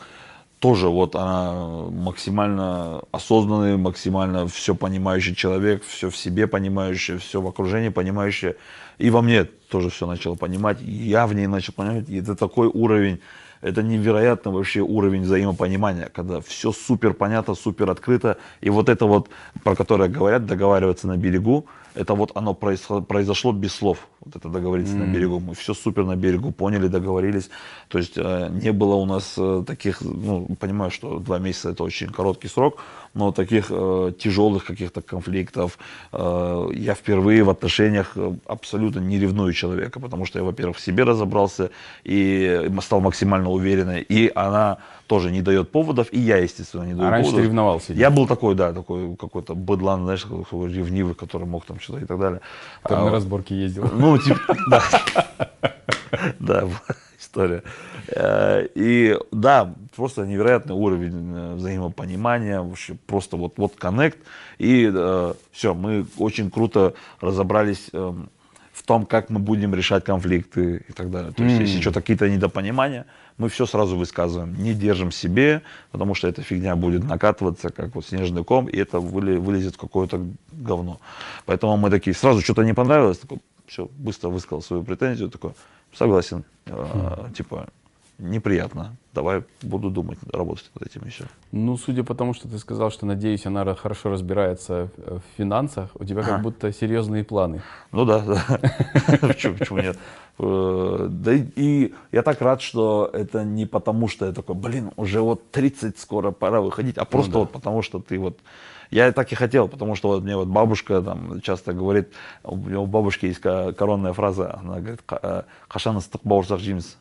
тоже вот она максимально осознанный, максимально все понимающий человек, все в себе понимающий, все в окружении понимающий. И во мне тоже все начало понимать, я в ней начал понимать. И это такой уровень это невероятный вообще уровень взаимопонимания, когда все супер понятно, супер открыто. И вот это вот, про которое говорят, договариваться на берегу, это вот оно произошло без слов. Вот это договориться mm. на берегу. Мы все супер на берегу поняли, договорились. То есть э, не было у нас э, таких, ну, понимаю, что два месяца это очень короткий срок, но таких э, тяжелых каких-то конфликтов. Э, я впервые в отношениях э, абсолютно не ревную человека, потому что я, во-первых, в себе разобрался и стал максимально уверенной. И она тоже не дает поводов, и я, естественно, не даю а раньше поводов. ты ревновался? Я был такой, да, такой какой-то быдлан, знаешь, такой ревнивый, который мог там что-то и так далее. Который а, на разборки ездил. Ну, типа, да. Да, история. Э, И да, просто невероятный уровень э, взаимопонимания, вообще просто вот, вот коннект. И все, мы очень круто разобрались эм, в том, как мы будем решать конфликты и так далее. То есть, если что-то какие-то недопонимания, мы все сразу высказываем, не держим себе, потому что эта фигня будет накатываться, как вот снежный ком, и это вылезет в какое-то говно. Поэтому мы такие, сразу что-то не понравилось, такой, все, быстро высказал свою претензию, такой, согласен, э, типа, неприятно, давай буду думать, работать над этим еще. Ну, судя по тому, что ты сказал, что, надеюсь, она хорошо разбирается э, в финансах, у тебя как будто серьезные планы. Ну да, да. Почему, нет? Э, Да и- я так рад, что это не потому, что я такой, блин, уже вот 30, скоро пора выходить, а просто вот потому, что ты вот... Я так и хотел, потому что вот мне вот бабушка там часто говорит, у у бабушки есть ко- коронная фраза, она говорит, «Қашан ыстық бауырсақ жейміз?»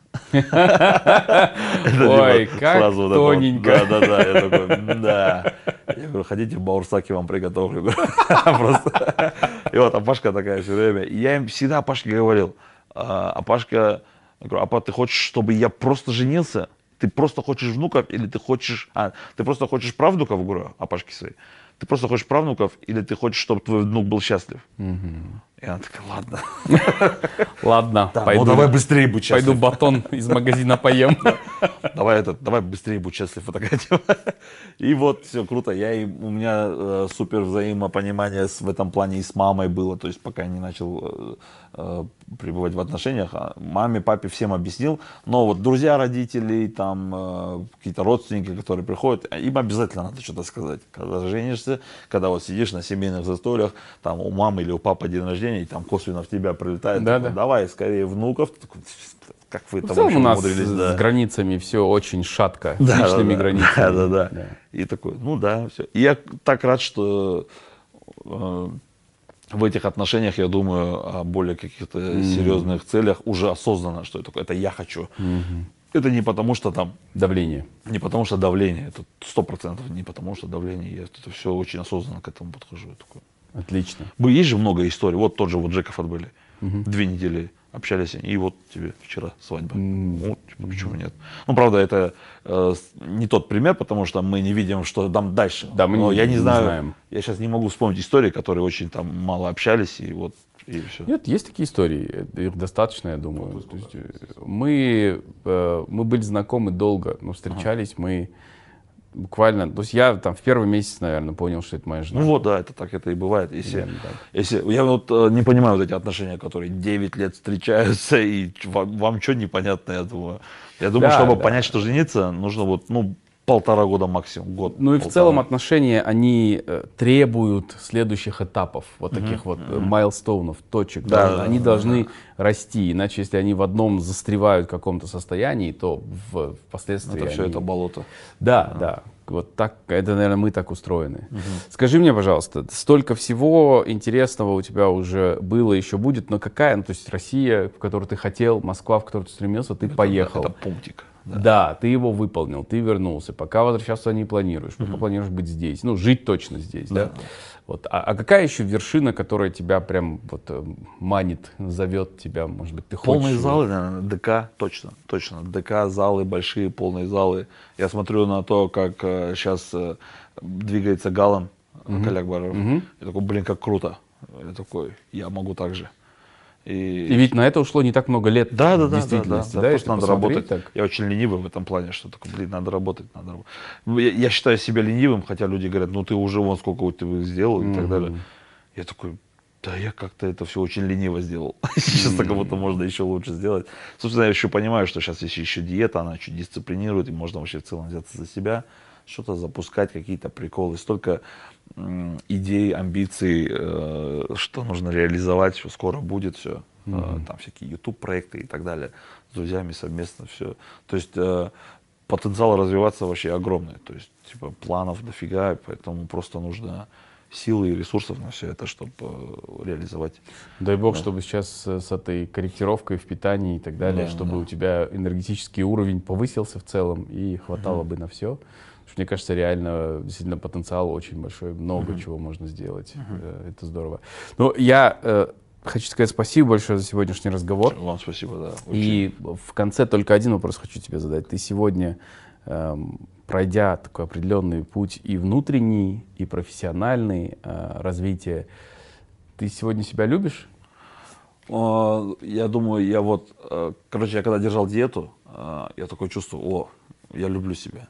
Ой, как тоненько. Да, да, да. Я такой, да. Я говорю, хотите, баурсак я вам приготовлю. Просто. И вот, а Пашка такая все время. И я им всегда Пашке говорил, а а Пашка, я говорю, апа, ты хочешь, чтобы я просто женился? Ты просто хочешь внуков или ты хочешь... А, ты просто хочешь правнуков, говорю, а Пашке своей. Ты просто хочешь правнуков или ты хочешь, чтобы твой внук был счастлив? И она такая, ладно. Ладно, Да, пойду, ну давай быстрее будь счастлив. пойду батон из магазина поем. Давай этот, давай быстрее будь счастлив, вот такая тема. И вот все круто. Я и у меня э, супер взаимопонимание с, в этом плане и с мамой было. То есть пока я не начал э, пребывать в отношениях, а маме, папе всем объяснил. Но вот друзья родителей, там э, какие-то родственники, которые приходят, им обязательно надо что-то сказать. Когда женишься, когда вот сидишь на семейных застольях, там у мамы или у папы день рождения, и там косвенно в тебя прилетает. Да, такой, да. Давай скорее внуков. Ты такой, как вы там целом вообще у нас умудрились, с да. границами все очень шатко, с Да, да, личными да. границами. Да, да, да, И такой, ну да, все. И я так рад, что э, в этих отношениях я думаю о более каких-то серьезных целях уже осознанно, что это, это я хочу. Это не потому, что там, Давление. не потому, что давление, это сто процентов не потому, что давление, я это все очень осознанно к этому подхожу. Я такой, Отлично. Есть же много историй. Вот тот же вот Джеков отбыли. Две недели общались, и вот тебе вчера свадьба. Вот, типа, почему нет? Ну, правда, это э, не тот пример, потому что мы не видим, что там дальше. Да, мы Но не- я не не знаю, знаем. я сейчас не могу вспомнить истории, которые очень там мало общались, и вот, и все. Нет, есть такие истории, э, их достаточно, я думаю. То есть, э, мы, э, мы были знакомы долго, но встречались мы буквально, то есть я там в первый месяц, наверное, понял, что это моя жена. Ну вот, да, это так это и бывает. Если, так. если я вот э, не понимаю вот эти отношения, которые 9 лет встречаются, и вам, вам что непонятно, я думаю. Я думаю, Да, чтобы да. понять, что жениться, нужно вот, ну, полтора года максимум, год. Ну и в полтора. целом отношения, они э, требуют следующих этапов, вот таких вот э, майлстоунов, точек. Да, да, да, они да, должны расти, иначе если они в одном застревают в каком-то состоянии, то в, впоследствии Это все они- это болото. Да, да. Вот так, это, наверное, мы так устроены. Скажи мне, пожалуйста, столько всего интересного у тебя уже было, еще будет, но какая, ну, то есть Россия, в которую ты хотел, Москва, в которую ты стремился, ты поехал. Это пунктик. Да. Да, ты его выполнил, ты вернулся. Пока возвращаться не планируешь. Пока планируешь быть здесь. Ну, жить точно здесь, да? Вот. А, а какая еще вершина, которая тебя прям вот э, манит, зовет тебя, может быть, ты хочешь? Полные залы, наверное, ДК, точно, точно. ДК, залы, большие полные залы. Я смотрю на то, как сейчас двигается Галан mm Калякбаров. Я такой, блин, как круто. Я такой, я могу так же. И ведь на это ушло не так много лет. Да, да, да, да, да, действительности, да, да, просто надо работать. так. Я очень ленивый в этом плане, что такое, блин, надо работать, надо работать. Я, я считаю себя ленивым, хотя люди говорят, ну ты уже вон сколько ты сделал и так далее. Я такой, да я как-то это все очень лениво сделал. Сейчас как будто можно еще лучше сделать. Собственно, я еще понимаю, что сейчас есть еще диета, она чуть дисциплинирует, и можно вообще в целом взяться за себя, что-то запускать, какие-то приколы. Столько идей, амбиций, э, что нужно реализовать, что скоро будет все. Там всякие YouTube проекты и так далее. С друзьями совместно все. То есть э, потенциал развиваться вообще огромный. То есть, типа, планов дофига, поэтому просто нужно силы и ресурсов на все это, чтобы реализовать. Дай бог, чтобы сейчас э, с этой корректировкой в питании и так далее, Да, чтобы да. у тебя энергетический уровень повысился в целом и хватало бы на все. Мне кажется, реально действительно потенциал очень большой, много чего можно сделать. Э, Это здорово. Но я э, хочу сказать спасибо большое за сегодняшний разговор. Вам спасибо, да. очень. И в конце только один вопрос хочу тебе задать. Ты сегодня, эм, пройдя такой определенный путь и внутренний, и профессиональный э, развитие, ты сегодня себя любишь? А, Я думаю, я вот, э, короче, я когда держал диету, э, я такое чувствую, о, я люблю себя.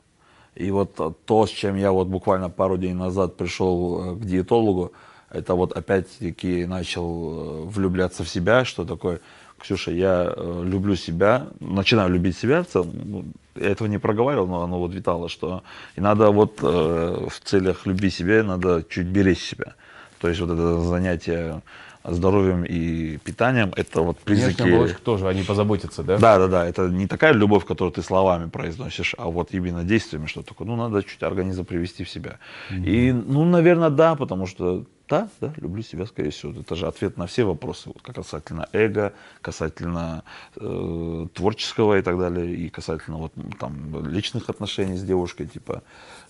И вот то, с чем я вот буквально пару дней назад пришел э, к диетологу, это вот опять-таки начал э, влюбляться в себя, что такое, Ксюша, я э, люблю себя, начинаю любить себя в целом. Ну, я этого не проговаривал, но оно вот витало, что и надо вот э, в целях любви себя, надо чуть беречь себя. То есть вот это занятие здоровьем и питанием, это вот признаки... Внешняя оболочка тоже, они позаботятся, да? Да, да, да. Это не такая любовь, которую ты словами произносишь, а вот именно действиями, что такое. Ну, надо чуть организм привести в себя. И, ну, наверное, да, потому что да, да, люблю себя, скорее всего. Это же ответ на все вопросы, вот, касательно эго, касательно э, творческого и так далее, и касательно вот там личных отношений с девушкой, типа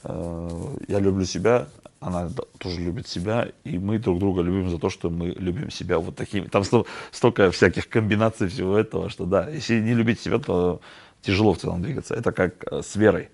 э, я люблю себя, она тоже любит себя, и мы друг друга любим за то, что мы любим себя вот такими. Там сто- столько всяких комбинаций всего этого, что да, если не любить себя, то тяжело в целом двигаться. Это как э, с верой.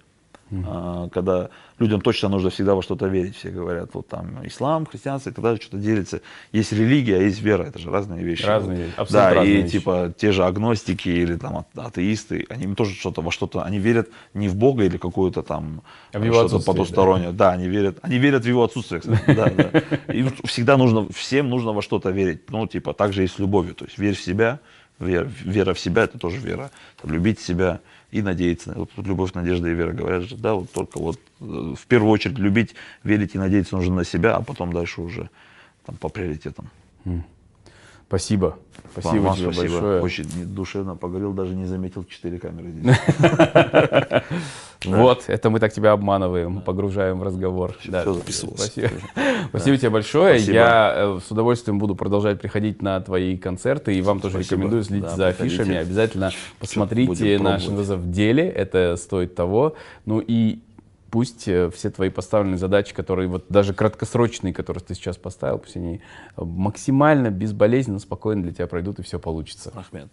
А, когда людям точно нужно всегда во что-то верить. Все говорят, вот там ислам, христианство и далее, что-то делится. Есть религия, а есть вера. Это же разные вещи. Разные Да, абсолютно разные и вещи. типа те же агностики или там атеисты, они тоже что-то во что-то, они верят не в Бога или какую-то там А что-то потустороннее. Да. они верят, они верят в его отсутствие, кстати. Да, да. И всегда нужно, всем нужно во что-то верить. Ну, типа, так же и с любовью. То есть верь в себя, вера, вера в себя, это тоже вера. Там, любить себя и надеяться. Вот любовь, надежда и вера говорят же, да, вот только вот э, в первую очередь любить, верить и надеяться нужно на себя, а потом дальше уже там по приоритетам. Спасибо. Спасибо Вам тебе спасибо. большое. Очень душевно поговорил, даже не заметил четыре камеры здесь. Вот, это мы так тебя обманываем, погружаем в разговор. Всё записывалось. Спасибо. Тебе большое. Я э, с удовольствием буду продолжать приходить на твои концерты, и вам тоже рекомендую следить за афишами. Обязательно посмотрите будем на пробовать. Шинвеза в деле, это стоит того. Ну и пусть э, все твои поставленные задачи, которые вот даже краткосрочные, которые ты сейчас поставил, пусть они э, максимально безболезненно, спокойно для тебя пройдут, и все получится. Ахмед,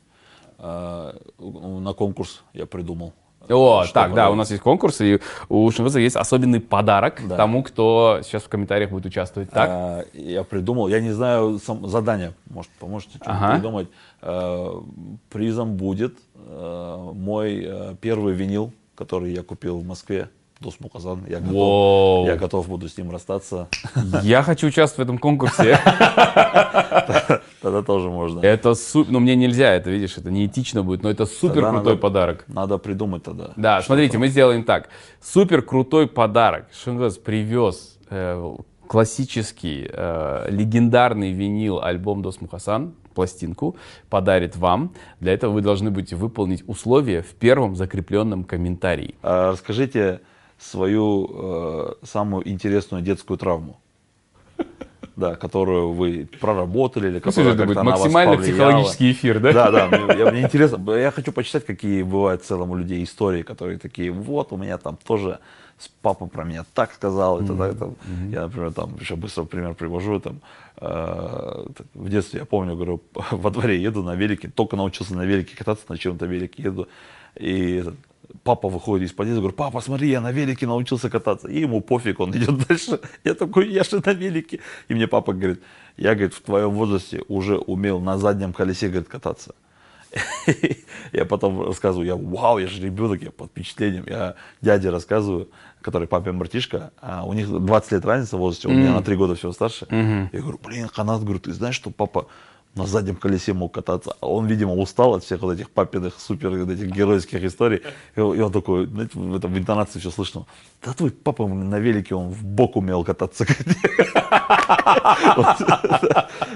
а, на конкурс я придумал. О, так, да, подарок? у нас есть конкурс, и у Шинвеза есть особенный подарок Да. тому, кто сейчас в комментариях будет участвовать. Так? А, я придумал, я не знаю сам, задание, может, поможете что-то Ага. придумать. А, призом будет а, мой а, первый винил, который я купил в Москве. Дос Муказан. Я готов, Воу. я готов буду с ним расстаться. Я хочу участвовать в этом конкурсе. Тогда тоже можно. Это супер, ну мне нельзя, это видишь, это неэтично будет, но это супер крутой подарок. Надо придумать тогда. Да, смотрите, мы сделаем так. Супер крутой подарок. Шинвез привез э, классический, э, легендарный винил альбом Дос Мухасан, пластинку, подарит вам. Для этого вы должны будете выполнить условия в первом закрепленном комментарии. А расскажите свою э, самую интересную детскую травму. Да, которую вы проработали или Ну, которая как-то на вас максимально повлияла. психологический эфир, да? Да, да, мне, я- мне интересно, я хочу почитать, какие бывают в целом у людей истории, которые такие, вот у меня там тоже с папа про меня так сказал, это, так, там. я, например, там еще быстро пример привожу, там, э, в детстве я помню, говорю, во дворе еду на велике, только научился на велике кататься, на чем-то велике еду, и папа выходит из подъезда, говорю, папа, смотри, я на велике научился кататься, и ему пофиг, он идет дальше, я такой, я же на велике, и мне папа говорит, я, говорит, в твоем возрасте уже умел на заднем колесе, говорит, кататься. Я потом рассказываю, я вау, я же ребенок, я под впечатлением. Я дяде рассказываю, который папе братишка, а у них 20 лет разница в возрасте, он меня на 3 года всего старше. Я говорю, блин, Ханат, говорю, ты знаешь, что папа на заднем колесе мог кататься, а он, видимо, устал от всех вот этих папиных супер вот этих геройских историй. И он, такой, знаете, в, этом, в интонации все слышно. Да твой папа на велике, он в бок умел кататься.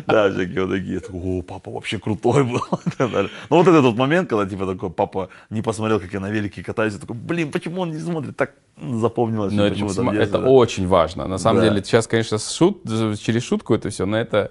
Да, всякие вот такие. О, папа вообще крутой был. Ну вот этот момент, когда типа такой папа не посмотрел, как я на велике катаюсь, такой, блин, почему он не смотрит? Так запомнилось. Но это, очень важно. На самом деле, сейчас, конечно, через шутку это все, но это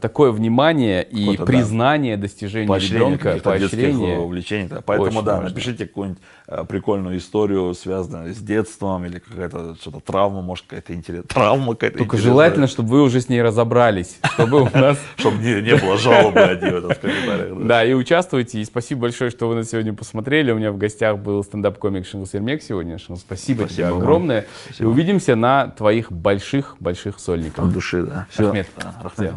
такое внимание и Какое-то, да. признание достижений поощрение ребенка, поощрение. увлечений. да. Поэтому, Очень да, важно. напишите какую-нибудь э, прикольную историю, связанную с детством, или какая-то что-то травма, может, какая-то интересная. Травма какая-то Только интересная. желательно, чтобы вы уже с ней разобрались, чтобы у нас Чтобы не, было жалобы одни в комментариях. да. И участвуйте. И спасибо большое, что вы нас сегодня посмотрели. У меня в гостях был стендап-комик Шингус Ермек сегодня. Шингус, спасибо, тебе огромное. И увидимся на твоих больших-больших сольниках. От души, да. Все, Ахмед. Рахмет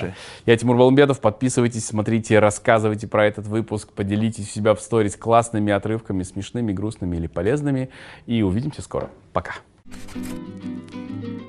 Да. Я Тимур Балумбетов. Подписывайтесь, смотрите, рассказывайте про этот выпуск, поделитесь у себя в сторис классными отрывками, смешными, грустными или полезными. И увидимся скоро. Пока. Thank